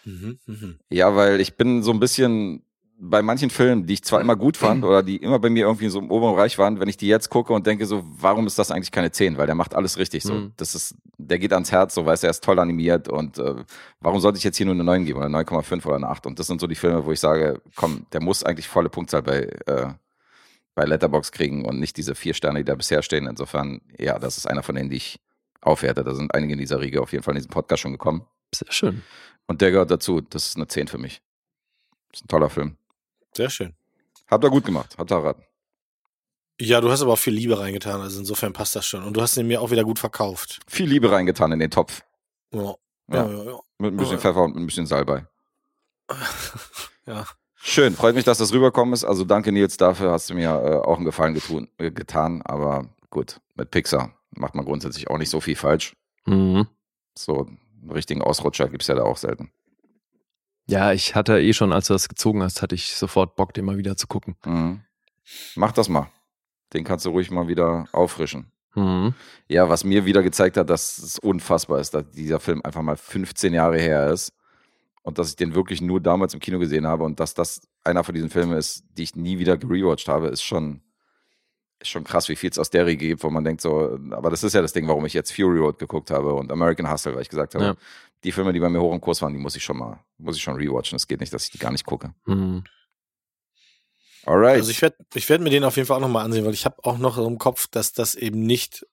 Mhm, mhm. Ja, weil ich bin so ein bisschen bei manchen Filmen, die ich zwar immer gut fand <clears throat> oder die immer bei mir irgendwie so im oberen Bereich waren, wenn ich die jetzt gucke und denke so, warum ist das eigentlich keine 10? Weil der macht alles richtig so. Mhm. Das ist, der geht ans Herz, so weiß er ist toll animiert und äh, warum sollte ich jetzt hier nur eine 9 geben oder 9,5 oder eine 8? Und das sind so die Filme, wo ich sage, komm, der muss eigentlich volle Punktzahl bei, äh, bei Letterbox kriegen und nicht diese vier Sterne, die da bisher stehen. Insofern, ja, das ist einer von denen, die ich aufwerte. Da sind einige in dieser Riege auf jeden Fall in diesem Podcast schon gekommen. Sehr schön. Und der gehört dazu. Das ist eine 10 für mich. Das ist ein toller Film. Sehr schön. Habt ihr gut gemacht, habt ihr erraten. Ja, du hast aber auch viel Liebe reingetan, also insofern passt das schon. Und du hast ihn mir auch wieder gut verkauft. Viel Liebe reingetan in den Topf. Ja, Ja. ja, ja. Mit ein bisschen Ja. Pfeffer und ein bisschen Salbei. <laughs> ja. Schön, freut mich, dass das rüberkommen ist. Also danke Nils dafür, hast du mir äh, auch einen Gefallen getun, äh, getan. Aber gut, mit Pixar macht man grundsätzlich auch nicht so viel falsch. Mhm. So einen richtigen Ausrutscher gibt's ja da auch selten. Ja, ich hatte eh schon, als du das gezogen hast, hatte ich sofort Bock, den mal wieder zu gucken. Mhm. Mach das mal. Den kannst du ruhig mal wieder auffrischen. Mhm. Ja, was mir wieder gezeigt hat, dass es unfassbar ist, dass dieser Film einfach mal 15 Jahre her ist und dass ich den wirklich nur damals im Kino gesehen habe und dass das einer von diesen Filmen ist, die ich nie wieder gerewatcht habe, ist schon, ist schon krass, wie viel es aus der Riege gibt, wo man denkt so, aber das ist ja das Ding, warum ich jetzt Fury Road geguckt habe und American Hustle, weil ich gesagt habe, Ja. die Filme, die bei mir hoch im Kurs waren, die muss ich schon mal, muss ich schon rewatchen. Es geht nicht, dass ich die gar nicht gucke. Mhm. Alright. Also ich werde ich werd mir den auf jeden Fall auch nochmal ansehen, weil ich habe auch noch im Kopf, dass das eben nicht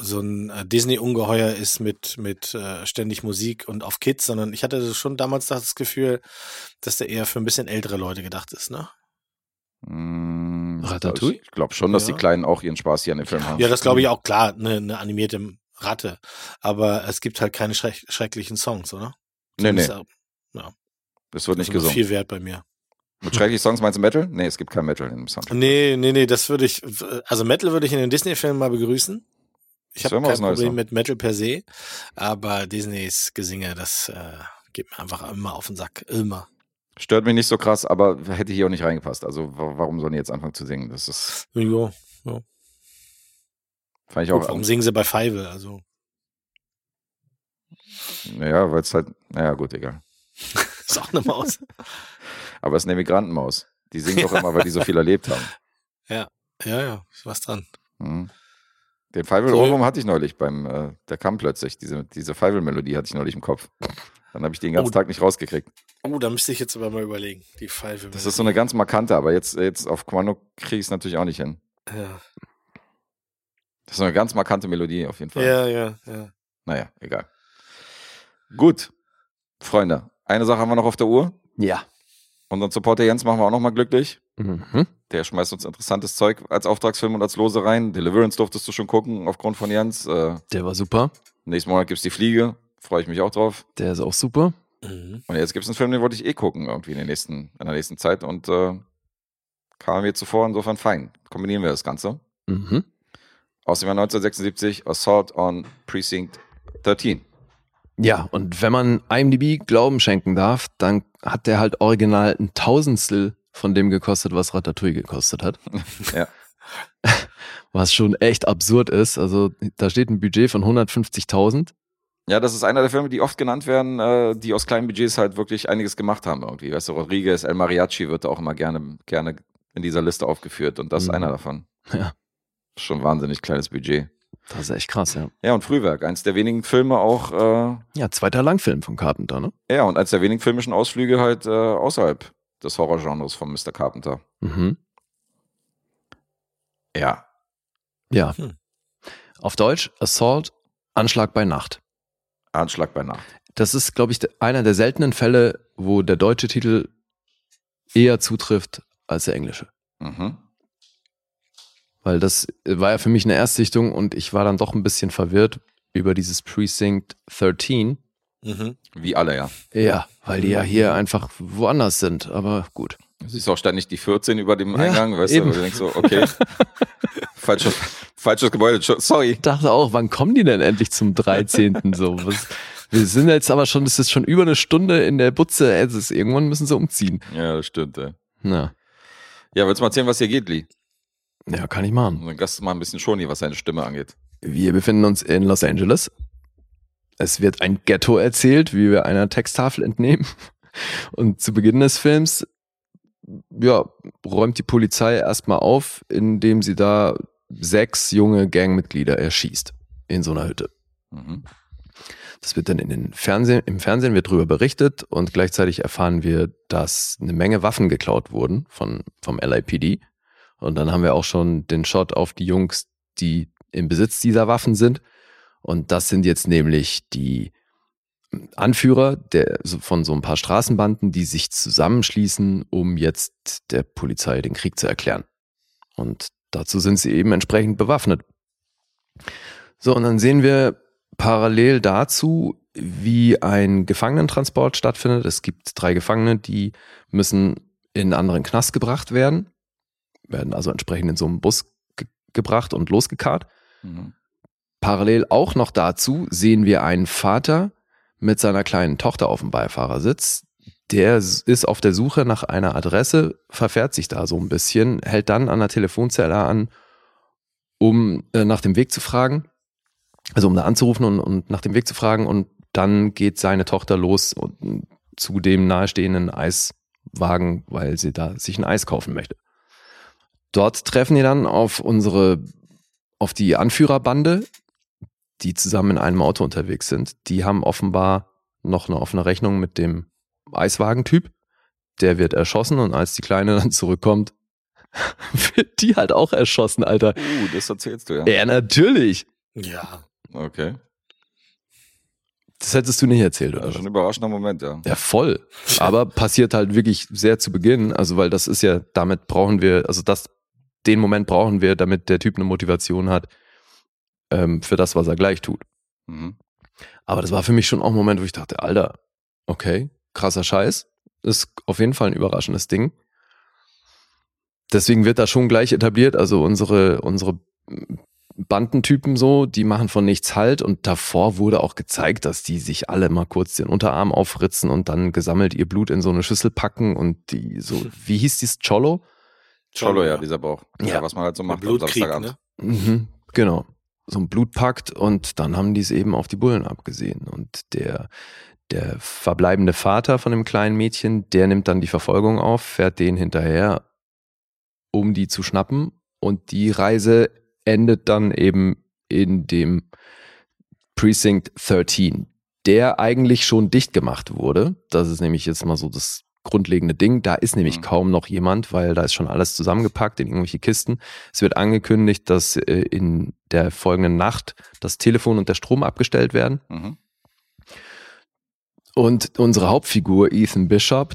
so ein äh, Disney-Ungeheuer ist mit, mit äh, ständig Musik und auf Kids, sondern ich hatte schon damals das Gefühl, dass der eher für ein bisschen ältere Leute gedacht ist, ne? Mm, Ratatouille? Ich glaube schon, dass Ja. die Kleinen auch ihren Spaß hier an dem Film haben. Ja, das glaube ich auch klar, eine ne animierte Ratte. Aber es gibt halt keine schreck schrecklichen Songs, oder? Nee, nee, Das ist ja- das wird nicht also noch gesungen. viel wert bei mir. Mit schrecklichen Songs meinst du Metal? Nee, es gibt kein Metal in dem Soundtrack. Nee, nee, nee, das würde ich, also Metal würde ich in den Disney-Filmen mal begrüßen. Ich Das habe kein Problem ja. mit Metal per se, aber Disneys Gesinge, das, äh, geht mir einfach immer auf den Sack. Immer. Stört mich nicht so krass, aber hätte hier auch nicht reingepasst. Also wa- warum sollen die jetzt anfangen zu singen? Das ist, Ja, fand ich Gut, auch, warum singen sie bei Feivel? Also, naja, weil es halt, naja, gut, egal. <laughs> ist auch eine Maus. Aber es ist eine Migrantenmaus. Die singen doch <laughs> immer, weil die so viel erlebt haben. ja, ja, ist was dran. Mhm. Den Feivel-Ohrwurm hatte ich neulich beim, äh, der kam plötzlich. Diese, diese Feivel-Melodie hatte ich neulich im Kopf. Dann habe ich den ganzen Oh. Tag nicht rausgekriegt. Oh, da müsste ich jetzt aber mal überlegen. Die Pfeife. Das ist so eine ganz markante, aber jetzt, jetzt auf Kommando kriege ich es natürlich auch nicht hin. Ja, Das ist so eine ganz markante Melodie auf jeden Fall. ja, ja. ja. Naja, egal. Gut, Freunde, eine Sache haben wir noch auf der Uhr. Ja. Unseren Supporter Jens machen wir auch noch mal glücklich. Mhm. Der schmeißt uns interessantes Zeug als Auftragsfilm und als Lose rein. Deliverance durftest du schon gucken aufgrund von Jens. Äh, Der war super. nächsten Monat gibt's die Fliege. Freue ich mich auch drauf. Der ist auch super. Mhm. Und jetzt gibt's einen Film, den wollte ich eh gucken irgendwie in, den nächsten, in der nächsten Zeit. Und äh, kam mir zuvor, insofern fein. Kombinieren wir das Ganze. Mhm. Aus dem Jahr 1976, Assault on Precinct 13. Ja, und wenn man IMDb Glauben schenken darf, dann hat der halt original ein Tausendstel von dem gekostet, was Ratatouille gekostet hat. Ja. <laughs> Was schon echt absurd ist. Also da steht ein Budget von 150.000. Ja, das ist einer der Filme, die oft genannt werden, äh, die aus kleinen Budgets halt wirklich einiges gemacht haben irgendwie. Weißt du, Rodriguez, El Mariachi wird da auch immer gerne, gerne in dieser Liste aufgeführt und das ist Mhm. einer davon. Ja. Schon wahnsinnig kleines Budget. Das ist echt krass, ja. Ja, und Frühwerk, eins der wenigen Filme auch, äh, Ja, zweiter Langfilm von Carpenter, ne? ja, und eins der wenigen filmischen Ausflüge halt äh, außerhalb des Horrorgenres von Mr. Carpenter. Mhm. Ja, Ja. Hm. Auf Deutsch Assault, Anschlag bei Nacht. Anschlag bei Nacht. Das ist, glaube ich, einer der seltenen Fälle, wo der deutsche Titel eher zutrifft als der englische. Mhm. Weil das war ja für mich eine Erstsichtung und ich war dann doch ein bisschen verwirrt über dieses Precinct 13. Mhm. Wie alle, ja. Ja, weil die ja hier einfach woanders sind, aber gut. Du siehst auch ständig die 14 über dem Ja, Eingang, weißt eben. du, und du denkst so, okay, <laughs> falsches, falsches Gebäude, sorry. Ich dachte auch, wann kommen die denn endlich zum 13. so? Was, wir sind jetzt aber schon, es ist schon über eine Stunde in der Butze, es ist, irgendwann müssen sie umziehen. Ja, das stimmt, ey. Na, Ja, willst du mal erzählen, was hier geht, Lee? ja, kann ich machen. Unser Gast ist mal ein bisschen schon hier, was seine Stimme angeht. Wir befinden uns in Los Angeles. Es wird ein Ghetto erzählt, wie wir einer Texttafel entnehmen. Und zu Beginn des Films, ja, räumt die Polizei erstmal auf, indem sie da sechs junge Gangmitglieder erschießt. In so einer Hütte. Mhm. Das wird dann in den Fernsehen, im Fernsehen wird darüber berichtet und gleichzeitig erfahren wir, dass eine Menge Waffen geklaut wurden von, vom LIPD. Und dann haben wir auch schon den Shot auf die Jungs, die im Besitz dieser Waffen sind. Und das sind jetzt nämlich die Anführer der, von so ein paar Straßenbanden, die sich zusammenschließen, um jetzt der Polizei den Krieg zu erklären. Und dazu sind sie eben entsprechend bewaffnet. So, und dann sehen wir parallel dazu, wie ein Gefangenentransport stattfindet. Es gibt drei Gefangene, die müssen in einen anderen Knast gebracht werden, werden also entsprechend in so einen Bus ge gebracht und losgekarrt. Mhm. Parallel auch noch dazu sehen wir einen Vater mit seiner kleinen Tochter auf dem Beifahrersitz. Der ist auf der Suche nach einer Adresse, verfährt sich da so ein bisschen, hält dann an der Telefonzelle an, um äh, nach dem Weg zu fragen. Also um da anzurufen und, und nach dem Weg zu fragen. Und dann geht seine Tochter los und, zu dem nahestehenden Eiswagen, weil sie da sich ein Eis kaufen möchte. Dort treffen die dann auf unsere, auf die Anführerbande, die zusammen in einem Auto unterwegs sind. Die haben offenbar noch eine offene Rechnung mit dem Eiswagentyp. Der wird erschossen und als die Kleine dann zurückkommt, <laughs> wird die halt auch erschossen, Alter. Uh, das erzählst du ja. Ja, natürlich. Ja. Okay. Das hättest du nicht erzählt, oder? Das ist schon ein überraschender Moment, ja. Ja, voll. Aber passiert halt wirklich sehr zu Beginn. Also, weil das ist ja, damit brauchen wir, also das, den Moment brauchen wir, damit der Typ eine Motivation hat ähm, für das, was er gleich tut. Mhm. Aber das war für mich schon auch ein Moment, wo ich dachte, Alter, okay, krasser Scheiß. Ist auf jeden Fall ein überraschendes Ding. Deswegen wird da schon gleich etabliert, also unsere, unsere Bandentypen so, die machen von nichts halt und davor wurde auch gezeigt, dass die sich alle mal kurz den Unterarm aufritzen und dann gesammelt ihr Blut in so eine Schüssel packen und die so, <laughs> wie hieß dies, Cholo? Cholo, ja, dieser Bauch. Ja. Ja, was man halt so macht am Blutkrieg, Samstagabend. ne? Mhm, genau. So ein Blutpakt und dann haben die es eben auf die Bullen abgesehen. Und der, der verbleibende Vater von dem kleinen Mädchen, der nimmt dann die Verfolgung auf, fährt denen hinterher, um die zu schnappen. Und die Reise endet dann eben in dem Precinct 13, der eigentlich schon dicht gemacht wurde. Das ist nämlich jetzt mal so das grundlegende Ding. Da ist nämlich Mhm. kaum noch jemand, weil da ist schon alles zusammengepackt in irgendwelche Kisten. Es wird angekündigt, dass äh, in der folgenden Nacht das Telefon und der Strom abgestellt werden. Mhm. Und unsere Hauptfigur, Ethan Bishop,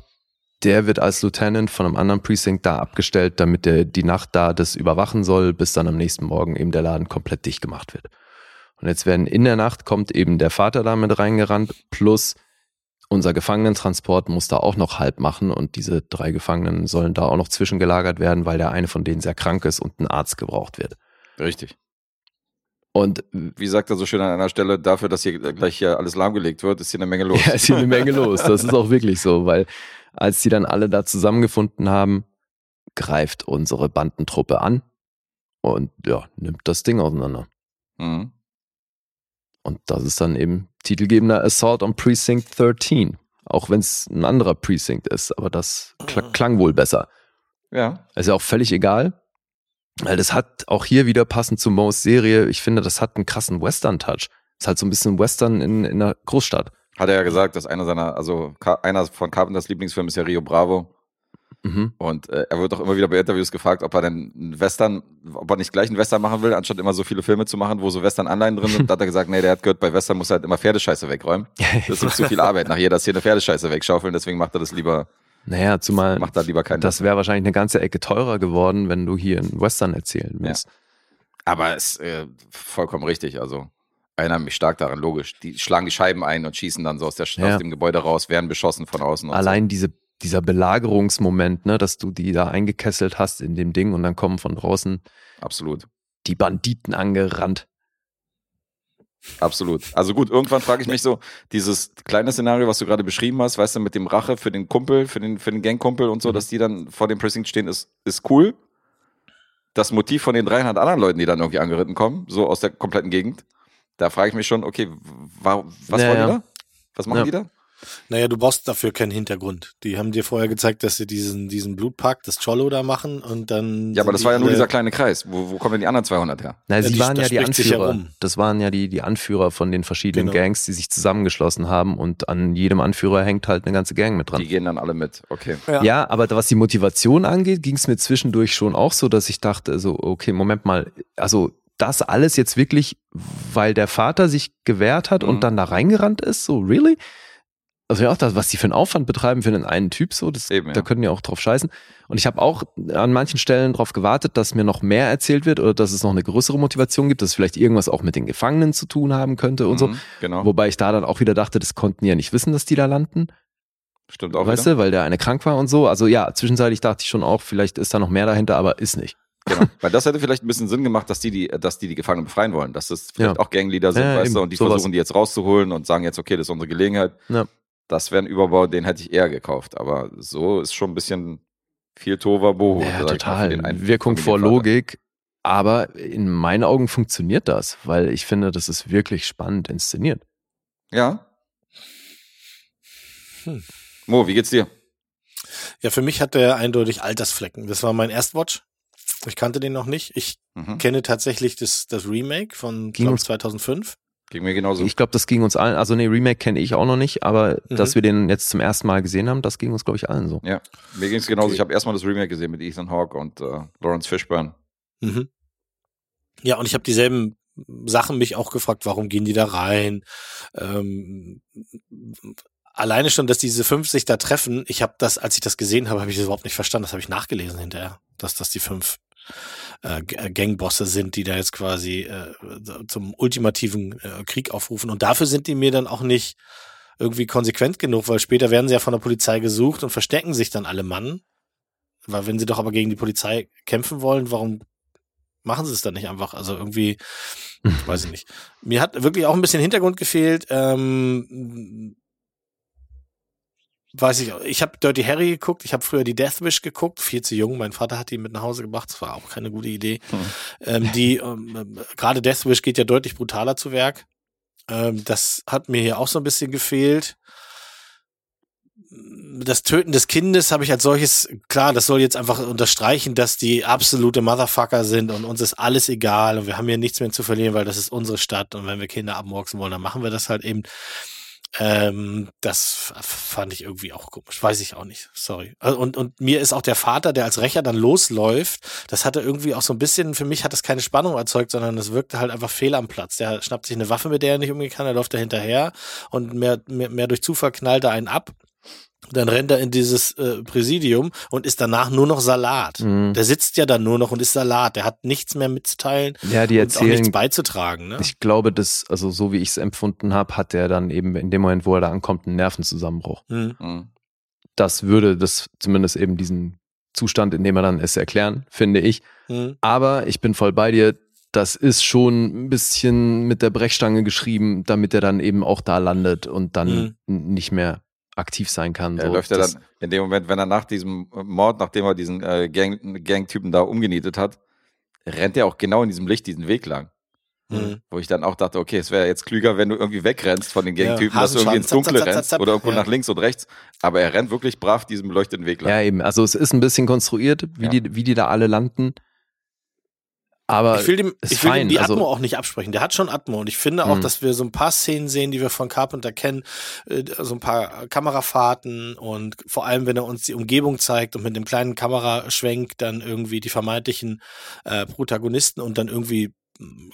der wird als Lieutenant von einem anderen Precinct da abgestellt, damit er die Nacht da das überwachen soll, bis dann am nächsten Morgen eben der Laden komplett dicht gemacht wird. Und jetzt werden in der Nacht kommt eben der Vater da mit reingerannt, plus unser Gefangenentransport muss da auch noch halb machen und diese drei Gefangenen sollen da auch noch zwischengelagert werden, weil der eine von denen sehr krank ist und ein Arzt gebraucht wird. Richtig. Und Wie sagt er so schön an einer Stelle, dafür, dass hier gleich hier alles lahmgelegt wird, ist hier eine Menge los. <laughs> Ja, ist hier eine Menge los. Das ist auch wirklich so, weil als die dann alle da zusammengefunden haben, greift unsere Bandentruppe an und ja, nimmt das Ding auseinander. Mhm. Und das ist dann eben titelgebender Assault on Precinct 13. Auch wenn es ein anderer Precinct ist, aber das kl klang wohl besser. Ja. Ist ja auch völlig egal, weil das hat auch hier wieder passend zu Moes Serie, ich finde, das hat einen krassen Western-Touch. Ist halt so ein bisschen Western in, in einer Großstadt. Hat er ja gesagt, dass einer seiner, also einer von Carpenters Lieblingsfilmen ist ja Rio Bravo. Mhm. Und äh, er wird auch immer wieder bei Interviews gefragt, ob er denn einen Western, ob er nicht gleich einen Western machen will, anstatt immer so viele Filme zu machen, wo so Western-Anleihen drin sind. <laughs> da hat er gesagt, nee, der hat gehört, bei Western muss er halt immer Pferdescheiße wegräumen. Das ist zu viel Arbeit, nach jeder Szene Pferdescheiße wegschaufeln, deswegen macht er das lieber, Naja, zumal macht er lieber keinen. das wäre wahrscheinlich eine ganze Ecke teurer geworden, wenn du hier einen Western erzählen willst. Aber es ist äh, vollkommen richtig. Also erinnere mich stark daran, logisch. Die schlagen die Scheiben ein und schießen dann so aus, der, Ja. aus dem Gebäude raus, werden beschossen von außen. Allein diese, dieser Belagerungsmoment, ne, dass du die da eingekesselt hast in dem Ding und dann kommen von draußen so. Absolut. die Banditen angerannt. Absolut. Also gut, irgendwann frage ich mich so, dieses kleine Szenario, was du gerade beschrieben hast, weißt du, mit dem Rache für den Kumpel, für den, für den Gangkumpel und so, Mhm. dass die dann vor dem Precinct stehen, ist, ist cool. Das Motiv von den 300 anderen Leuten, die dann irgendwie angeritten kommen, so aus der kompletten Gegend, da frage ich mich schon, okay, wa was Ja, wollen die ja. da? Was machen Ja. die da? Naja, du brauchst dafür keinen Hintergrund. Die haben dir vorher gezeigt, dass sie diesen, diesen Blutpakt, das Cholo da machen und dann. Ja, aber das war ja nur dieser kleine Kreis. Wo, wo kommen denn die anderen 200 her? Na, Ja, sie die- waren das ja die Anführer. Das waren ja die, die Anführer von den verschiedenen Genau. Gangs, die sich zusammengeschlossen haben und an jedem Anführer hängt halt eine ganze Gang mit dran. Die gehen dann alle mit. Okay. Ja. Ja, aber was die Motivation angeht, ging es mir zwischendurch schon auch so, dass ich dachte, so, okay, Moment mal, also das alles jetzt wirklich, weil der Vater sich gewehrt hat Mhm. und dann da reingerannt ist, so, really? Also ja auch das, was die für einen Aufwand betreiben für den einen Typ, so, das, Eben, ja. da können die auch drauf scheißen. Und ich habe auch an manchen Stellen drauf gewartet, dass mir noch mehr erzählt wird oder dass es noch eine größere Motivation gibt, dass es vielleicht irgendwas auch mit den Gefangenen zu tun haben könnte und so. Mhm, Genau. Wobei ich da dann auch wieder dachte, das konnten die ja nicht wissen, dass die da landen. Stimmt auch weißt wieder. du, weil der eine krank war und so. Also ja, zwischenzeitlich dachte ich schon auch, vielleicht ist da noch mehr dahinter, aber ist nicht. Genau. <laughs> Weil das hätte vielleicht ein bisschen Sinn gemacht, dass die die, dass die, die Gefangenen befreien wollen. Dass das vielleicht Ja. auch Gangleader sind, Ja, weißt du, und die sowas. versuchen die jetzt rauszuholen und sagen jetzt, okay, das ist unsere Gelegenheit. Ja. Das wäre ein Überbau, den hätte ich eher gekauft. Aber so ist schon ein bisschen viel ja, mal, für den total. Wirkung vor. Logik. Aber in meinen Augen funktioniert das, weil ich finde, das ist wirklich spannend inszeniert. Ja. Hm. Mo, wie geht's dir? Ja, für mich hat der eindeutig Altersflecken. Das war mein Erstwatch. Ich kannte den noch nicht. Ich Mhm. kenne tatsächlich das, das Remake von Ging glaub, uns- 2005. Ging mir genauso. Ich glaube, das ging uns allen, also nee, Remake kenne ich auch noch nicht, aber Mhm. dass wir den jetzt zum ersten Mal gesehen haben, das ging uns, glaube ich, allen so. ja, mir ging's genauso. Okay. Ich habe erstmal das Remake gesehen mit Ethan Hawke und äh, Lawrence Fishburne. Mhm. Ja, und ich habe dieselben Sachen mich auch gefragt, warum gehen die da rein? Ähm, alleine schon, dass diese fünf sich da treffen, ich habe das, als ich das gesehen habe, habe ich das überhaupt nicht verstanden. Das habe ich nachgelesen hinterher, dass das die fünf äh, äh, Gangbosse sind, die da jetzt quasi äh, zum ultimativen äh, Krieg aufrufen. Und dafür sind die mir dann auch nicht irgendwie konsequent genug, weil später werden sie ja von der Polizei gesucht und verstecken sich dann alle Mann. Weil wenn sie doch aber gegen die Polizei kämpfen wollen, warum machen sie es dann nicht einfach. Also irgendwie, weiß ich nicht. Mir hat wirklich auch ein bisschen Hintergrund gefehlt. Ähm, weiß ich, ich habe Dirty Harry geguckt, ich habe früher die Death Wish geguckt, viel zu jung, mein Vater hat die mit nach Hause gebracht, das war auch keine gute Idee. Hm. Ähm, die, ähm, gerade Death Wish geht ja deutlich brutaler zu Werk. Ähm, das hat mir hier auch so ein bisschen gefehlt. Das Töten des Kindes habe ich als solches, klar, das soll jetzt einfach unterstreichen, dass die absolute Motherfucker sind und uns ist alles egal und wir haben hier nichts mehr zu verlieren, weil das ist unsere Stadt und wenn wir Kinder abmurksen wollen, dann machen wir das halt eben. Ähm, das fand ich irgendwie auch komisch. Weiß ich auch nicht. Sorry. Also, und, und mir ist auch der Vater, der als Rächer dann losläuft, das hatte irgendwie auch so ein bisschen, für mich hat das keine Spannung erzeugt, sondern es wirkte halt einfach fehl am Platz. Der schnappt sich eine Waffe, mit der er nicht umgehen kann, er läuft da hinterher und mehr, mehr, mehr durch Zufall knallt er einen ab. Dann rennt er in dieses äh, Präsidium und ist danach nur noch Salat. Mhm. Der sitzt ja dann nur noch und ist Salat. Der hat nichts mehr mitzuteilen ja, die erzählen, und auch nichts beizutragen. Ne? Ich glaube, das, also so wie ich es empfunden habe, hat er dann eben in dem Moment, wo er da ankommt, einen Nervenzusammenbruch. Mhm. mhm. Das würde das zumindest eben diesen Zustand, in dem er dann ist, erklären, finde ich. Mhm. Aber ich bin voll bei dir. Das ist schon ein bisschen mit der Brechstange geschrieben, damit er dann eben auch da landet und dann mhm. nicht mehr aktiv sein kann. Er so. läuft ja dann in dem Moment, wenn er nach diesem Mord, nachdem er diesen äh, Gang, Gang-Typen da umgenietet hat, rennt er auch genau in diesem Licht diesen Weg lang. Mhm. Wo ich dann auch dachte, okay, es wäre jetzt klüger, wenn du irgendwie wegrennst von den Gangtypen, ja, dass du irgendwie ins Dunkle rennst oder irgendwo ja. nach links und rechts. Aber er rennt wirklich brav diesen beleuchteten Weg lang. Ja, eben. Also es ist ein bisschen konstruiert, wie, ja. die, wie die da alle landen. Aber ich will dem, ich will ihm die also Atmo auch nicht absprechen. Der hat schon Atmo und ich finde auch, mhm. dass wir so ein paar Szenen sehen, die wir von Carpenter kennen, äh, so ein paar Kamerafahrten und vor allem, wenn er uns die Umgebung zeigt und mit dem kleinen Kameraschwenk dann irgendwie die vermeintlichen äh, Protagonisten und dann irgendwie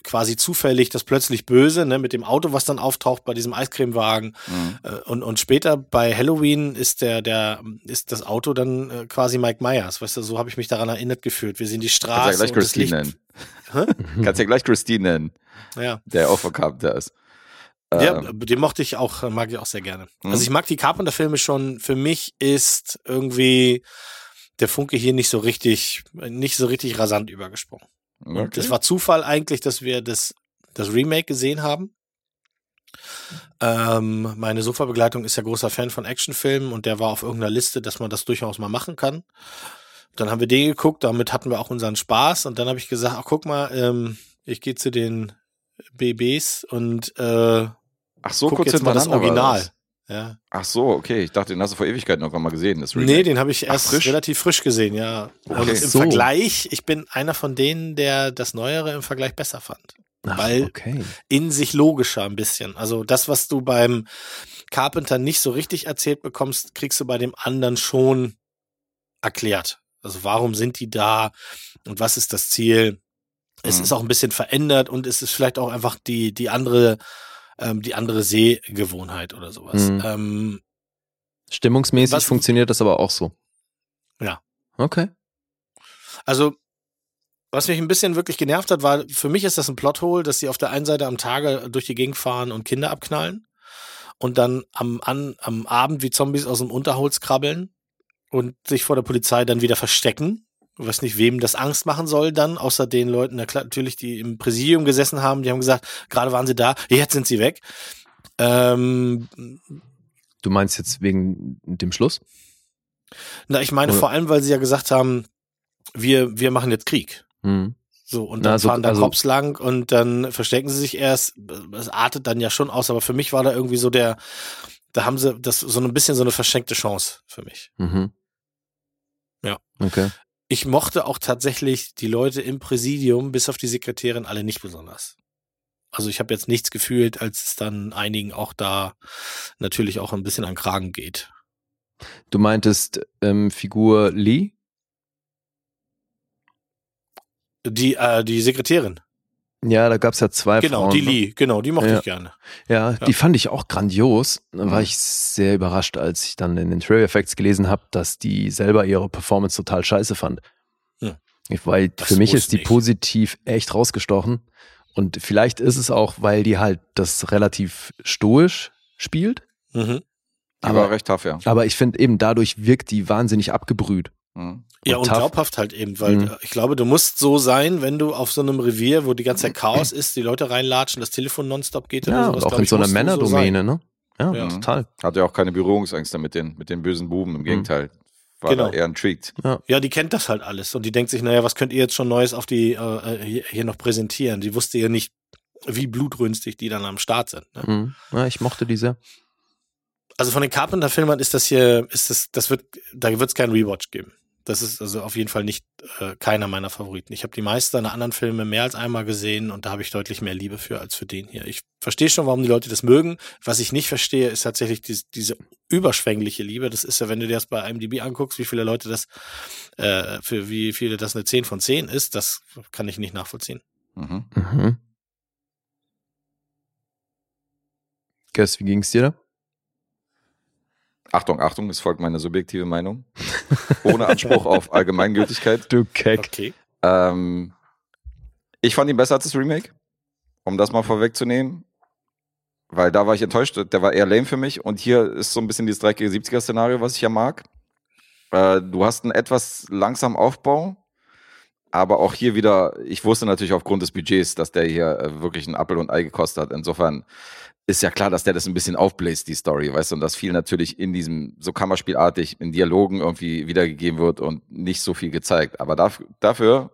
quasi zufällig das plötzlich Böse, ne, mit dem Auto, was dann auftaucht bei diesem Eiscremewagen. Mhm. Äh, und, und später bei Halloween ist der, der, ist das Auto dann äh, quasi Mike Myers. Weißt du, so habe ich mich daran erinnert gefühlt. Wir sehen die Straße. Kannst ja gleich Christine nennen. <laughs> Kannst ja gleich Christine nennen. Ja. Der Carpenter ist. Ja, ähm. den mochte ich auch, mag ich auch sehr gerne. Mhm. Also ich mag die Carpenter-Filme schon. Für mich ist irgendwie der Funke hier nicht so richtig, nicht so richtig rasant übergesprungen. Okay. Und es war Zufall eigentlich, dass wir das, das Remake gesehen haben. Ähm, meine Sofa-Begleitung ist ja großer Fan von Actionfilmen und der war auf irgendeiner Liste, dass man das durchaus mal machen kann. Dann haben wir den geguckt, damit hatten wir auch unseren Spaß und dann habe ich gesagt, ach guck mal, ähm, ich gehe zu den BBs und äh, ach so guck kurz jetzt mal das Original. Ja. Ach so, okay. Ich dachte, den hast du vor Ewigkeiten irgendwann mal gesehen. Das nee, den habe ich erst frisch? relativ frisch gesehen, ja. Okay. Und im so. Vergleich, ich bin einer von denen, der das Neuere im Vergleich besser fand. Ach, weil okay. in sich logischer ein bisschen. Also das, was du beim Carpenter nicht so richtig erzählt bekommst, kriegst du bei dem anderen schon erklärt. Also warum sind die da und was ist das Ziel? Es mhm. ist auch ein bisschen verändert und es ist vielleicht auch einfach die, die andere ähm, die andere Sehgewohnheit oder sowas. Mhm. Ähm, Stimmungsmäßig was, funktioniert das aber auch so. Ja. Okay. Also, was mich ein bisschen wirklich genervt hat, war, für mich ist das ein Plothole, dass sie auf der einen Seite am Tage durch die Gegend fahren und Kinder abknallen und dann am, an, am Abend wie Zombies aus dem Unterholz krabbeln und sich vor der Polizei dann wieder verstecken weiß nicht, wem das Angst machen soll dann, außer den Leuten, natürlich, die im Präsidium gesessen haben, die haben gesagt, gerade waren sie da, jetzt sind sie weg. Ähm, du meinst jetzt wegen dem Schluss? Na, ich meine Oder? vor allem, weil sie ja gesagt haben, wir, wir machen jetzt Krieg. Mhm. So, und dann also, fahren da also, Cops lang und dann verstecken sie sich erst. Es artet dann ja schon aus, aber für mich war da irgendwie so der, da haben sie das so ein bisschen so eine verschenkte Chance für mich. Mhm. Ja. Okay ich mochte auch tatsächlich die Leute im Präsidium, bis auf die Sekretärin, alle nicht besonders. Also ich habe jetzt nichts gefühlt, als es dann einigen auch da natürlich auch ein bisschen an Kragen geht. Du meintest ähm, Figur Lee? Die, äh, die Sekretärin. Ja, da gab's ja zwei genau, Frauen. Genau, die Lee, genau, die mochte ja. ich gerne. Ja, ja, die fand ich auch grandios. Da war mhm. ich sehr überrascht, als ich dann in den Trailer Effects gelesen habe, dass die selber ihre Performance total scheiße fand. Ja. Weil das für mich ist die ich. positiv echt rausgestochen. Und vielleicht ist es auch, weil die halt das relativ stoisch spielt. Mhm. Aber recht tough, ja. Aber ich finde eben dadurch wirkt die wahnsinnig abgebrüht. Mhm. Ja, Und und tough. glaubhaft halt eben, weil Mhm. ich glaube, du musst so sein, wenn du auf so einem Revier, wo die ganze Zeit Chaos <clears throat> ist, die Leute reinlatschen, das Telefon nonstop geht oder Ja, sowas, und auch in ich, so einer Männerdomäne, ne? Ja, Ja. total. Hat ja auch keine Berührungsängste mit den, mit den bösen Buben, im Gegenteil. War Genau. da eher intrigued. sein. Ja, die kennt das halt alles und die denkt sich, naja, was könnt ihr jetzt schon Neues auf die äh, hier, hier noch präsentieren? Die wusste ja nicht, wie blutrünstig die dann am Start sind. Ne? Mhm. Ja, ich mochte die sehr. Also von den Carpenter-Filmern ist das hier, ist das, das wird, da wird es keinen Rewatch geben. Das ist also auf jeden Fall nicht äh, keiner meiner Favoriten. Ich habe die meisten seiner anderen Filme mehr als einmal gesehen und da habe ich deutlich mehr Liebe für als für den hier. Ich verstehe schon, warum die Leute das mögen. Was ich nicht verstehe, ist tatsächlich dies, diese überschwängliche Liebe. Das ist ja, wenn du dir das bei IMDb anguckst, wie viele Leute das, äh, für wie viele das eine 10 von 10 ist, das kann ich nicht nachvollziehen. Mhm. Mhm. Guess, wie ging's dir da? Achtung, Achtung, es folgt meine subjektive Meinung. Ohne Anspruch auf Allgemeingültigkeit. Du Keck. Okay. Ähm, ich fand ihn besser als das Remake, um das mal vorwegzunehmen. Weil da war ich enttäuscht, der war eher lame für mich. Und hier ist so ein bisschen dieses dreckige 70er-Szenario, was ich ja mag. Äh, du hast einen etwas langsamen Aufbau, aber auch hier wieder, ich wusste natürlich aufgrund des Budgets, dass der hier äh, wirklich ein Appel und Ei gekostet hat. Insofern ist ja klar, dass der das ein bisschen aufbläst, die Story, weißt du, und dass viel natürlich in diesem, so Kammerspielartig, in Dialogen irgendwie wiedergegeben wird und nicht so viel gezeigt. Aber dafür, dafür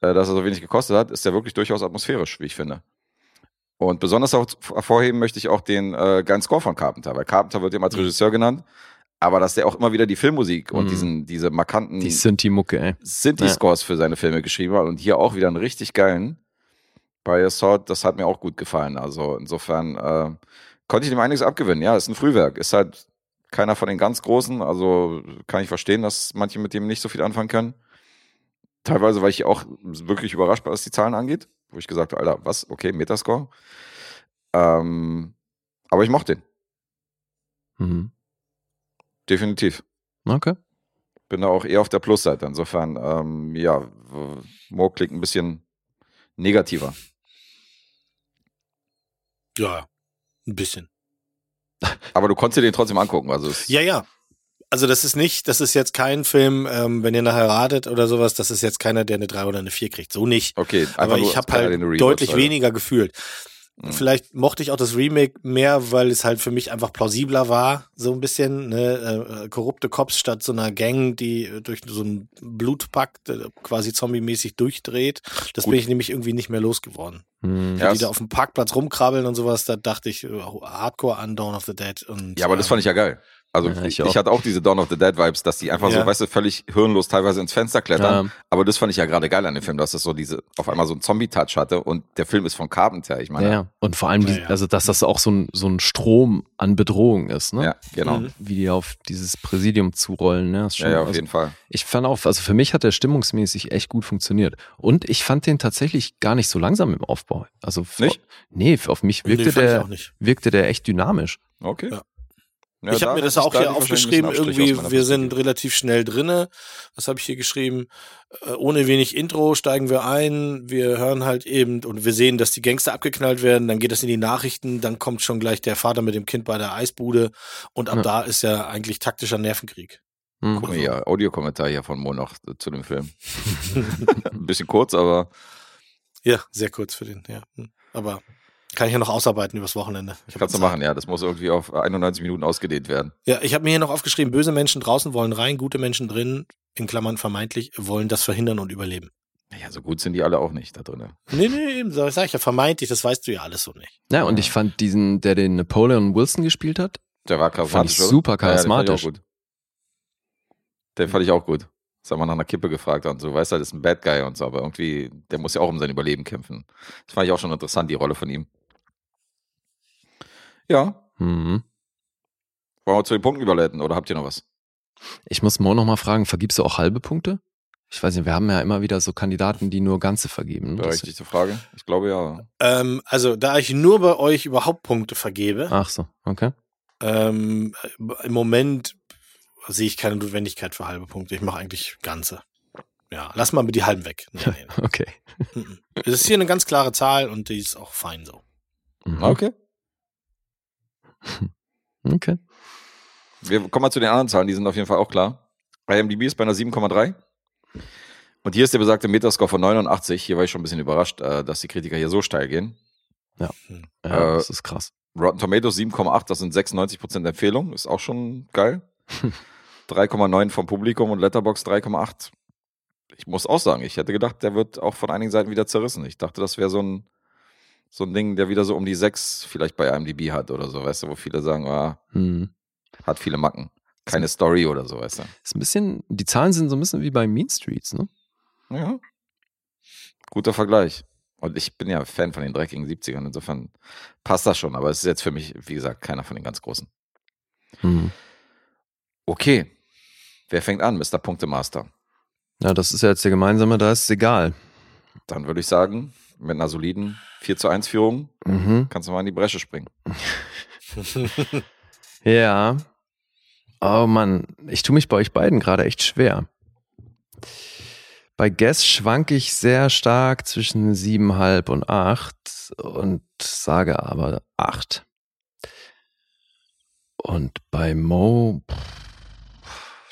äh, dass er so wenig gekostet hat, ist der wirklich durchaus atmosphärisch, wie ich finde. Und besonders auch hervorheben möchte ich auch den äh, geilen Score von Carpenter, weil Carpenter wird immer als Mhm. Regisseur genannt, aber dass der auch immer wieder die Filmmusik und Mhm. diesen, diese markanten Die Sinti-Mucke, ey. Sinti-Scores für seine Filme geschrieben hat und hier auch wieder einen richtig geilen bei Assault, das hat mir auch gut gefallen. Also insofern äh, konnte ich dem einiges abgewinnen. Ja, ist ein Frühwerk, ist halt keiner von den ganz Großen, also kann ich verstehen, dass manche mit dem nicht so viel anfangen können. Teilweise war ich auch wirklich überrascht, was die Zahlen angeht, wo ich gesagt habe, Alter, was? Okay, Metascore. Ähm, aber ich mochte den, Mhm. definitiv. Okay. bin da auch eher auf der Plusseite. Insofern, ähm, ja, Mo klingt ein bisschen negativer. Ja, ein bisschen. Aber du konntest dir den trotzdem angucken. Also Ja, ja. Also das ist nicht, das ist jetzt kein Film, ähm, wenn ihr nachher ratet oder sowas, das ist jetzt keiner, der eine 3 oder eine 4 kriegt. So nicht. okay, einfach Aber ich habe halt deutlich weniger gefühlt. Mhm. Vielleicht mochte ich auch das Remake mehr, weil es halt für mich einfach plausibler war, so ein bisschen, ne, äh, korrupte Cops statt so einer Gang, die äh, durch so einen Blutpakt äh, quasi zombie-mäßig durchdreht. Das Gut. bin ich nämlich irgendwie nicht mehr losgeworden. Mhm. Ja, die da auf dem Parkplatz rumkrabbeln und sowas, da dachte ich, äh, Hardcore an Dawn of the Dead. Und, Ja, aber das fand ich ja geil. Also Ja, ich, ich hatte auch diese Dawn of the Dead Vibes, dass die einfach so, Ja. weißt du, völlig hirnlos teilweise ins Fenster klettern. Ja. Aber das fand ich ja gerade geil an dem Film, dass das so diese, auf einmal so einen Zombie-Touch hatte und der Film ist von Carpenter. Ich meine, Ja. Und vor allem, Ja, die, ja. also dass das auch so ein, so ein Strom an Bedrohung ist, ne? ja, genau. Mhm. Wie die auf dieses Präsidium zurollen, ne? Schon, ja, auf also, jeden Fall. Ich fand auch, also für mich hat der stimmungsmäßig echt gut funktioniert. Und ich fand den tatsächlich gar nicht so langsam im Aufbau. Also f- Nicht? Nee, auf mich wirkte nee, der auch nicht. wirkte der echt dynamisch. Okay. Ja. Ja, ich habe mir das auch hier aufgeschrieben, irgendwie, wir sind relativ schnell drinne. Was habe ich hier geschrieben? Äh, ohne wenig Intro steigen wir ein, wir hören halt eben und wir sehen, dass die Gangster abgeknallt werden, dann geht das in die Nachrichten, dann kommt schon gleich der Vater mit dem Kind bei der Eisbude und ab Ja. da ist ja eigentlich taktischer Nervenkrieg. Hm. Guck mal hier, Audiokommentar hier von Mo noch äh, zu dem Film. ein <laughs> <laughs> bisschen kurz, aber Ja, sehr kurz für den, ja. Hm. Aber kann ich ja noch ausarbeiten übers Wochenende. Ich kannst du machen, ja. Das muss irgendwie auf 91 Minuten ausgedehnt werden. Ja, ich habe mir hier noch aufgeschrieben, böse Menschen draußen wollen rein, gute Menschen drin, in Klammern vermeintlich, wollen das verhindern und überleben. Ja, so gut sind die alle auch nicht da drin. Nee, nee, eben, sag sag ich ja, vermeintlich, das weißt du ja alles so nicht. Ja, und ich fand diesen, der den Napoleon Wilson gespielt hat, Der war Fand charismatisch, ich oder? super Ja, ja, den fand charismatisch. ich auch gut. Den fand ich auch gut. Das haben wir nach einer Kippe gefragt und so, weißt du, das ist ein Bad Guy und so, aber irgendwie, der muss ja auch um sein Überleben kämpfen. Das fand ich auch schon interessant, die Rolle von ihm. Ja, mhm. wollen wir zu den Punkten überleiten oder habt ihr noch was? ich muss Mo noch mal fragen, vergibst du auch halbe Punkte? Ich weiß nicht, wir haben ja immer wieder so Kandidaten, die nur ganze vergeben. Das- Berechtigte Frage. Ich glaube ja. Ähm, also, da ich nur bei euch überhaupt Punkte vergebe, Ach so, okay. ähm, im Moment sehe ich keine Notwendigkeit für halbe Punkte. Ich mache eigentlich ganze. Ja, lass mal mit die halben weg. Nee, nee, <laughs> Okay. nee. Mhm. Es ist hier eine ganz klare Zahl und die ist auch fein so. Mhm. Okay. <laughs> Okay. Wir kommen mal zu den anderen Zahlen, die sind auf jeden Fall auch klar. IMDb ist bei einer 7,3. Und hier ist der besagte Metascore von 89. Hier war ich schon ein bisschen überrascht, äh, dass die Kritiker hier so steil gehen. Ja, Äh, das ist krass. Rotten Tomatoes 7,8, das sind 96% Empfehlung, ist auch schon geil. <laughs> 3,9 vom Publikum und Letterbox 3,8. Ich muss auch sagen, ich hätte gedacht, der wird auch von einigen Seiten wieder zerrissen. Ich dachte, das wäre so ein, so ein Ding, der wieder so um die 6 vielleicht bei IMDb hat oder so, weißt du, wo viele sagen, ah, Hm. hat viele Macken. Keine Story oder so, weißt du. Ist ein bisschen, die Zahlen sind so ein bisschen wie bei Mean Streets, ne? Ja. Guter Vergleich. Und ich bin ja Fan von den dreckigen 70ern, insofern passt das schon, aber es ist jetzt für mich, wie gesagt, keiner von den ganz großen. Hm. Okay. Wer fängt an, Mr. Punktemaster? Ja, das ist ja jetzt der gemeinsame, da ist es egal. Dann würde ich sagen, mit einer soliden 4 zu 1 Führung Mhm. kannst du mal in die Bresche springen. <laughs> Ja. Oh Mann, ich tue mich bei euch beiden gerade echt schwer. Bei Guess schwanke ich sehr stark zwischen siebenhalb und acht und sage aber acht. Und bei Mo,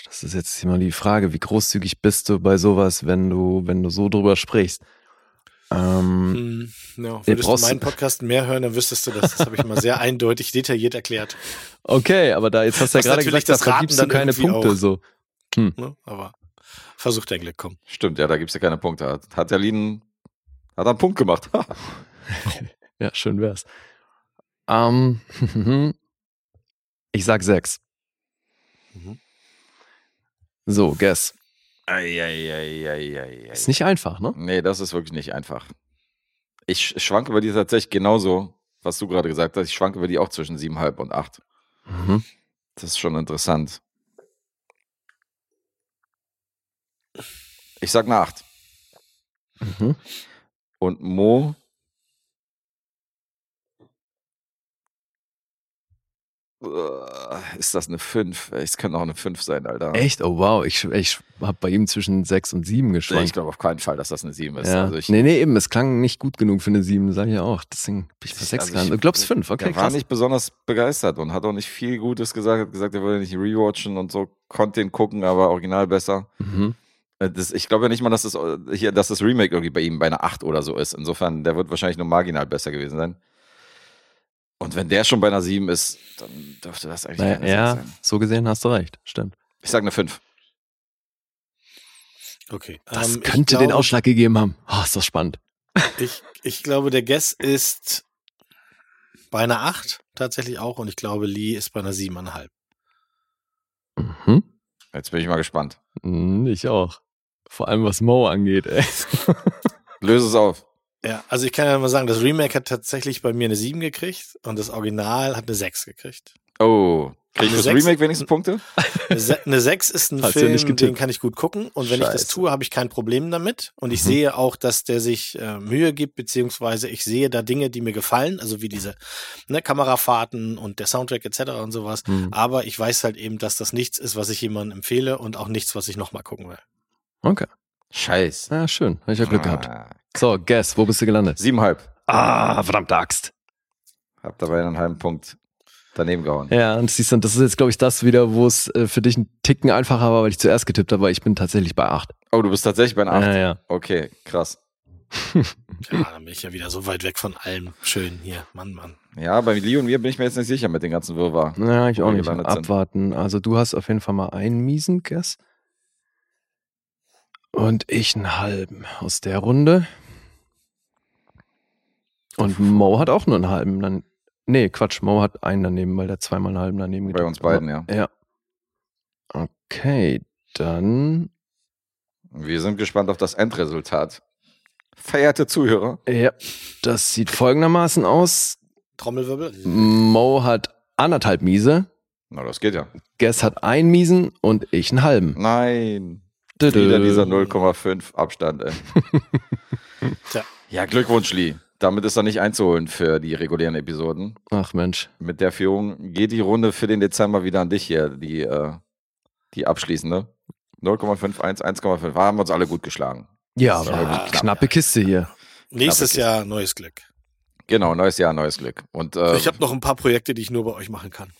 das ist jetzt immer die Frage, wie großzügig bist du bei sowas, wenn du, wenn du so drüber sprichst? Ähm, Hm, Nee, würdest du brauchst- meinen Podcast mehr hören, dann wüsstest du das. Das habe ich mal sehr <laughs> eindeutig detailliert erklärt. okay, aber da jetzt hast du ja gerade gesagt, da vergibst du keine Punkte auch- so. Ne? Aber versuch dein Glück, komm. Stimmt, ja, da gibt's ja keine Punkte. Hat, hat der Lien, hat er einen Punkt gemacht. <laughs> Ja, schön wär's. Ähm, <laughs> ich sag sechs. Mhm. So, guess. Eieieiei. Ist nicht einfach, ne? Nee, das ist wirklich nicht einfach. Ich sch- schwanke über die tatsächlich genauso, was du gerade gesagt hast. Ich schwanke über die auch zwischen 7,5 und 8. Mhm. Das ist schon interessant. Ich sag eine 8. Mhm. Und Mo. Ist das eine 5? Es könnte auch eine 5 sein, Alter. Echt? Oh wow, ich, ich habe bei ihm zwischen sechs und sieben Nee, geschwankt. Ich glaube auf keinen Fall, dass das eine 7 ist. ja. Also ich, nee, nee, eben, es klang nicht gut genug für eine sieben, sag ich ja auch. Deswegen bin ich bei Ich- sechs also gelandet. ich- Du glaubst fünf, okay, der war nicht besonders begeistert und hat auch nicht viel Gutes gesagt. Hat gesagt, er würde nicht rewatchen und so. Konnte den gucken, aber original besser. Mhm. Äh, Das, ich glaube ja nicht mal, dass das, äh, hier, dass das Remake irgendwie bei ihm bei einer 8 oder so ist. Insofern, der wird wahrscheinlich nur marginal besser gewesen sein. Und wenn der schon bei einer 7 ist, dann dürfte das eigentlich Naja, keine ja, 6 sein. so gesehen hast du recht, stimmt. Ich sage eine 5. Okay. Das ähm, könnte den glaube- Ausschlag gegeben haben. Oh, ist das spannend. Ich, ich glaube, der Guess ist bei einer 8 tatsächlich auch und ich glaube, Lee ist bei einer 7,5. Mhm. Jetzt bin ich mal gespannt. Mhm, Ich auch. Vor allem was Mo angeht, ey. Löse es auf. Ja, also ich kann ja mal sagen, das Remake hat tatsächlich bei mir eine 7 gekriegt und das Original hat eine 6 gekriegt. Oh. Krieg ich das sechs? Remake wenigstens Punkte? Eine, Se eine 6 ist ein <laughs> Hast Film, getippt. den kann ich gut gucken und wenn ich das Scheiße. tue, habe ich kein Problem damit und ich Mhm. sehe auch, dass der sich äh, Mühe gibt, beziehungsweise ich sehe da Dinge, die mir gefallen, also wie diese ne, Kamerafahrten und der Soundtrack etc. und sowas, Mhm. aber ich weiß halt eben, dass das nichts ist, was ich jemandem empfehle und auch nichts, was ich nochmal gucken will. Okay. Scheiße. Ja, schön. Hab ich ja Glück gehabt. Ah. So, guess, wo bist du gelandet? 7,5. Ah, verdammte Axt. Hab dabei einen halben Punkt daneben gehauen. Ja, und siehst du, das ist jetzt, glaube ich, das wieder, wo es äh, für dich ein Ticken einfacher war, weil ich zuerst getippt habe, weil ich bin tatsächlich bei acht. Oh, du bist tatsächlich bei einer 8. Ja, ja. Okay, krass. <laughs> Ja, dann bin ich ja wieder so weit weg von allem. Schön hier, Mann, Mann. Ja, bei Lee und mir bin ich mir jetzt nicht sicher mit den ganzen Wirrwarr. Ja, ich auch nicht. gelandet sind. Abwarten. Also du hast auf jeden Fall mal einen miesen Guess. Und ich einen halben aus der Runde. Und Mo hat auch nur einen halben. Dann, nee, Quatsch, Mo hat einen daneben, weil der zweimal einen halben daneben Bei getippt uns beiden, ja. Ja. Okay, dann. Wir sind gespannt auf das Endresultat. Verehrte Zuhörer, Ja, das sieht folgendermaßen aus. Trommelwirbel. Mo hat anderthalb Miese, na, das geht ja. Guess hat einen Miesen und ich einen halben. Nein. Wieder dieser 0,5 Abstand. <laughs> Tja. Ja, Glückwunsch, Lee. Damit ist er nicht einzuholen für die regulären Episoden. Ach Mensch. Mit der Führung geht die Runde für den Dezember wieder an dich hier, die, äh, die abschließende. 0,51, 1,5. Haben wir uns alle gut geschlagen. Ja, Ja, aber knapp. knappe Kiste hier. Nächstes Kiste. Jahr neues Glück. Genau, neues Jahr, neues Glück. Und äh, ich habe noch ein paar Projekte, die ich nur bei euch machen kann.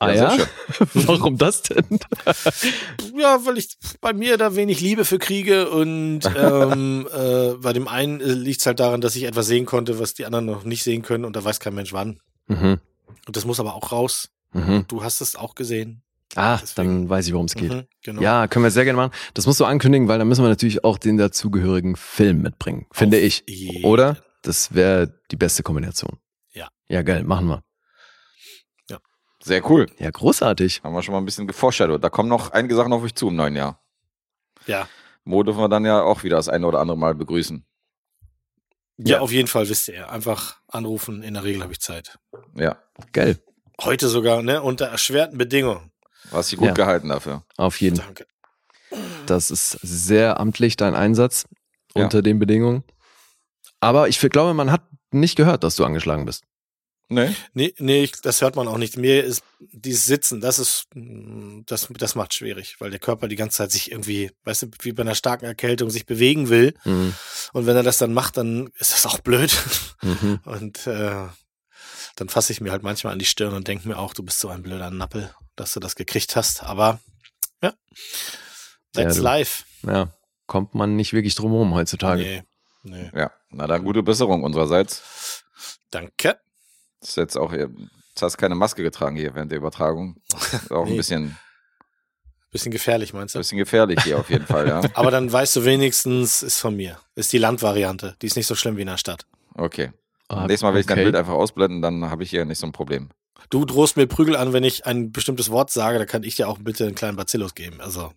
Ah ja? schön. <laughs> Warum das denn? <laughs> Ja, weil ich bei mir da wenig Liebe für kriege und ähm, <laughs> äh, bei dem einen liegt es halt daran, dass ich etwas sehen konnte, was die anderen noch nicht sehen können und da weiß kein Mensch wann. Mhm. Und das muss aber auch raus. Mhm. Du hast es auch gesehen. Ah, Deswegen. dann weiß ich, worum es geht. Mhm, genau. Ja, können wir sehr gerne machen. Das musst du ankündigen, weil dann müssen wir natürlich auch den dazugehörigen Film mitbringen, finde Auf ich. jeden. Oder? Das wäre die beste Kombination. Ja. Ja, geil, machen wir. Sehr cool. Ja, großartig. Haben wir schon mal ein bisschen geforeshadowt. Da kommen noch einige Sachen auf euch zu im neuen Jahr. Ja. Mo dürfen wir dann ja auch wieder das eine oder andere Mal begrüßen. ja. Ja. auf jeden Fall wisst ihr. Einfach anrufen. In der Regel habe ich Zeit. Ja. Geil. Heute sogar, ne? Unter erschwerten Bedingungen. Hast dich gut Ja. gehalten dafür. Auf jeden. Danke. Das ist sehr amtlich, dein Einsatz Ja. unter den Bedingungen. Aber ich glaube, man hat nicht gehört, dass du angeschlagen bist. Nee? Nee, nee, ich, das hört man auch nicht. Mir ist dieses Sitzen, das ist, mm, das, das macht schwierig, weil der Körper die ganze Zeit sich irgendwie, weißt du, wie bei einer starken Erkältung sich bewegen will. Mhm. Und wenn er das dann macht, dann ist das auch blöd. Mhm. <laughs> Und äh, dann fasse ich mir halt manchmal an die Stirn und denke mir auch, du bist so ein blöder Nappel, dass du das gekriegt hast. Aber ja, that's du- life. Ja, kommt man nicht wirklich drum herum heutzutage. Nee, nee. Ja. Na dann gute Besserung unsererseits. Danke. Das ist jetzt auch, jetzt hast du keine Maske getragen hier während der Übertragung. Ist auch ein <laughs> Nee. bisschen, Bisschen gefährlich, meinst du? bisschen gefährlich hier auf jeden Fall, ja. <laughs> Aber dann weißt du wenigstens, ist von mir. Ist die Landvariante. Die ist nicht so schlimm wie in der Stadt. Okay. Ah, Nächstes Mal will ich dein okay. Bild einfach ausblenden, dann habe ich hier nicht so ein Problem. Du drohst mir Prügel an, wenn ich ein bestimmtes Wort sage, da kann ich dir auch bitte einen kleinen Bacillus geben. Also,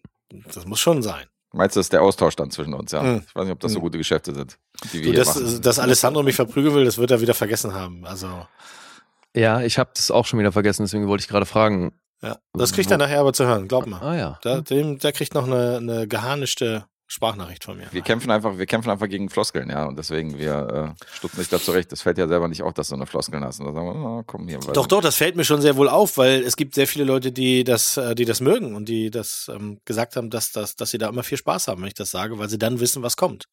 das muss schon sein. Meinst du, das ist der Austausch dann zwischen uns, ja? Mhm. Ich weiß nicht, ob das so Mhm. gute Geschäfte sind, die wir Du, hier dass, machen. dass Alessandro mich verprügeln will, das wird er wieder vergessen haben. Also, Ja, ich habe das auch schon wieder vergessen, deswegen wollte ich gerade fragen. ja. Das kriegt er nachher aber zu hören, glaub mal. Ah ja. Da, dem, der kriegt noch eine, eine geharnischte Sprachnachricht von mir. Wir kämpfen einfach, wir kämpfen einfach gegen Floskeln, ja. Und deswegen, wir äh, stutzen nicht da zurecht. Das fällt ja selber nicht auf, dass du eine Floskeln hast. Und dann sagen wir, na, komm hier. Doch, doch, das fällt mir schon sehr wohl auf, weil es gibt sehr viele Leute, die das, äh, die das mögen und die das ähm, gesagt haben, dass, dass, dass sie da immer viel Spaß haben, wenn ich das sage, weil sie dann wissen, was kommt.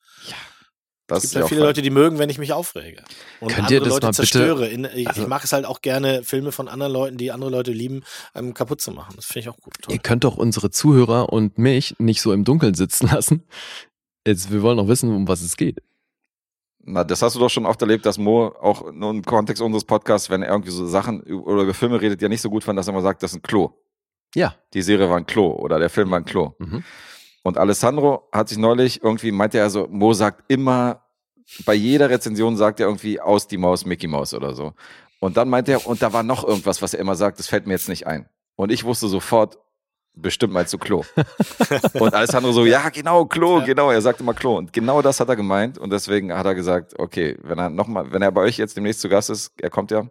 Das Es gibt ist ja ja auch viele. Leute, die mögen, wenn ich mich aufrege. Und Könnt ihr andere das Leute mal bitte- zerstöre. In, ich, Also- ich mag es halt auch gerne, Filme von anderen Leuten, die andere Leute lieben, ähm, kaputt zu machen. Das finde ich auch gut. Toll. Ihr könnt doch unsere Zuhörer und mich nicht so im Dunkeln sitzen <laughs> lassen. Jetzt, wir wollen doch wissen, um was es geht. Na, das hast du doch schon oft erlebt, dass Mo auch nur im Kontext unseres Podcasts, wenn er irgendwie so Sachen über- oder über Filme redet, ja nicht so gut fand, dass er immer sagt, das ist ein Klo. Ja. Die Serie war ein Klo oder der Film war ein Klo. Mhm. Und Alessandro hat sich neulich irgendwie, meinte er so, Mo sagt immer, bei jeder Rezension sagt er irgendwie aus die Maus, Mickey Maus oder so. Und dann meinte er, und da war noch irgendwas, was er immer sagt, das fällt mir jetzt nicht ein. Und ich wusste sofort, bestimmt meinst du Klo. <laughs> und Alessandro so, ja, genau, Klo, Ja. genau. Er sagt immer Klo. Und genau das hat er gemeint. Und deswegen hat er gesagt, okay, wenn er nochmal, wenn er bei euch jetzt demnächst zu Gast ist, er kommt ja,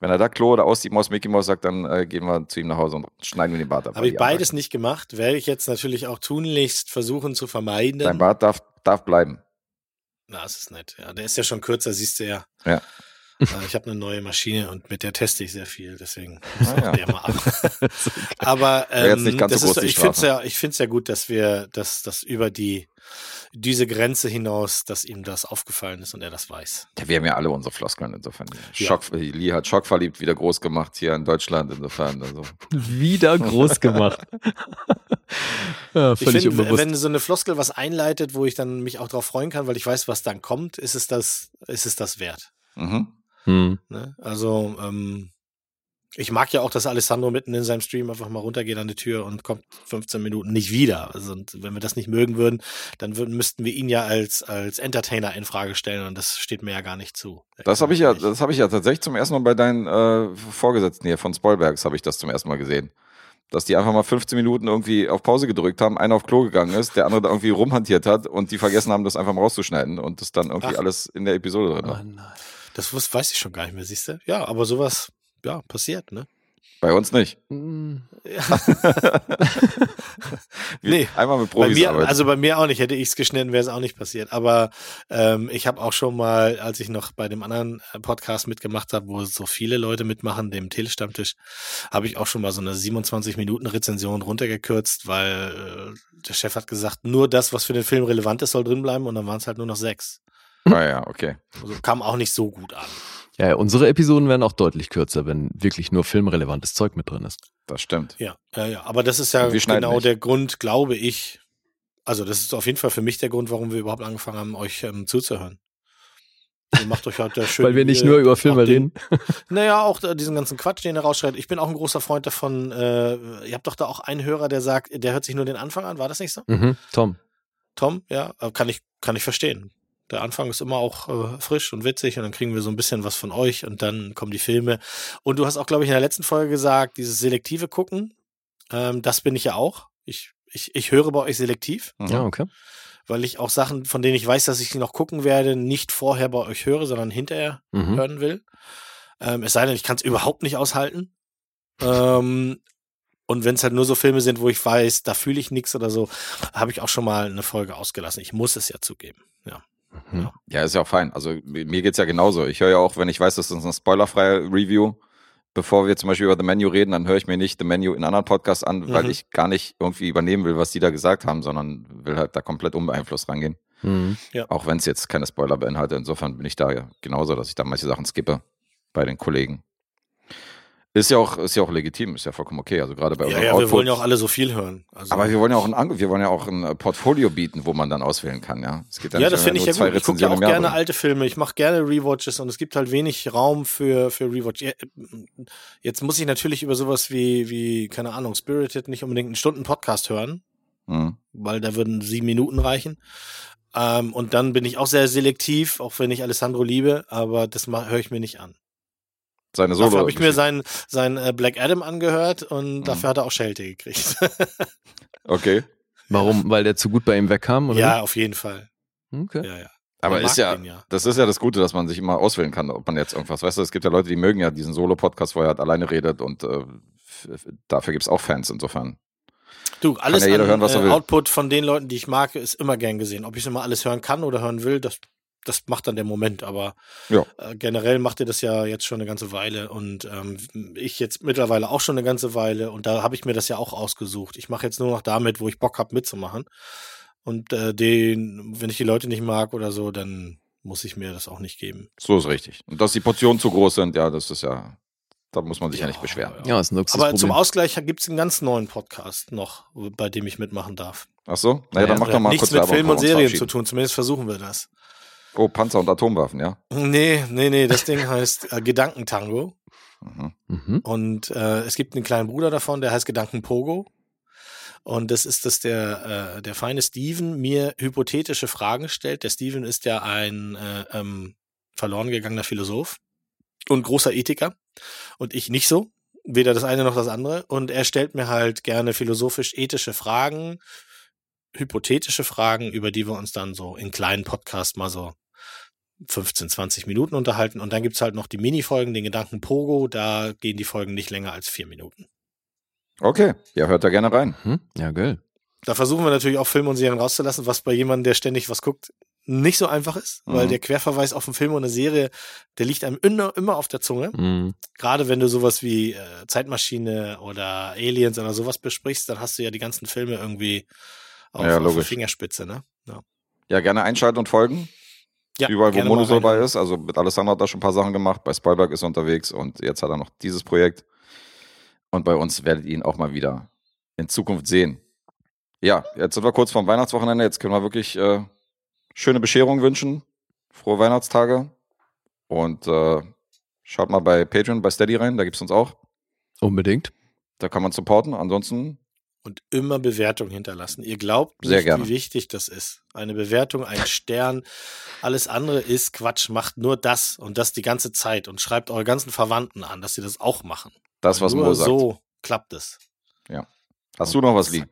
wenn er da Klo oder aus die Maus, Mickey Maus sagt, dann äh, gehen wir zu ihm nach Hause und schneiden wir den Bart ab. Habe ich beides nicht gemacht, werde ich jetzt natürlich auch tunlichst versuchen zu vermeiden. Dein Bart darf, darf bleiben. Na, das ist nett. Ja, der ist ja schon kürzer, siehst du ja. Ja. <laughs> Äh, Ich habe eine neue Maschine und mit der teste ich sehr viel, deswegen muss Ah, ja. der mal ab. <laughs> Aber ähm, nicht so das groß, ist, die ich finde es ja, ich find's ja gut, dass wir, dass das über die diese Grenze hinaus, dass ihm das aufgefallen ist und er das weiß. Ja, wir haben ja alle unsere Floskeln insofern. Ja. Schock, Lee hat schockverliebt wieder groß gemacht hier in Deutschland insofern. Also. <laughs> Wieder groß gemacht. <laughs> ja, Ich völlig finde, unbewusst. wenn so eine Floskel was einleitet, wo ich dann mich auch drauf freuen kann, weil ich weiß, was dann kommt, ist es das, ist es das wert. Mhm. Hm. Ne? Also, ähm, ich mag ja auch, dass Alessandro mitten in seinem Stream einfach mal runtergeht an die Tür und kommt 15 Minuten nicht wieder. Also, und wenn wir das nicht mögen würden, dann würden, müssten wir ihn ja als, als Entertainer in Frage stellen und das steht mir ja gar nicht zu. Das habe ich ja, das habe ich ja tatsächlich zum ersten Mal bei deinen äh, Vorgesetzten hier von Spoilbergs habe ich das zum ersten Mal gesehen. Dass die einfach mal 15 Minuten irgendwie auf Pause gedrückt haben, einer auf Klo gegangen ist, der andere da irgendwie rumhantiert hat und die vergessen haben, das einfach mal rauszuschneiden und das dann irgendwie Ach. alles in der Episode drin Oh, war. nein. Das weiß ich schon gar nicht mehr, siehst du? Ja, aber sowas, ja, passiert, ne? Bei uns nicht. Hm. <laughs> Wir- Nee. Einmal mit Bei Profis mir, arbeiten. also bei mir auch nicht. Hätte ich es geschnitten, wäre es auch nicht passiert. Aber ähm, ich habe auch schon mal, als ich noch bei dem anderen äh, Podcast mitgemacht habe, wo so viele Leute mitmachen, dem Telestammtisch, habe ich auch schon mal so eine 27 Minuten Rezension runtergekürzt, weil äh, der Chef hat gesagt, nur das, was für den Film relevant ist, soll drin bleiben und dann waren es halt nur noch sechs. ah ja, okay. Also kam auch nicht so gut an. Ja, unsere Episoden werden auch deutlich kürzer, wenn wirklich nur filmrelevantes Zeug mit drin ist. Das stimmt. Ja, ja, ja. Aber das ist ja genau nicht. der Grund, glaube ich. Also, das ist auf jeden Fall für mich der Grund, warum wir überhaupt angefangen haben, euch ähm, zuzuhören. Ihr macht euch halt da <laughs> schön. Weil wir nicht äh, nur über Filme den, reden. <laughs> Naja, auch äh, diesen ganzen Quatsch, den ihr rausschreibt. Ich bin auch ein großer Freund davon. Äh, ihr habt doch da auch einen Hörer, der sagt, der hört sich nur den Anfang an. War das nicht so? Mhm. Tom. Tom, ja, äh, kann ich, kann ich verstehen. Der Anfang ist immer auch äh, frisch und witzig und dann kriegen wir so ein bisschen was von euch und dann kommen die Filme. Und du hast auch, glaube ich, in der letzten Folge gesagt, dieses selektive Gucken, ähm, das bin ich ja auch. Ich, ich, ich höre bei euch selektiv, Mhm. Ja, okay. weil ich auch Sachen, von denen ich weiß, dass ich sie noch gucken werde, nicht vorher bei euch höre, sondern hinterher Mhm. hören will. Ähm, es sei denn, ich kann es überhaupt nicht aushalten. Ähm, und wenn es halt nur so Filme sind, wo ich weiß, da fühle ich nichts oder so, habe ich auch schon mal eine Folge ausgelassen. Ich muss es ja zugeben. Ja. Mhm. Ja, ist ja auch fein. Also mir geht's ja genauso. Ich höre ja auch, wenn ich weiß, das ist eine spoilerfreie Review, bevor wir zum Beispiel über The Menu reden, dann höre ich mir nicht The Menu in anderen Podcasts an, weil Mhm. ich gar nicht irgendwie übernehmen will, was die da gesagt haben, sondern will halt da komplett unbeeinflusst rangehen. Mhm. Auch wenn es jetzt keine Spoiler beinhaltet. Insofern bin ich da ja genauso, dass ich da manche Sachen skippe bei den Kollegen. Ist ja auch, ist ja auch legitim, ist ja vollkommen okay. Also gerade bei Ja, ja, wir Output. wollen ja auch alle so viel hören. Also, aber wir wollen ja auch ein, wir wollen ja auch ein äh, Portfolio bieten, wo man dann auswählen kann, ja. Es geht ja, nicht, das wir finde ich ja gut. Ich gucke ja auch gerne bringen. alte Filme. Ich mache gerne Rewatches und es gibt halt wenig Raum für, für Rewatch. Ja, Jetzt muss ich natürlich über sowas wie, wie, keine Ahnung, Spirited nicht unbedingt einen Stunden-Podcast hören, Mhm. weil da würden sieben Minuten reichen. Ähm, und dann bin ich auch sehr selektiv, auch wenn ich Alessandro liebe, aber das höre ich mir nicht an. Seine Dafür Solo. habe ich mir sein, sein äh, Black Adam angehört und Mhm. dafür hat er auch Schelte gekriegt. <laughs> Okay. Warum? Weil der zu gut bei ihm wegkam? Oder ja, auf jeden Fall. wie? Okay. Ja, ja. Aber ist ja, ja. das ist ja das Gute, dass man sich immer auswählen kann, ob man jetzt irgendwas, weißt du, es gibt ja Leute, die mögen ja diesen Solo-Podcast, wo er halt alleine redet und äh, dafür gibt's auch Fans insofern. Du, alles ja jeder an hören, was er äh, will. Output von den Leuten, die ich mag, ist immer gern gesehen. Ob ich immer alles hören kann oder hören will, das, das macht dann der Moment. Aber Ja. äh, generell macht ihr das ja jetzt schon eine ganze Weile und ähm, ich jetzt mittlerweile auch schon eine ganze Weile und da habe ich mir das ja auch ausgesucht. Ich mache jetzt nur noch damit, wo ich Bock habe mitzumachen. Und äh, den, wenn ich die Leute nicht mag oder so, dann muss ich mir das auch nicht geben. So ist richtig. Und dass die Portionen zu groß sind, ja, das ist ja, da muss man sich ja, nicht beschweren. Ja, ist ein Aber Luxusproblem. zum Ausgleich gibt es einen ganz neuen Podcast noch, bei dem ich mitmachen darf. Ach so? Naja, dann Ja, mach doch mal nichts kurz mit Werbung, Film und Serien zu tun, zumindest versuchen wir das. Oh, Panzer und Atomwaffen, ja? Nee, nee, nee, das Ding heißt äh, Gedankentango. Mhm. Mhm. Und äh, es gibt einen kleinen Bruder davon, der heißt Gedankenpogo. Und das ist, dass der, äh, der feine Steven mir hypothetische Fragen stellt. Der Steven ist ja ein äh, ähm, verloren gegangener Philosoph und großer Ethiker. Und ich nicht so. Weder das eine noch das andere. Und er stellt mir halt gerne philosophisch-ethische Fragen, hypothetische Fragen, über die wir uns dann so in kleinen Podcasts mal so 15, 20 Minuten unterhalten. Und dann gibt's halt noch die Mini-Folgen, den Gedanken Pogo. Da gehen die Folgen nicht länger als vier Minuten. Okay, ja, hört da gerne rein. Mhm. Ja, geil. Da versuchen wir natürlich auch Filme und Serien rauszulassen, was bei jemandem, der ständig was guckt, nicht so einfach ist, weil Mhm. der Querverweis auf einen Film und eine Serie, der liegt einem immer, immer auf der Zunge. Mhm. Gerade wenn du sowas wie äh, Zeitmaschine oder Aliens oder sowas besprichst, dann hast du ja die ganzen Filme irgendwie auf, Ja, auf der. Fingerspitze, ne? Ja, Ja, gerne einschalten und folgen. Ja Überall, wo Mono dabei ist. Also mit Alessandro hat er schon ein paar Sachen gemacht. Bei Spielberg ist er unterwegs und jetzt hat er noch dieses Projekt. Und bei uns werdet ihr ihn auch mal wieder in Zukunft sehen. Ja, jetzt sind wir kurz vorm Weihnachtswochenende. Jetzt können wir wirklich äh, schöne Bescherung wünschen. Frohe Weihnachtstage. Und äh, schaut mal bei Patreon, bei Steady rein. Da gibt's uns auch. Unbedingt. Da kann man supporten. Ansonsten, Und immer Bewertung hinterlassen. Ihr glaubt Sehr nicht, gerne. wie wichtig das ist. Eine Bewertung, ein <laughs> Stern. Alles andere ist Quatsch. Macht nur das und das die ganze Zeit und schreibt eure ganzen Verwandten an, dass sie das auch machen. das, was nur Mo sagt. so klappt es. Hast du noch was, Lee?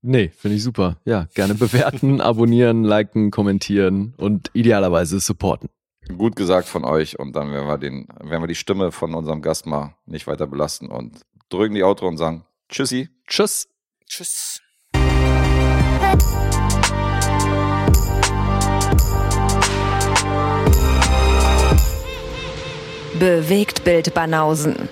Nee, finde ich super. Ja, gerne bewerten, <laughs> abonnieren, liken, kommentieren und idealerweise supporten. Gut gesagt von euch und dann werden wir, den, werden wir die Stimme von unserem Gast mal nicht weiter belasten und drücken die Outro und sagen Tschüssi. Tschüss. Tschüss. Bewegt Bild Banausen.